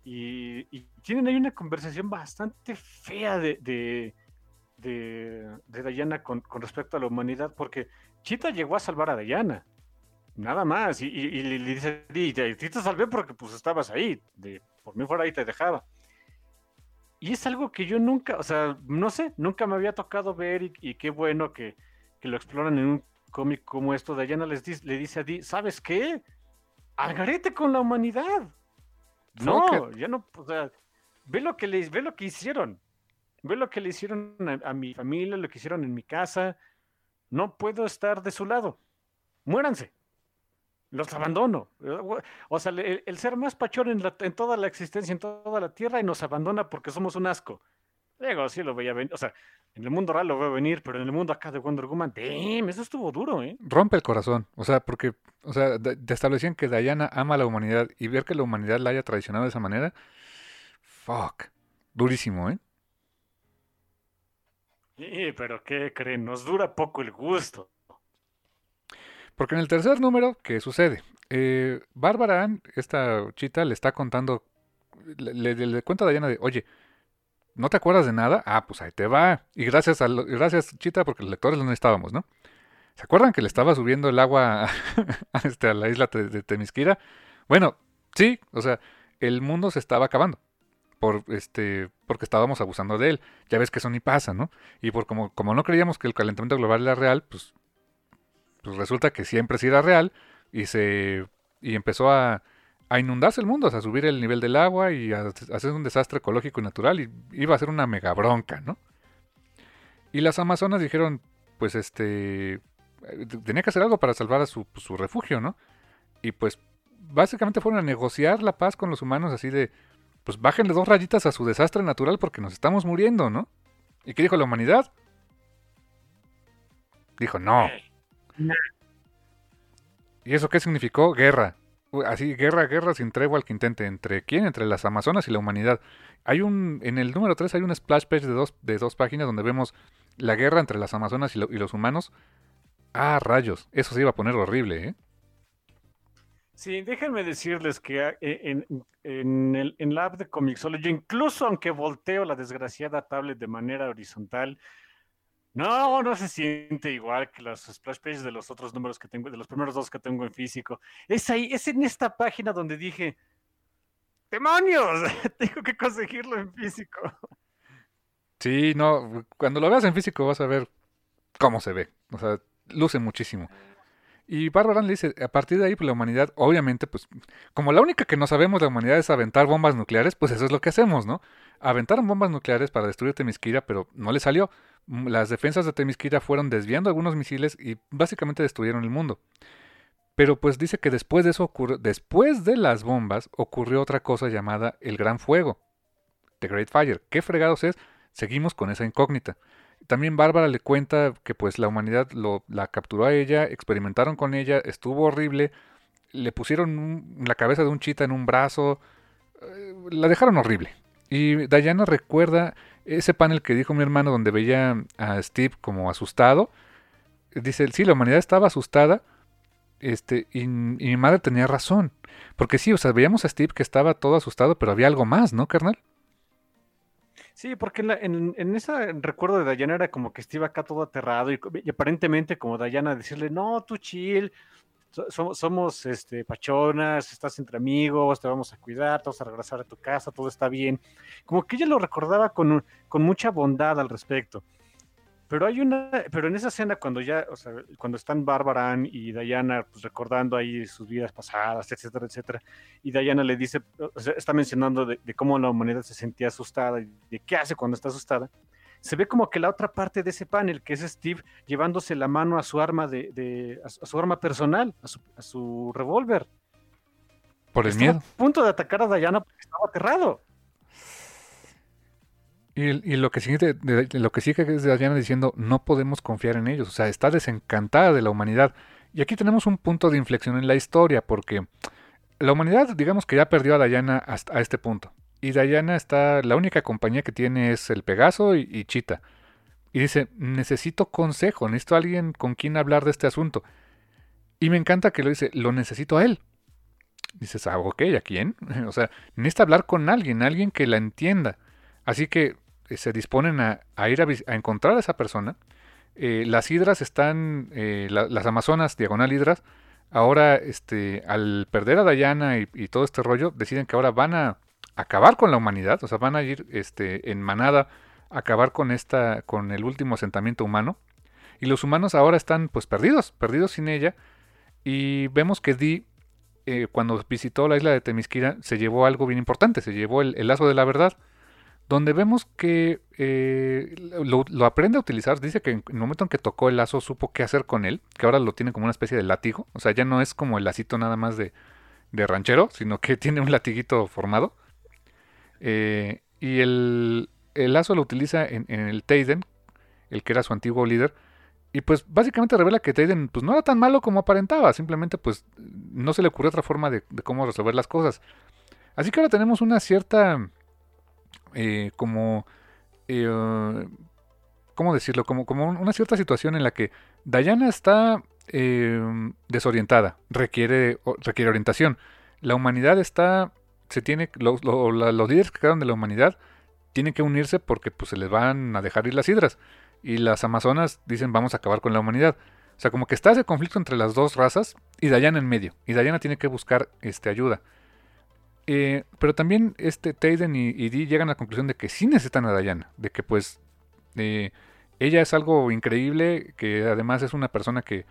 y, y, tienen ahí una conversación bastante fea de, de de, de Diana con, respecto a la humanidad, porque Chita llegó a salvar a Diana, nada más, y, le dice, y te, te salvé porque pues estabas ahí, de, por mí fuera ahí te dejaba. Y es algo que yo nunca, o sea, no sé, nunca me había tocado ver y, qué bueno que, lo exploran en un cómic como esto. Diana les dice, le dice a Di, ¿sabes qué? Algarete con la humanidad. No, ya no, o sea, ve lo que les, ve lo que hicieron. Ve lo que le hicieron a, mi familia, lo que hicieron en mi casa. No puedo estar de su lado. muéranse. Los abandono. O sea, el, ser más pachón en, toda la existencia, en toda la tierra, y nos abandona porque somos un asco. Digo, sí lo veía venir. O sea, en el mundo real lo veo venir, pero en el mundo acá de Wonder Woman, damn, eso estuvo duro, ¿eh? Rompe el corazón. O sea, porque, o sea, establecían que Diana ama a la humanidad y ver que la humanidad la haya traicionado de esa manera, fuck. Durísimo, ¿eh? Sí, pero ¿qué creen? Nos dura poco el gusto. Porque en el tercer número, ¿qué sucede? Eh, Bárbara Ann, esta chita, le está contando, le, cuenta a Diana de, oye, ¿No te acuerdas de nada? Ah, pues ahí te va. Y gracias, a gracias Chita, porque los lectores lo necesitábamos, ¿no? ¿Se acuerdan que le estaba subiendo el agua a, este, la isla de, Temisquira? Bueno, sí, o sea, el mundo se estaba acabando. Por este, porque estábamos abusando de él. Ya ves que eso ni pasa, ¿no? Y por como, como no creíamos que el calentamiento global era real, pues, pues resulta que siempre sí era real. Y se. y empezó a a inundarse el mundo, a subir el nivel del agua y a, hacer un desastre ecológico y natural y iba a ser una mega bronca, ¿no? Y las amazonas dijeron, pues este, eh, tenía que hacer algo para salvar a su, su refugio, ¿no? Y pues básicamente fueron a negociar la paz con los humanos así de, pues bájenle dos rayitas a su desastre natural porque nos estamos muriendo, ¿no? ¿Y qué dijo la humanidad? Dijo, no. ¿Y eso qué significó? Guerra así, guerra, guerra sin tregua al que intente. ¿Entre quién? Entre las Amazonas y la humanidad. Hay un, en el número 3 hay un splash page de dos, de dos páginas donde vemos la guerra entre las Amazonas y, los humanos. Ah, rayos, eso se iba a poner horrible, ¿eh? Sí, déjenme decirles que ah, e, en, en, el, en la app de Comixology, incluso aunque volteo la desgraciada tablet de manera horizontal, no, no se siente igual que las splash pages de los otros números que tengo, de los primeros dos que tengo en físico. Es ahí, es en esta página donde dije, ¡demonios! tengo que conseguirlo en físico. Sí, no, cuando lo veas en físico vas a ver cómo se ve. O sea, luce muchísimo. Y Bárbara le dice, a partir de ahí, pues la humanidad, obviamente, pues, como la única que no sabemos la humanidad es aventar bombas nucleares, pues eso es lo que hacemos, ¿no? Aventaron bombas nucleares para destruir Temisquira, pero no le salió. Mm, las defensas de Temisquira fueron desviando algunos misiles y básicamente destruyeron el mundo. Pero pues dice que después de eso ocurrió, después de las bombas ocurrió otra cosa llamada el Gran Fuego, The Great Fire. ¿Qué fregados es? Seguimos con esa incógnita. También Bárbara le cuenta que pues la humanidad lo, la capturó a ella, experimentaron con ella, estuvo horrible, le pusieron la cabeza de un chita en un brazo, eh, la dejaron horrible. Y Diana recuerda ese panel que dijo mi hermano donde veía a Steve como asustado. Dice, sí, la humanidad estaba asustada. Este, y, mi madre tenía razón. Porque sí, o sea, veíamos a Steve que estaba todo asustado, pero había algo más, ¿no, carnal? Sí, porque en, en, ese recuerdo de Diana era como que Steve acá todo aterrado y, aparentemente como Diana decirle, no, tú chill, somos, somos este, pachonas, estás entre amigos, te vamos a cuidar, te vamos a regresar a tu casa, todo está bien. Como que ella lo recordaba con, con mucha bondad al respecto. Pero hay una, pero en esa escena cuando ya, o sea, cuando están Bárbara y Diana pues, recordando ahí sus vidas pasadas, etcétera, etcétera, y Diana le dice, o sea, está mencionando de, de, cómo la humanidad se sentía asustada y de qué hace cuando está asustada, se ve como que la otra parte de ese panel, que es Steve llevándose la mano a su arma de, a, su arma personal, a su, revólver. Por el miedo. A punto de atacar a Diana porque estaba aterrado. Y, lo que sigue lo que sigue es Diana diciendo no podemos confiar en ellos, o sea, está desencantada de la humanidad. Y aquí tenemos un punto de inflexión en la historia, porque la humanidad, digamos que ya perdió a Diana hasta a este punto. Y Diana está, la única compañía que tiene es el Pegaso y, Chita. Y dice, necesito consejo, necesito a alguien con quien hablar de este asunto. Y me encanta que lo dice, lo necesito a él. Dices, ah, ok, ¿a quién? o sea, necesita hablar con alguien, alguien que la entienda. Así que se disponen a, ir a, encontrar a esa persona. Eh, las hidras están, eh, las amazonas, diagonal hidras, ahora, este, al perder a Diana y, todo este rollo, deciden que ahora van a acabar con la humanidad, o sea, van a ir este, en manada a acabar con esta, con el último asentamiento humano. Y los humanos ahora están pues perdidos, perdidos sin ella. Y vemos que Di, eh, cuando visitó la isla de Temisquira, se llevó algo bien importante, se llevó el, lazo de la verdad. Donde vemos que eh, lo, aprende a utilizar. Dice que en el momento en que tocó el lazo supo qué hacer con él, que ahora lo tiene como una especie de látigo. O sea, ya no es como el lacito nada más de, ranchero, sino que tiene un latiguito formado. Eh, y el, lazo lo utiliza en, el Teiden, el que era su antiguo líder. Y pues básicamente revela que Teiden pues, no era tan malo como aparentaba. Simplemente pues no se le ocurrió otra forma de cómo resolver las cosas. Así que ahora tenemos una cierta eh, como... Eh, ¿Cómo decirlo? Como, como una cierta situación en la que Diana está eh, desorientada, requiere, requiere orientación. La humanidad está, se tiene, los líderes que quedaron de la humanidad tienen que unirse porque pues, se les van a dejar ir las hidras. Y las amazonas dicen vamos a acabar con la humanidad. O sea, como que está ese conflicto entre las dos razas y Diana en medio. Y Diana tiene que buscar este, ayuda. Eh, pero también este Tayden y, Dee llegan a la conclusión de que sí necesitan a Diana, de que pues eh, ella es algo increíble, que además es una persona que,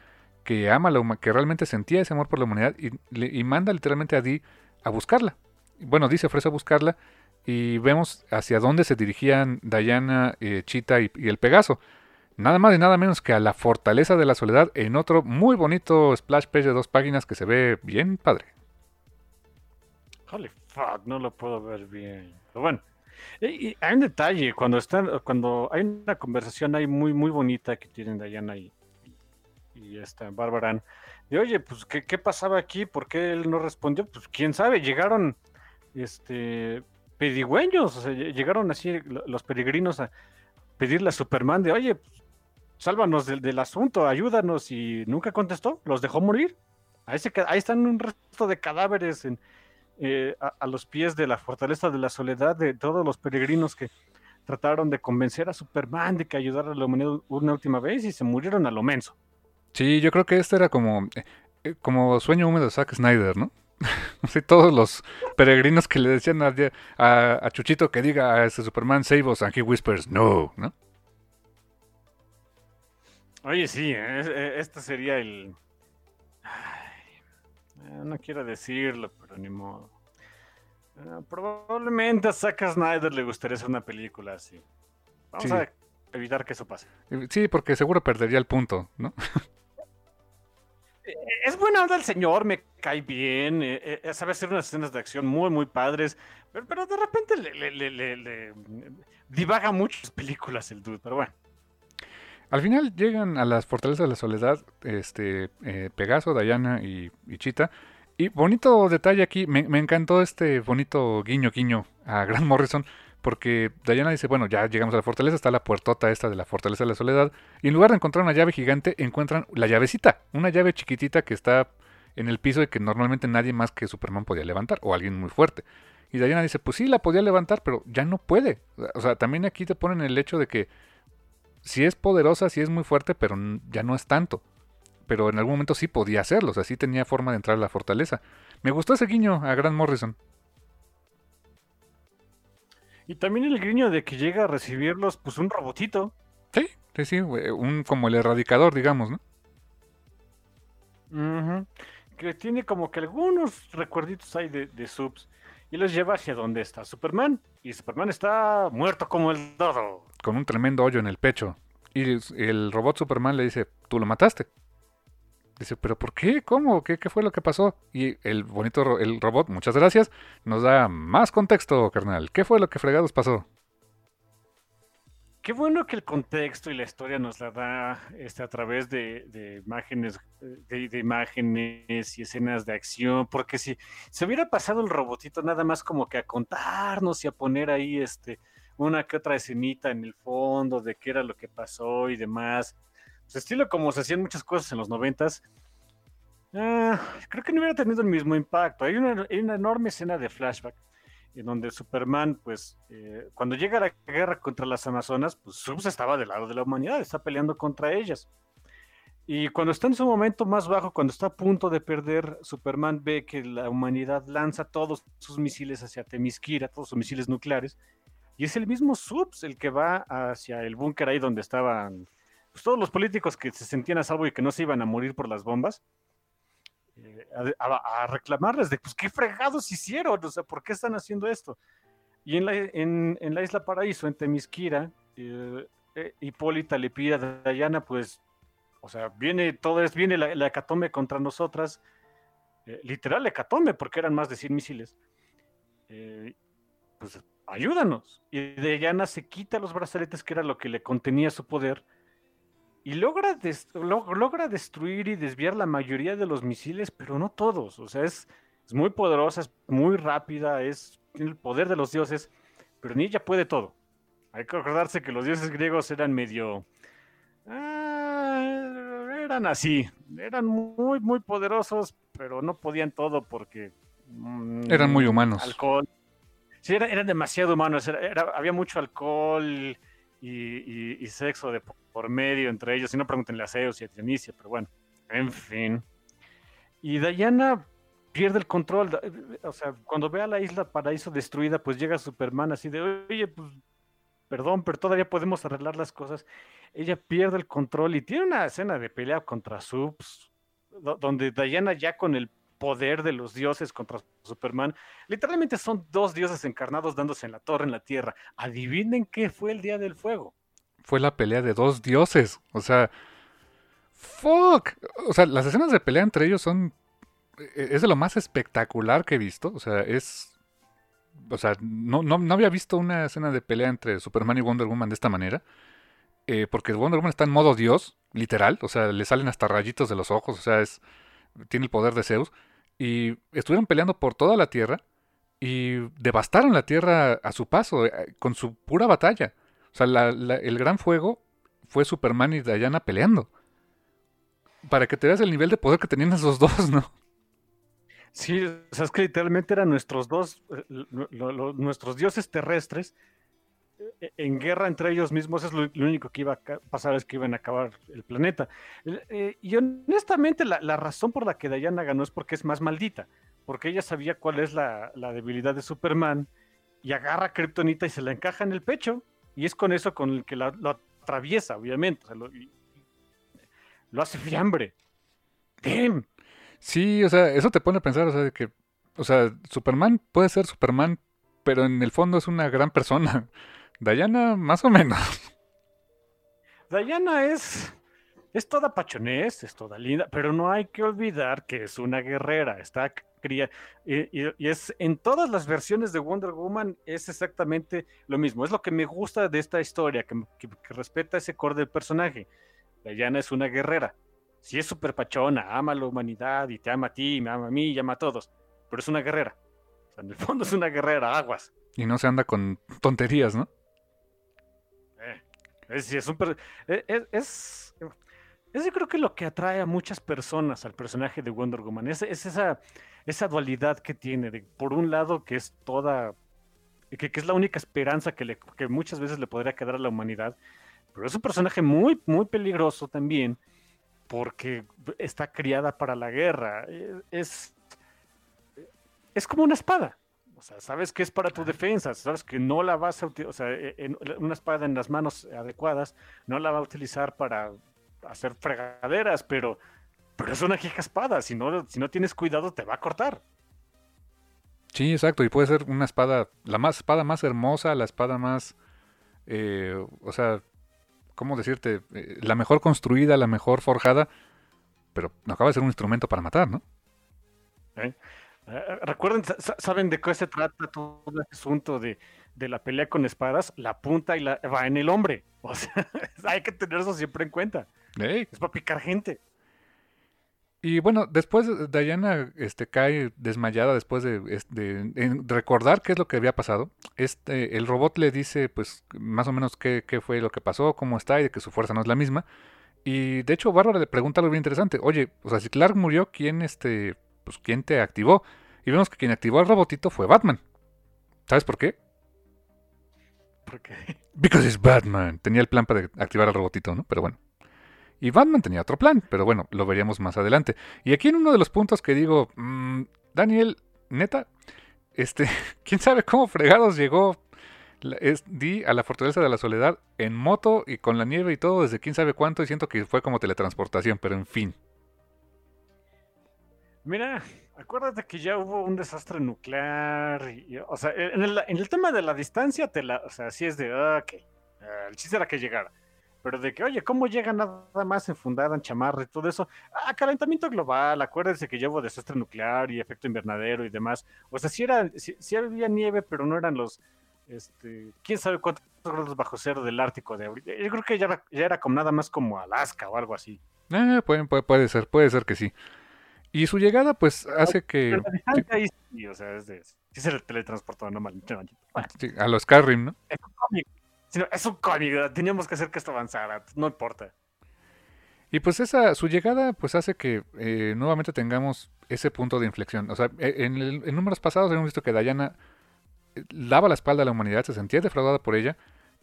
que ama la que realmente sentía ese amor por la humanidad y, manda literalmente a Dee a buscarla. Bueno, Dee se ofrece a buscarla y vemos hacia dónde se dirigían Diana, eh, Chita y, y, el Pegaso. Nada más y nada menos que a la Fortaleza de la Soledad en otro muy bonito splash page de dos páginas que se ve bien padre. Holy fuck, no lo puedo ver bien. Pero bueno, y, hay un detalle, cuando están, cuando hay una conversación ahí muy, muy bonita que tienen Diana y, y esta Barbaran, de oye, pues ¿qué, ¿qué, pasaba aquí? ¿Por qué él no respondió? Pues quién sabe, llegaron este pedigüeños, o sea, llegaron así los peregrinos a pedirle a Superman de oye, pues, sálvanos del, del, asunto, ayúdanos, y nunca contestó, los dejó morir. Ahí, se, ahí están un resto de cadáveres en, eh, a, los pies de la fortaleza de la soledad de todos los peregrinos que trataron de convencer a Superman de que ayudara a la humanidad una última vez y se murieron a lo menso. Sí, yo creo que este era como, eh, como sueño húmedo de Zack Snyder, ¿no? sí, todos los peregrinos que le decían a, a, Chuchito que diga a ese Superman, save us, and he whispers, no, ¿no? Oye, sí, e, este sería el, eh, no quiero decirlo, pero ni modo. Eh, probablemente a Zack Snyder le gustaría hacer una película así. Vamos a evitar que eso pase. Sí, porque seguro perdería el punto, ¿no? es buena onda el señor, me cae bien, eh, sabe hacer unas escenas de acción muy, muy padres, pero, de repente le, divaga muchas películas el dude, pero bueno. Al final llegan a las fortalezas de la soledad, este, eh, Pegaso, Diana y, Chita. Y bonito detalle aquí, me, encantó este bonito guiño guiño a Grant Morrison, porque Diana dice, bueno, ya llegamos a la fortaleza, está la puertota esta de la fortaleza de la soledad, y en lugar de encontrar una llave gigante, encuentran la llavecita, una llave chiquitita que está en el piso y que normalmente nadie más que Superman podía levantar, o alguien muy fuerte. Y Diana dice, pues sí, la podía levantar, pero ya no puede. O sea, también aquí te ponen el hecho de que si es poderosa, sí es muy fuerte, pero ya no es tanto. Pero en algún momento sí podía hacerlo, o sea, sí tenía forma de entrar a la fortaleza. Me gustó ese guiño a Grant Morrison. Y también el guiño de que llega a recibirlos, pues un robotito. Sí, sí, sí, un, como el erradicador, digamos, ¿no? Que tiene como que algunos recuerditos ahí de, de subs y los lleva hacia donde está Superman. Y Superman está muerto como el dodo. Con un tremendo hoyo en el pecho. Y el robot Superman le dice, tú lo mataste. Dice, pero ¿por qué? ¿Cómo? ¿Qué, qué fue lo que pasó? Y el bonito el robot, muchas gracias, nos da más contexto, carnal. ¿Qué fue lo que fregados pasó? Qué bueno que el contexto y la historia nos la da este, a través de, imágenes, de, imágenes y escenas de acción, porque si se hubiera pasado el robotito nada más como que a contarnos y a poner ahí este, una que otra escenita en el fondo de qué era lo que pasó y demás, pues estilo como se hacían muchas cosas en los noventas, ah, creo que no hubiera tenido el mismo impacto. Hay una, hay una enorme escena de flashback en donde Superman, pues, eh, cuando llega la guerra contra las Amazonas, pues Subs estaba del lado de la humanidad, está peleando contra ellas. Y cuando está en su momento más bajo, cuando está a punto de perder, Superman ve que la humanidad lanza todos sus misiles hacia Temisquira, todos sus misiles nucleares, y es el mismo Subs el que va hacia el búnker ahí donde estaban pues, todos los políticos que se sentían a salvo y que no se iban a morir por las bombas a, reclamarles de, pues, ¿qué fregados hicieron? O sea, ¿por qué están haciendo esto? Y en la, en, la isla Paraíso, en Temisquira, eh, eh, Hipólita le pide a Diana, pues, o sea, viene todo es, viene la, la contra nosotras, eh, literal hecatombe, porque eran más de 100 misiles. Eh, pues ayúdanos. Y Diana se quita los brazaletes, que era lo que le contenía su poder, y logra, des- lo- logra destruir y desviar la mayoría de los misiles, pero no todos. O sea, es, es muy poderosa, es muy rápida, es, tiene el poder de los dioses, pero ni ella puede todo. Hay que acordarse que los dioses griegos eran medio... ah, eran así, eran muy, muy poderosos, pero no podían todo porque... mm, Eran muy humanos. Alcohol. Sí, era- eran demasiado humanos, era- era- había mucho alcohol y, y- y sexo de por medio entre ellos, y no pregúntenle a Zeus y a Dionisia, pero bueno, en fin. Y Diana pierde el control, da- o sea, cuando ve a la isla Paraíso destruida, pues llega Superman así de, oye, pues, perdón, pero todavía podemos arreglar las cosas. Ella pierde el control y tiene una escena de pelea contra Subs, do- donde Diana ya con el poder de los dioses contra Superman, literalmente son dos dioses encarnados dándose en la torre en la tierra. Adivinen qué fue el día del fuego. Fue la pelea de dos dioses. O sea, fuck. O sea, las escenas de pelea entre ellos son. e- Es de lo más espectacular que he visto. O sea, es. O sea, no, no, no había visto una escena de pelea entre Superman y Wonder Woman de esta manera. eh, porque Wonder Woman está en modo dios, literal. O sea, le salen hasta rayitos de los ojos. O sea, es. Tiene el poder de Zeus. Y estuvieron peleando por toda la tierra. Y devastaron la tierra a su paso, eh, con su pura batalla. O sea, la- la- el gran fuego fue Superman y Diana peleando. Para que te veas el nivel de poder que tenían esos dos, ¿no? Sí, o sea, es que literalmente eran nuestros dos, eh, lo- nuestros dioses terrestres eh, en guerra entre ellos mismos. Es lo, único que iba a pasar, es que iban a acabar el planeta. Eh, y honestamente, la, la razón por la que Diana ganó es porque es más maldita, porque ella sabía cuál es la, la debilidad de Superman y agarra a Kryptonita y se la encaja en el pecho. Y es con eso con el que la- lo atraviesa, obviamente. o sea, lo, y- lo hace fiambre. Damn. Sí, o sea, eso te pone a pensar, o sea, de que, o sea, Superman puede ser Superman, pero en el fondo es una gran persona. Diana, más o menos. Diana es, es toda pachonés, es toda linda, pero no hay que olvidar que es una guerrera, está cría, y, es en todas las versiones de Wonder Woman es exactamente lo mismo. Es lo que me gusta de esta historia, que, que- que respeta ese core del personaje. Diana es una guerrera. Si es súper pachona, ama a la humanidad y te ama a ti, me ama a mí y ama a todos, pero es una guerrera. O sea, en el fondo es una guerrera, aguas. Y no se anda con tonterías, ¿no? Eh, Es, es, un e- e- es, es yo creo que lo que atrae a muchas personas al personaje de Wonder Woman es, es esa, esa dualidad que tiene, de, por un lado que es toda, que, que es la única esperanza que, le, que muchas veces le podría quedar a la humanidad, pero es un personaje muy, muy peligroso también, porque está criada para la guerra, eh, es, es como una espada. O sea, sabes que es para tu defensa, sabes que no la vas a utilizar, o sea, e- en- una espada en las manos adecuadas no la va a utilizar para hacer fregaderas, pero, pero es una hija espada, si no, si no tienes cuidado te va a cortar. Sí, exacto, y puede ser una espada, la más espada más hermosa, la espada más, eh, o sea, ¿cómo decirte? Eh, la mejor construida, la mejor forjada, pero no acaba de ser un instrumento para matar, ¿no? ¿eh? Eh, Recuerden, sa- sa- ¿saben de qué se trata todo este asunto de, de la pelea con espadas? La punta y la, va en el hombre. O sea, hay que tener eso siempre en cuenta. Ey, Es para picar gente. Y bueno, después Diana este, cae desmayada después de, recordar qué es lo que había pasado. Este, el robot le dice, pues, más o menos qué, qué fue lo que pasó, cómo está y de que su fuerza no es la misma. Y de hecho, Bárbara le pregunta algo bien interesante. Oye, o sea, si Clark murió, ¿quién, este, pues, quién te activó? Y vemos que quien activó al robotito fue Batman. ¿Sabes por qué? Porque Because it's Batman. Tenía el plan para activar al robotito, ¿no? Pero bueno. Y Batman tenía otro plan, pero bueno, lo veríamos más adelante. Y aquí en uno de los puntos que digo, mm, Daniel, neta, este, quién sabe cómo fregados llegó es, Di a la Fortaleza de la Soledad en moto y con la nieve y todo desde quién sabe cuánto y siento que fue como teletransportación, pero en fin. Mira, acuérdate que ya hubo un desastre nuclear. O sea, en el, tema de la distancia, te la, o sea, sí es de, ok, eh, el chiste era que llegara. Pero de que, oye, ¿cómo llega nada más enfundada en chamarra y todo eso? Ah, calentamiento global, acuérdense que llevo desastre nuclear y efecto invernadero y demás. O sea, sí, era, sí, había nieve, pero no eran los, este, quién sabe cuántos grados bajo cero del Ártico de ahorita. Yo creo que ya era, ya era como nada más como Alaska o algo así. Eh, puede, puede, ser, puede ser que sí. Y su llegada, pues, hace que. sí, o sea, es de. Sí se teletransportó, no mal. Sí, a los Skyrim, ¿no? Es un cómic. Es un cómic, teníamos que hacer que esto avanzara, no importa. Y pues esa, su llegada, pues hace que eh, nuevamente tengamos ese punto de inflexión. O sea, e, en, números pasados hemos visto que Diana eh, daba la espalda a la humanidad, se sentía defraudada por ella.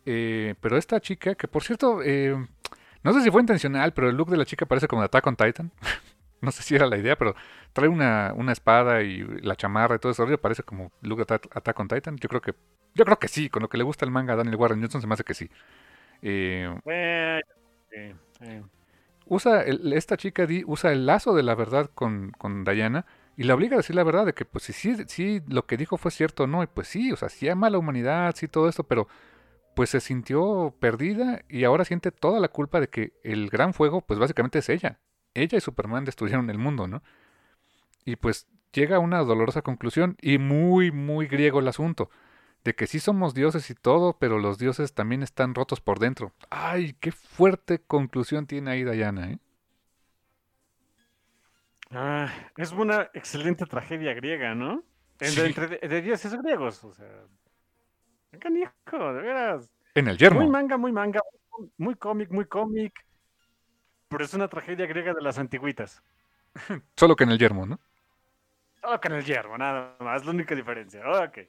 Eh, pero esta chica, que por cierto, no sé si fue intencional, pero el look de la chica parece como de Attack on Titan. no sé si era la idea, pero trae una, una espada y la chamarra y todo eso, parece como Luke Attack on Titan. Yo creo que yo creo que sí, con lo que le gusta el manga a Daniel Warren Johnson se me hace que sí. Eh, usa esta chica usa el lazo de la verdad con, con Diana y la obliga a decir la verdad de que pues sí, sí, lo que dijo fue cierto o no, y pues sí, o sea, sí ama a la humanidad, sí todo esto, pero pues se sintió perdida y ahora siente toda la culpa de que el gran fuego pues básicamente es ella ella y Superman destruyeron el mundo, ¿no? Y pues llega a una dolorosa conclusión y muy, muy griego el asunto, de que sí somos dioses y todo, pero los dioses también están rotos por dentro. Ay, qué fuerte conclusión tiene ahí Diana, ¿eh? Ah, es una excelente tragedia griega, ¿no? Entre de, dioses griegos, o sea. Canijo, de veras. En el yermo. Muy manga, muy manga, muy cómic, muy cómic. Pero es una tragedia griega de las antigüitas. Solo que en el yermo, ¿no? Solo que en el yermo, nada más, la única diferencia. Ok.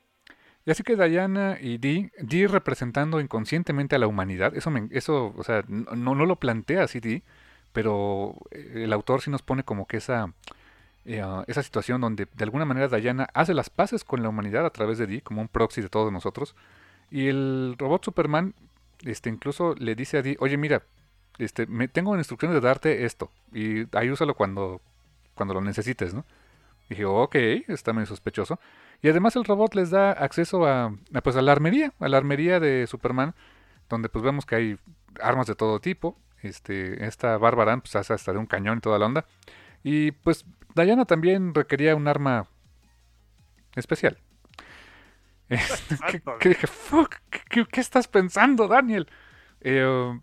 Y así que Diana y Dee, Dee representando inconscientemente a la humanidad, eso, eso o sea, no, no lo plantea así Dee, pero el autor sí nos pone como que esa, eh, esa situación donde de alguna manera Diana hace las paces con la humanidad a través de Dee, como un proxy de todos nosotros, y el robot Superman este, incluso le dice a Dee, oye mira, este, me, tengo instrucciones de darte esto y ahí úsalo cuando, cuando lo necesites, ¿no? dije, ok, está muy sospechoso. Y además el robot les da acceso a, pues a la armería, a la armería de Superman, donde pues vemos que hay armas de todo tipo. Este, esta Bárbara pues hace hasta de un cañón y toda la onda. Y pues Diana también requería un arma especial. que, dije, fuck, ¿qué, estás pensando, Daniel? Eh,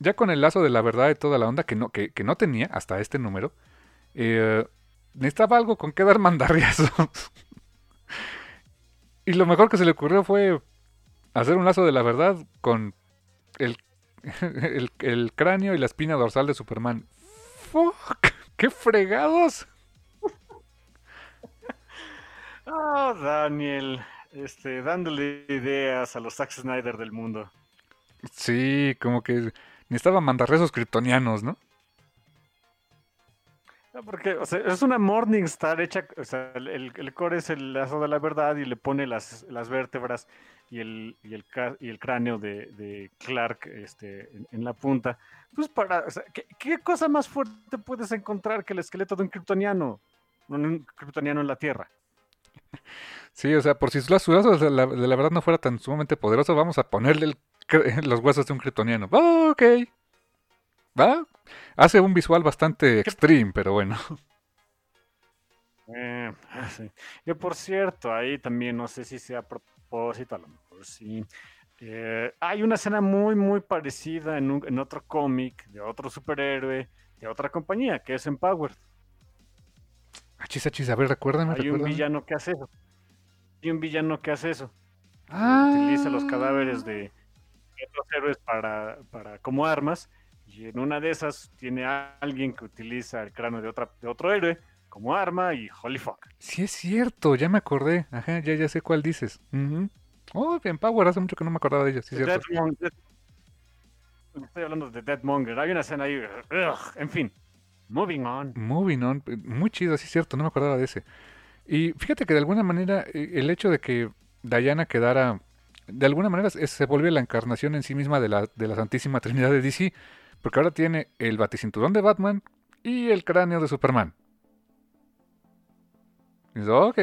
ya con el lazo de la verdad y toda la onda que no, que, no tenía hasta este número, eh, necesitaba algo con que dar mandarriazos. y lo mejor que se le ocurrió fue hacer un lazo de la verdad con el, el, cráneo y la espina dorsal de Superman. ¡Fuck! ¡Qué fregados! Oh, Daniel, este, dándole ideas a los Zack Snyder del mundo. Sí, como que necesitaba mandarrezos kryptonianos, ¿no? No, porque o sea, es una Morningstar hecha, o sea, el, core es el lazo de la verdad y le pone las, las vértebras y el, y el, y el cráneo de, Clark este, en, la punta. Pues para, o sea, ¿qué, cosa más fuerte puedes encontrar que el esqueleto de un kryptoniano? Un kryptoniano en la Tierra. Sí, o sea, por si su lazo de la, de la verdad no fuera tan sumamente poderoso, vamos a ponerle el los huesos de un kryptoniano. ok. ¿Va? Hace un visual bastante extreme, pero bueno. Eh, Yo, por cierto, ahí también no sé si sea a propósito, a lo mejor sí. Eh, hay una escena muy, muy parecida en, en otro cómic de otro superhéroe de otra compañía, que es Empowered. Achis, achis, a ver, recuérdame. Hay un villano que hace eso. Hay un villano que hace eso. Ah. Utiliza los cadáveres de, otros héroes para, para, como armas. Y en una de esas tiene a alguien que utiliza el cráneo de, otra, de otro héroe como arma y holy fuck. Sí es cierto, ya me acordé. Ajá, ya, ya sé cuál dices. Oh, en Power, hace mucho que no me acordaba de ellos. Sí, cierto. Estoy hablando de Deadmonger. Hay una escena ahí. en fin. Moving on. Moving on. Muy chido, sí es cierto, no me acordaba de ese. Y fíjate que de alguna manera eh, el hecho de que Diana quedara de alguna manera se vuelve la encarnación en sí misma de la, de la Santísima Trinidad de DC, porque ahora tiene el baticinturón de Batman y el cráneo de Superman. Y ok.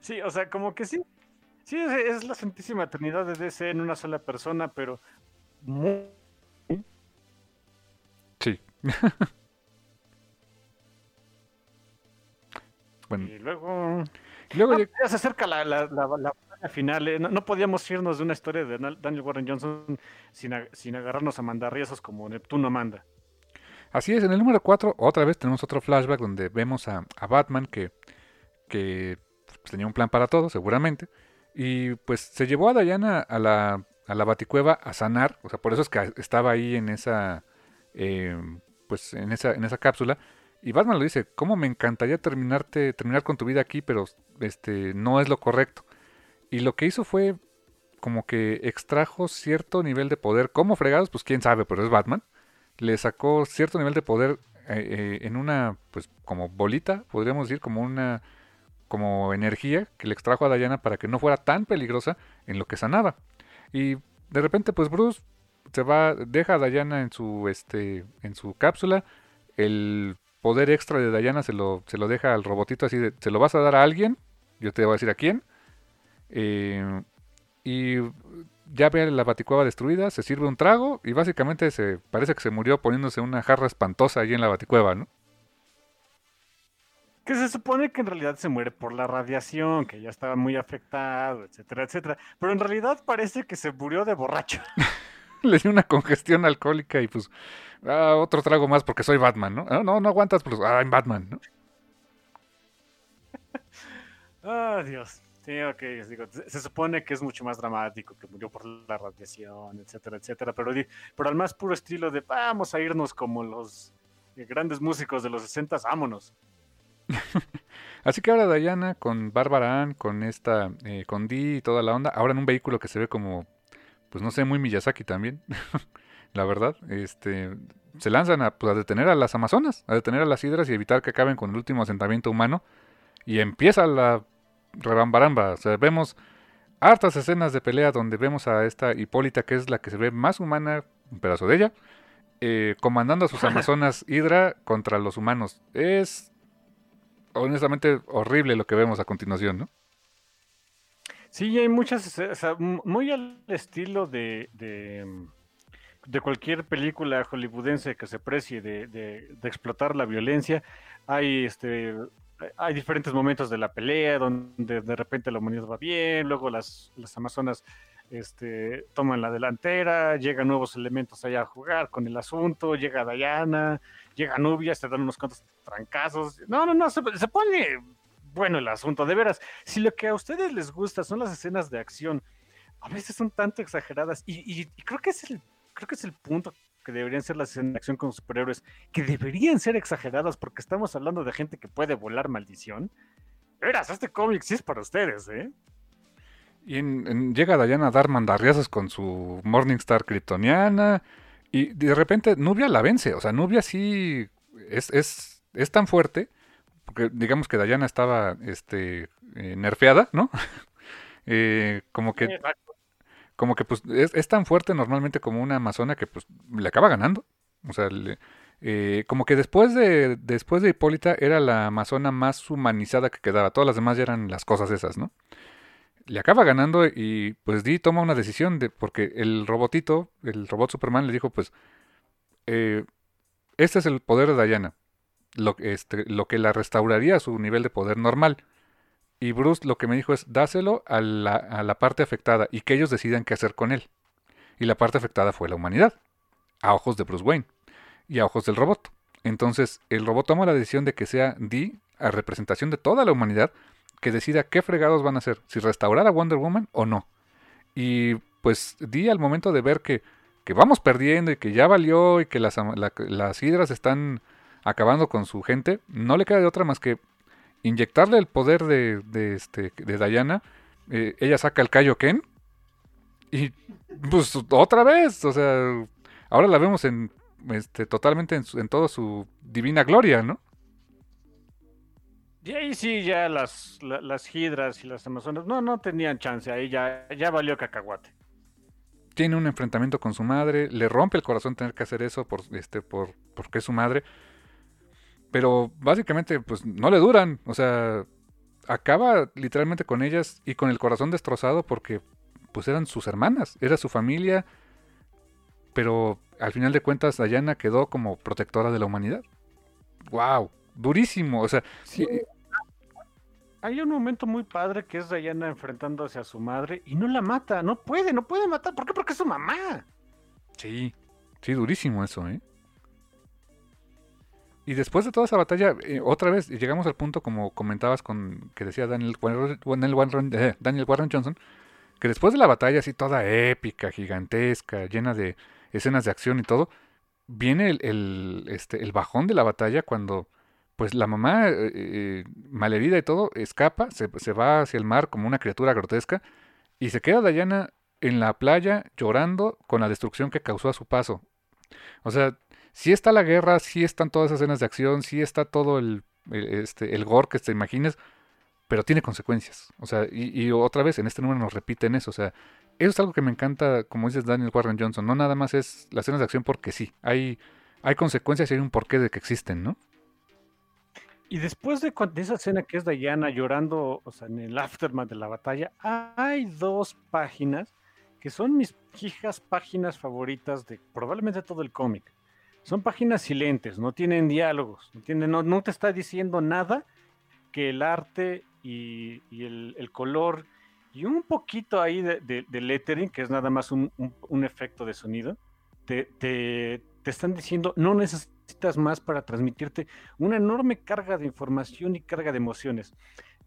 Sí, o sea, como que sí. Sí, es, es la Santísima Trinidad de DC en una sola persona, pero Sí. bueno, Y luego. y luego Ah, ya se acerca la, la, la, la batalla final. eh. No, podíamos irnos de una historia de Daniel Warren Johnson sin, agarrarnos a mandarriazos como Neptuno manda. Así es, en el número 4 otra vez tenemos otro flashback donde vemos a, Batman que, pues, tenía un plan para todo, seguramente. Y pues se llevó a Diana a la, baticueva a sanar. O sea, por eso es que estaba ahí en esa, eh, pues en esa, en esa cápsula. Y Batman lo dice, ¿cómo me encantaría terminarte, terminar con tu vida aquí, pero este, no es lo correcto? Y lo que hizo fue como que extrajo cierto nivel de poder. ¿Cómo fregados? Pues quién sabe, pero es Batman le sacó cierto nivel de poder eh, eh, en una, pues como bolita, podríamos decir, como una, como energía que le extrajo a Diana para que no fuera tan peligrosa en lo que sanaba. Y de repente, pues Bruce se va, deja a Diana en su, este, en su cápsula. El poder extra de Diana se lo, se lo deja al robotito así de, se lo vas a dar a alguien, yo te voy a decir a quién. Eh, y ya ve la baticueva destruida, se sirve un trago y básicamente se parece que se murió poniéndose una jarra espantosa ahí en la baticueva, ¿no? Que se supone que en realidad se muere por la radiación, que ya estaba muy afectado, etcétera, etcétera. Pero en realidad parece que se murió de borracho. Le dio una congestión alcohólica y pues ah, otro trago más porque soy Batman, ¿no? Ah, no, no aguantas, pues ah, I'm Batman, ¿no? Ah, Dios. Sí, ok, digo, se supone que es mucho más dramático, que murió por la radiación, etcétera, etcétera, pero, pero al más puro estilo de vamos a irnos como los eh, grandes músicos de los 60, vámonos. Así que ahora Diana con Bárbara Ann, con esta, eh, con Dee y toda la onda, ahora en un vehículo que se ve como, pues no sé, muy Miyazaki también, la verdad, este, se lanzan a, pues, a detener a las Amazonas, a detener a las hidras y evitar que acaben con el último asentamiento humano. Y empieza la rebambaramba, o sea, vemos hartas escenas de pelea donde vemos a esta Hipólita, que es la que se ve más humana, un pedazo de ella, eh, comandando a sus Amazonas Hidra contra los humanos. Es honestamente horrible lo que vemos a continuación, ¿no? Sí, hay muchas, o sea, muy al estilo de, de, de cualquier película hollywoodense que se precie de, de- de explotar la violencia. Hay, este, hay diferentes momentos de la pelea donde de repente la humanidad va bien, luego las, las amazonas este, toman la delantera, llegan nuevos elementos allá a jugar con el asunto, llega Diana, llega Nubia, se dan unos cuantos trancazos. No, no, no, se, se pone bueno el asunto, de veras si lo que a ustedes les gusta son las escenas de acción, a veces son tanto exageradas y, y- y creo que es el creo que es el punto que deberían ser las escenas de acción con superhéroes, que deberían ser exageradas porque estamos hablando de gente que puede volar maldición. Verás, este cómic sí es para ustedes, ¿eh? Y en- en- llega Diana a dar mandarriazos con su Morningstar kryptoniana. Y de repente Nubia la vence. O sea, Nubia sí es, es, es tan fuerte. Porque digamos que Diana estaba este, eh, nerfeada, ¿no? Eh, como que, Exacto. Como que pues es, es tan fuerte normalmente como una amazona que pues le acaba ganando. O sea, le- eh, como que después de, después de Hipólita era la amazona más humanizada que quedaba. Todas las demás ya eran las cosas esas, ¿no? le acaba ganando y pues Dee toma una decisión de porque el robotito, el robot Superman le dijo pues eh, este es el poder de Diana, lo, este, lo que la restauraría a su nivel de poder normal. Y Bruce lo que me dijo es dáselo a la, a la parte afectada y que ellos decidan qué hacer con él. Y la parte afectada fue la humanidad, a ojos de Bruce Wayne y a ojos del robot. Entonces el robot toma la decisión de que sea Dee a representación de toda la humanidad que decida qué fregados van a hacer, si restaurar a Wonder Woman o no. Y pues di al momento de ver que, que vamos perdiendo y que ya valió y que las, las hidras están acabando con su gente, no le queda de otra más que inyectarle el poder de, de, este, de Diana. Eh, ella saca el Kaioken y pues otra vez, o sea, ahora la vemos en este totalmente en, su- en toda su divina gloria, ¿no? Y ahí sí, ya las, la- las hidras y las amazonas, no, no tenían chance, ahí ya, ya valió cacahuate. tiene un enfrentamiento con su madre, le rompe el corazón tener que hacer eso por este por porque es su madre. Pero básicamente pues no le duran, o sea, acaba literalmente con ellas y con el corazón destrozado porque pues eran sus hermanas, era su familia, pero al final de cuentas Diana quedó como protectora de la humanidad. ¡Wow! Durísimo, o sea... Eh, Hay un momento muy padre que es Diana enfrentándose a su madre y no la mata, no puede, no puede matar. ¿Por qué? Porque es su mamá. Sí, sí, durísimo eso, ¿eh? Y después de toda esa batalla, eh, otra vez llegamos al punto, como comentabas con que decía Daniel Warren, eh, Daniel Warren Johnson, que después de la batalla así toda épica, gigantesca, llena de escenas de acción y todo, viene el, este, bajón de la batalla cuando pues la mamá, eh, eh, malherida y todo, escapa, se, se, va hacia el mar como una criatura grotesca y se queda Diana en la playa llorando con la destrucción que causó a su paso. O sea, si está la guerra, si están todas esas escenas de acción, si está todo el, este, el gore que te imagines, pero tiene consecuencias. O sea, y, y, otra vez en este número nos repiten eso. O sea, eso es algo que me encanta, como dices Daniel Warren Johnson. No nada más es las escenas de acción porque sí. Hay, hay consecuencias y hay un porqué de que existen, ¿no? Y después de, de, esa escena que es Diana llorando, o sea, en el aftermath de la batalla, hay dos páginas que son mis hijas páginas favoritas de probablemente todo el cómic. Son páginas silentes, no tienen diálogos, no, no, no te está diciendo nada que el arte y, y el, el, color y un poquito ahí de, de, de, lettering, que es nada más un, un, un efecto de sonido, te, te, te están diciendo no necesitas necesitas más para transmitirte una enorme carga de información y carga de emociones.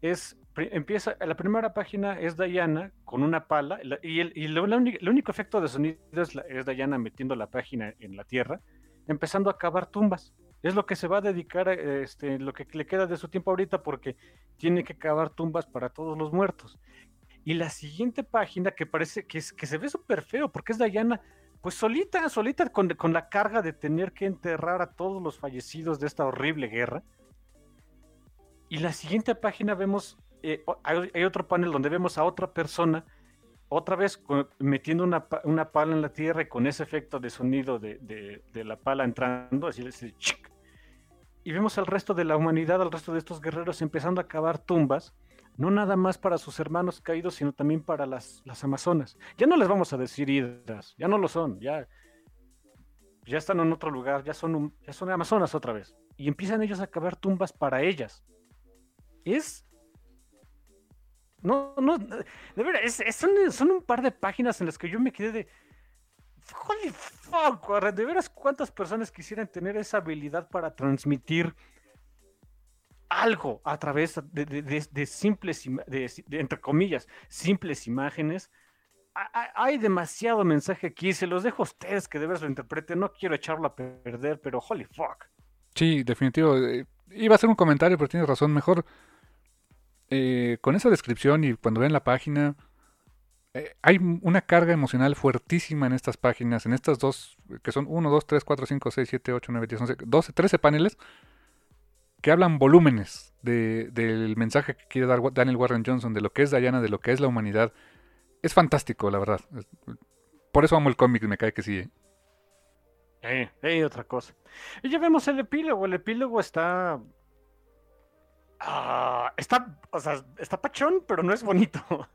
Es, empieza, la primera página es Diana con una pala y el, y lo, el único efecto de sonido es, la, es, Diana metiendo la página en la tierra, empezando a cavar tumbas. Es lo que se va a dedicar, este, lo que le queda de su tiempo ahorita porque tiene que cavar tumbas para todos los muertos. Y la siguiente página que parece que, es, que se ve súper feo porque es Diana pues solita, solita con, con, la carga de tener que enterrar a todos los fallecidos de esta horrible guerra. Y la siguiente página vemos, eh, hay, otro panel donde vemos a otra persona, otra vez metiendo una, una, pala en la tierra y con ese efecto de sonido de, de, de la pala entrando, así ese chic. Y vemos al resto de la humanidad, al resto de estos guerreros empezando a cavar tumbas no nada más para sus hermanos caídos, sino también para las, las amazonas. Ya no les vamos a decir hidras, ya no lo son, ya, ya están en otro lugar, ya son, ya son amazonas otra vez. Y empiezan ellos a cavar tumbas para ellas. Es... No, no, de verdad, es, es, son, un par de páginas en las que yo me quedé de... Holy fuck, de veras cuántas personas quisieran tener esa habilidad para transmitir algo a través de, de, de, de simples, entre comillas, simples imágenes. Hay demasiado mensaje aquí, se los dejo a ustedes que de lo interpreten, no quiero echarlo a perder, pero holy fuck. Sí, definitivo. Eh, iba a ser un comentario, pero tienes razón, mejor eh, con esa descripción y cuando ven la página, eh, hay una carga emocional fuertísima en estas páginas, en estas dos, que son 1, 2, 3, 4, 5, 6, 7, 8, 9, 10, 11, 12, 13 paneles que hablan volúmenes de, del mensaje que quiere dar Daniel Warren Johnson, de lo que es Diana, de lo que es la humanidad. Es fantástico, la verdad. Por eso amo el cómic, me cae que sí. ¿eh? Eh, otra cosa. Y ya vemos el epílogo. El epílogo está. Uh, está. O sea, está pachón, pero no es bonito.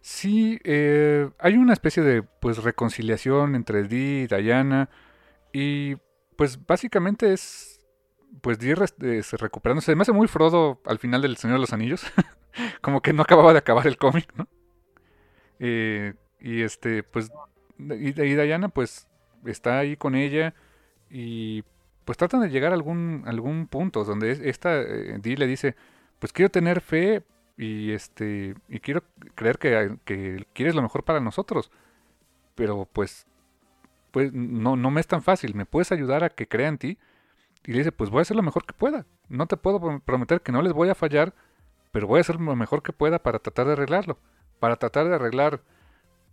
Sí, eh, hay una especie de pues reconciliación entre Dee y Diana. Y pues básicamente es pues Dee eh, recuperándose. Me hace muy Frodo al final del Señor de los Anillos. Como que no acababa de acabar el cómic, ¿no? Eh, y este, pues, y, y, Diana, pues, está ahí con ella y pues tratan de llegar a algún, algún punto donde esta eh, le dice, pues quiero tener fe y este, y quiero creer que, que quieres lo mejor para nosotros. Pero pues, pues no, no me es tan fácil. ¿Me puedes ayudar a que crea en ti? Y le dice, pues voy a hacer lo mejor que pueda. No te puedo prometer que no les voy a fallar, pero voy a hacer lo mejor que pueda para tratar de arreglarlo. Para tratar de arreglar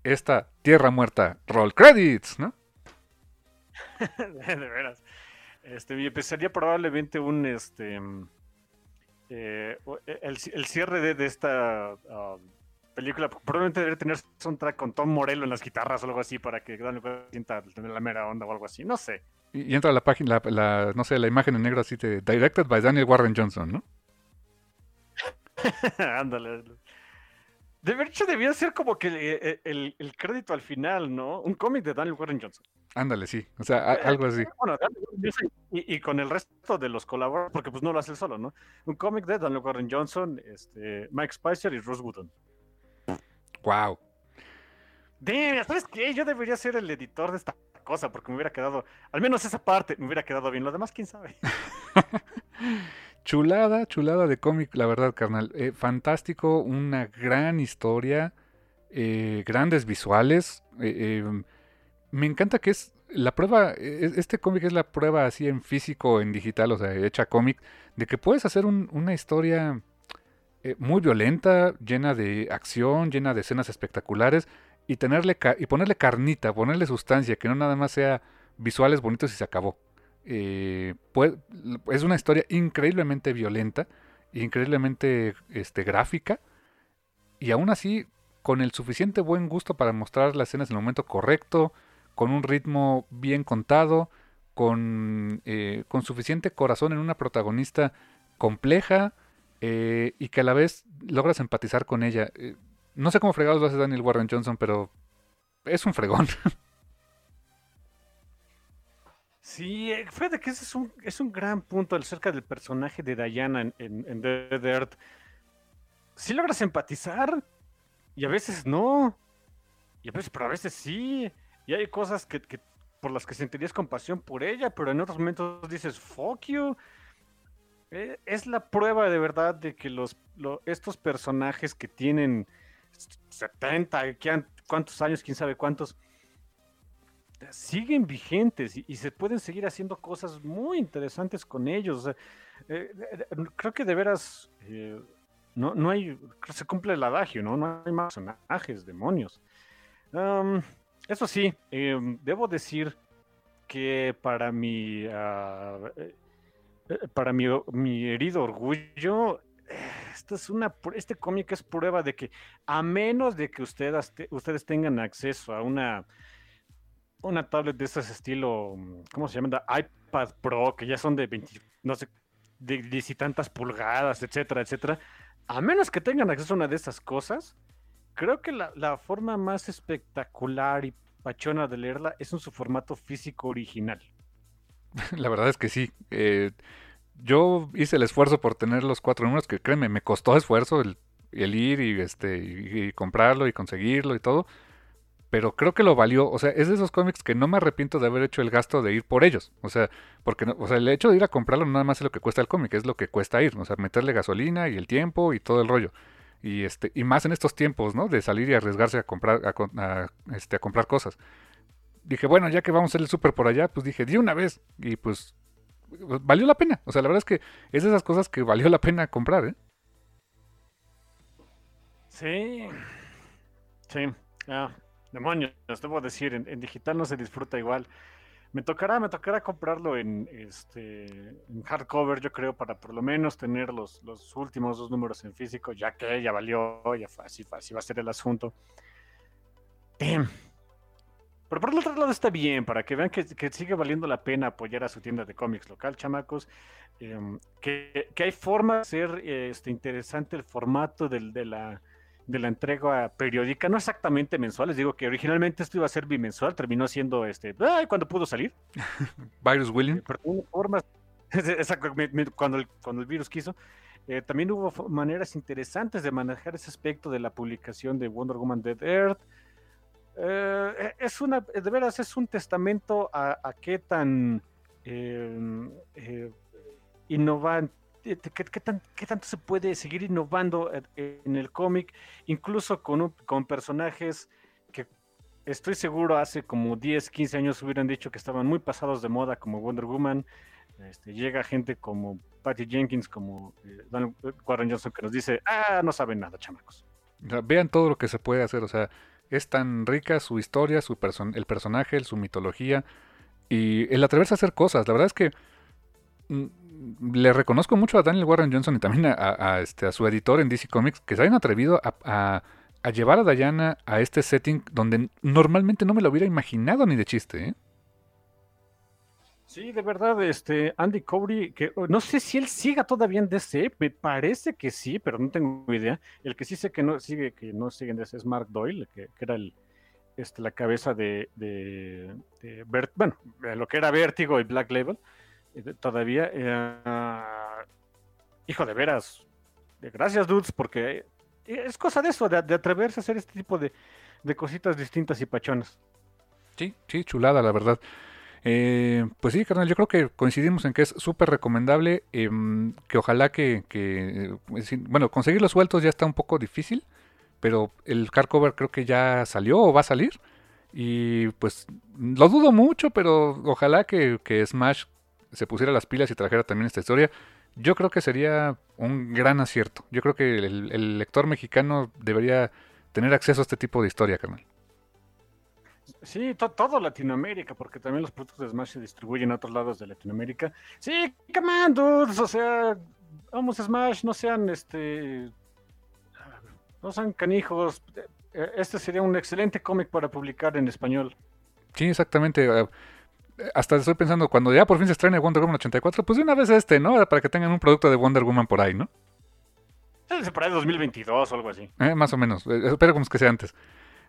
esta tierra muerta. Roll credits, ¿no? de veras. Este, y empezaría probablemente un, este, eh, el, el, cierre de, de esta uh, película, probablemente debería tener soundtrack con Tom Morello en las guitarras o algo así para que Daniel sienta tener la mera onda o algo así, no sé. Y, entra la página, la, la, no sé, la imagen en negro así de Directed by Daniel Warren Johnson, ¿no? Ándale. De hecho, debía ser como que eh, el, el, crédito al final, ¿no? Un cómic de Daniel Warren Johnson. Ándale, sí. O sea, algo así. Bueno, y, y, con el resto de los colaboradores, porque pues no lo hace él solo, ¿no? Un cómic de Daniel Warren Johnson, este, Mike Spicer y Ross Wooden. Wow. Damn, ¿sabes qué? Yo debería ser el editor de esta cosa, porque me hubiera quedado, al menos esa parte, me hubiera quedado bien. Lo demás, quién sabe. chulada, chulada de cómic, la verdad, carnal. Eh, fantástico, una gran historia, eh, grandes visuales. Eh, me encanta que es la prueba, e, este cómic es la prueba así en físico, en digital, o sea, hecha cómic, de que puedes hacer una historia muy violenta, llena de acción, llena de escenas espectaculares y tenerle y ponerle carnita, ponerle sustancia, que no nada más sea visuales bonitos y se acabó. Eh, es una historia increíblemente violenta, increíblemente este, gráfica, y aún así con el suficiente buen gusto para mostrar las escenas en el momento correcto, con un ritmo bien contado, con, eh, suficiente corazón en una protagonista compleja eh, y que a la vez logras empatizar con ella. No sé cómo fregados lo hace Daniel Warren Johnson, pero es un fregón. Sí, eh, fíjate que ese es un, es un gran punto acerca del personaje de Diana en, en, Dead Earth. Sí logras empatizar y a veces no. Y a veces, pero a veces sí. Y hay cosas que, por las que sentirías compasión por ella, pero en otros momentos dices, fuck you. Eh, es la prueba de verdad de que los, estos personajes que tienen 70, cuántos años, quién sabe cuántos, siguen vigentes y, se pueden seguir haciendo cosas muy interesantes con ellos. Eh, eh, creo que de veras eh, no, no hay, se cumple el adagio, ¿no? No hay más personajes, demonios. eso sí, debo decir que para mi, ah, para mi, mi herido orgullo, es una, este cómic es prueba de que a menos de que ustedes, ustedes tengan acceso a una, una tablet de ese estilo, ¿cómo se llama? iPad Pro, que ya son de 20, no sé, de y tantas pulgadas, etcétera, etcétera. A menos que tengan acceso a una de esas cosas, creo que la, forma más espectacular y pachona de leerla es en su formato físico original. La verdad es que sí. Eh, yo hice el esfuerzo por tener los cuatro números, que créeme, me costó esfuerzo el, ir y, este, y, comprarlo y conseguirlo y todo. Pero creo que lo valió. O sea, es de esos cómics que no me arrepiento de haber hecho el gasto de ir por ellos. O sea, porque o sea, el hecho de ir a comprarlo nada más es lo que cuesta el cómic, es lo que cuesta ir. O sea, meterle gasolina y el tiempo y todo el rollo. Y este, y más en estos tiempos, ¿no? De salir y arriesgarse a comprar, a, este, a comprar cosas. Dije, bueno, ya que vamos a hacer el súper por allá, pues dije, di una vez. Y pues valió la pena. O sea, la verdad es que es de esas cosas que valió la pena comprar, ¿eh? Sí. Sí. Ah, demonios, debo decir, en, digital no se disfruta igual. Me tocará, me tocará comprarlo en este en hardcover, yo creo, para por lo menos tener los, los últimos dos números en físico, ya que ya valió, ya fue así, así va a ser el asunto. Damn. Pero por el otro lado está bien, para que vean que, sigue valiendo la pena apoyar a su tienda de cómics local, chamacos. Em, que, hay forma de hacer este, interesante el formato de, la, de la entrega periódica, no exactamente mensual, les digo que originalmente esto iba a ser bimensual, terminó siendo este, ay, cuando pudo salir. Virus Willing. Pero formas, cuando el, cuando el virus quiso. Eh, también hubo maneras interesantes de manejar ese aspecto de la publicación de Wonder Woman Dead Earth. Eh, eh, es una, de veras, es un testamento a, qué tan em, eh, innovante, qué, tanto se puede seguir innovando en el cómic, incluso con, con personajes que estoy seguro hace como 10, 15 años hubieran dicho que estaban muy pasados de moda, como Wonder Woman. Este, llega gente como Patty Jenkins, como Donald Warren Johnson, que nos dice, ah, no saben nada, chamacos. vean todo lo que se puede hacer, o sea, es tan rica su historia, su el personaje, su mitología y el atreverse a hacer cosas. La verdad es que le reconozco mucho a Daniel Warren Johnson y también a, este, a su editor en DC Comics que se hayan atrevido a, llevar a Diana a este setting donde normalmente no me lo hubiera imaginado ni de chiste. ¿eh? Sí, de verdad, este Andy Cowry, que oh, no sé si él siga todavía en DC, me parece que sí, pero no tengo idea. El que sí sé que no sigue, que no sigue en DC es Mark Doyle, que, era el, este, la cabeza de, bueno, lo que era Vértigo y Black Label, todavía. Eh, hijo de veras, gracias dudes, porque es cosa de eso, de, atreverse a hacer este tipo de, de cositas distintas y pachonas. Sí, sí, chulada, la verdad. Eh, pues sí, carnal, yo creo que coincidimos en que es súper recomendable, em, que ojalá que, eh, bueno, conseguirlos sueltos ya está un poco difícil, pero el hardcover creo que ya salió o va a salir. Y pues lo dudo mucho, pero ojalá que, que Smash se pusiera las pilas y trajera también esta historia. Yo creo que sería un gran acierto. Yo creo que el, el lector mexicano debería tener acceso a este tipo de historia, carnal. Sí, todo Latinoamérica, porque también los productos de Smash se distribuyen a otros lados de Latinoamérica. Sí, dudes, o sea, vamos Smash, no sean este. No sean canijos. Este sería un excelente cómic para publicar en español. Sí, exactamente. Hasta estoy pensando, cuando ya por fin se estrene Wonder Woman 84, pues de una vez este, ¿no? Para que tengan un producto de Wonder Woman por ahí, ¿no? Por ahí 2022 o algo así. Eh, más o menos. Eh, espero que sea antes.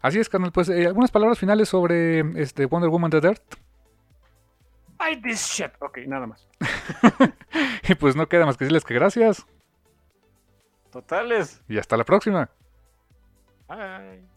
Así es, carnal. Pues eh, algunas palabras finales sobre este Wonder Woman The Dirt. Buy this shit. Ok, nada más. y pues no queda más que decirles que gracias. Totales. Y hasta la próxima. Bye.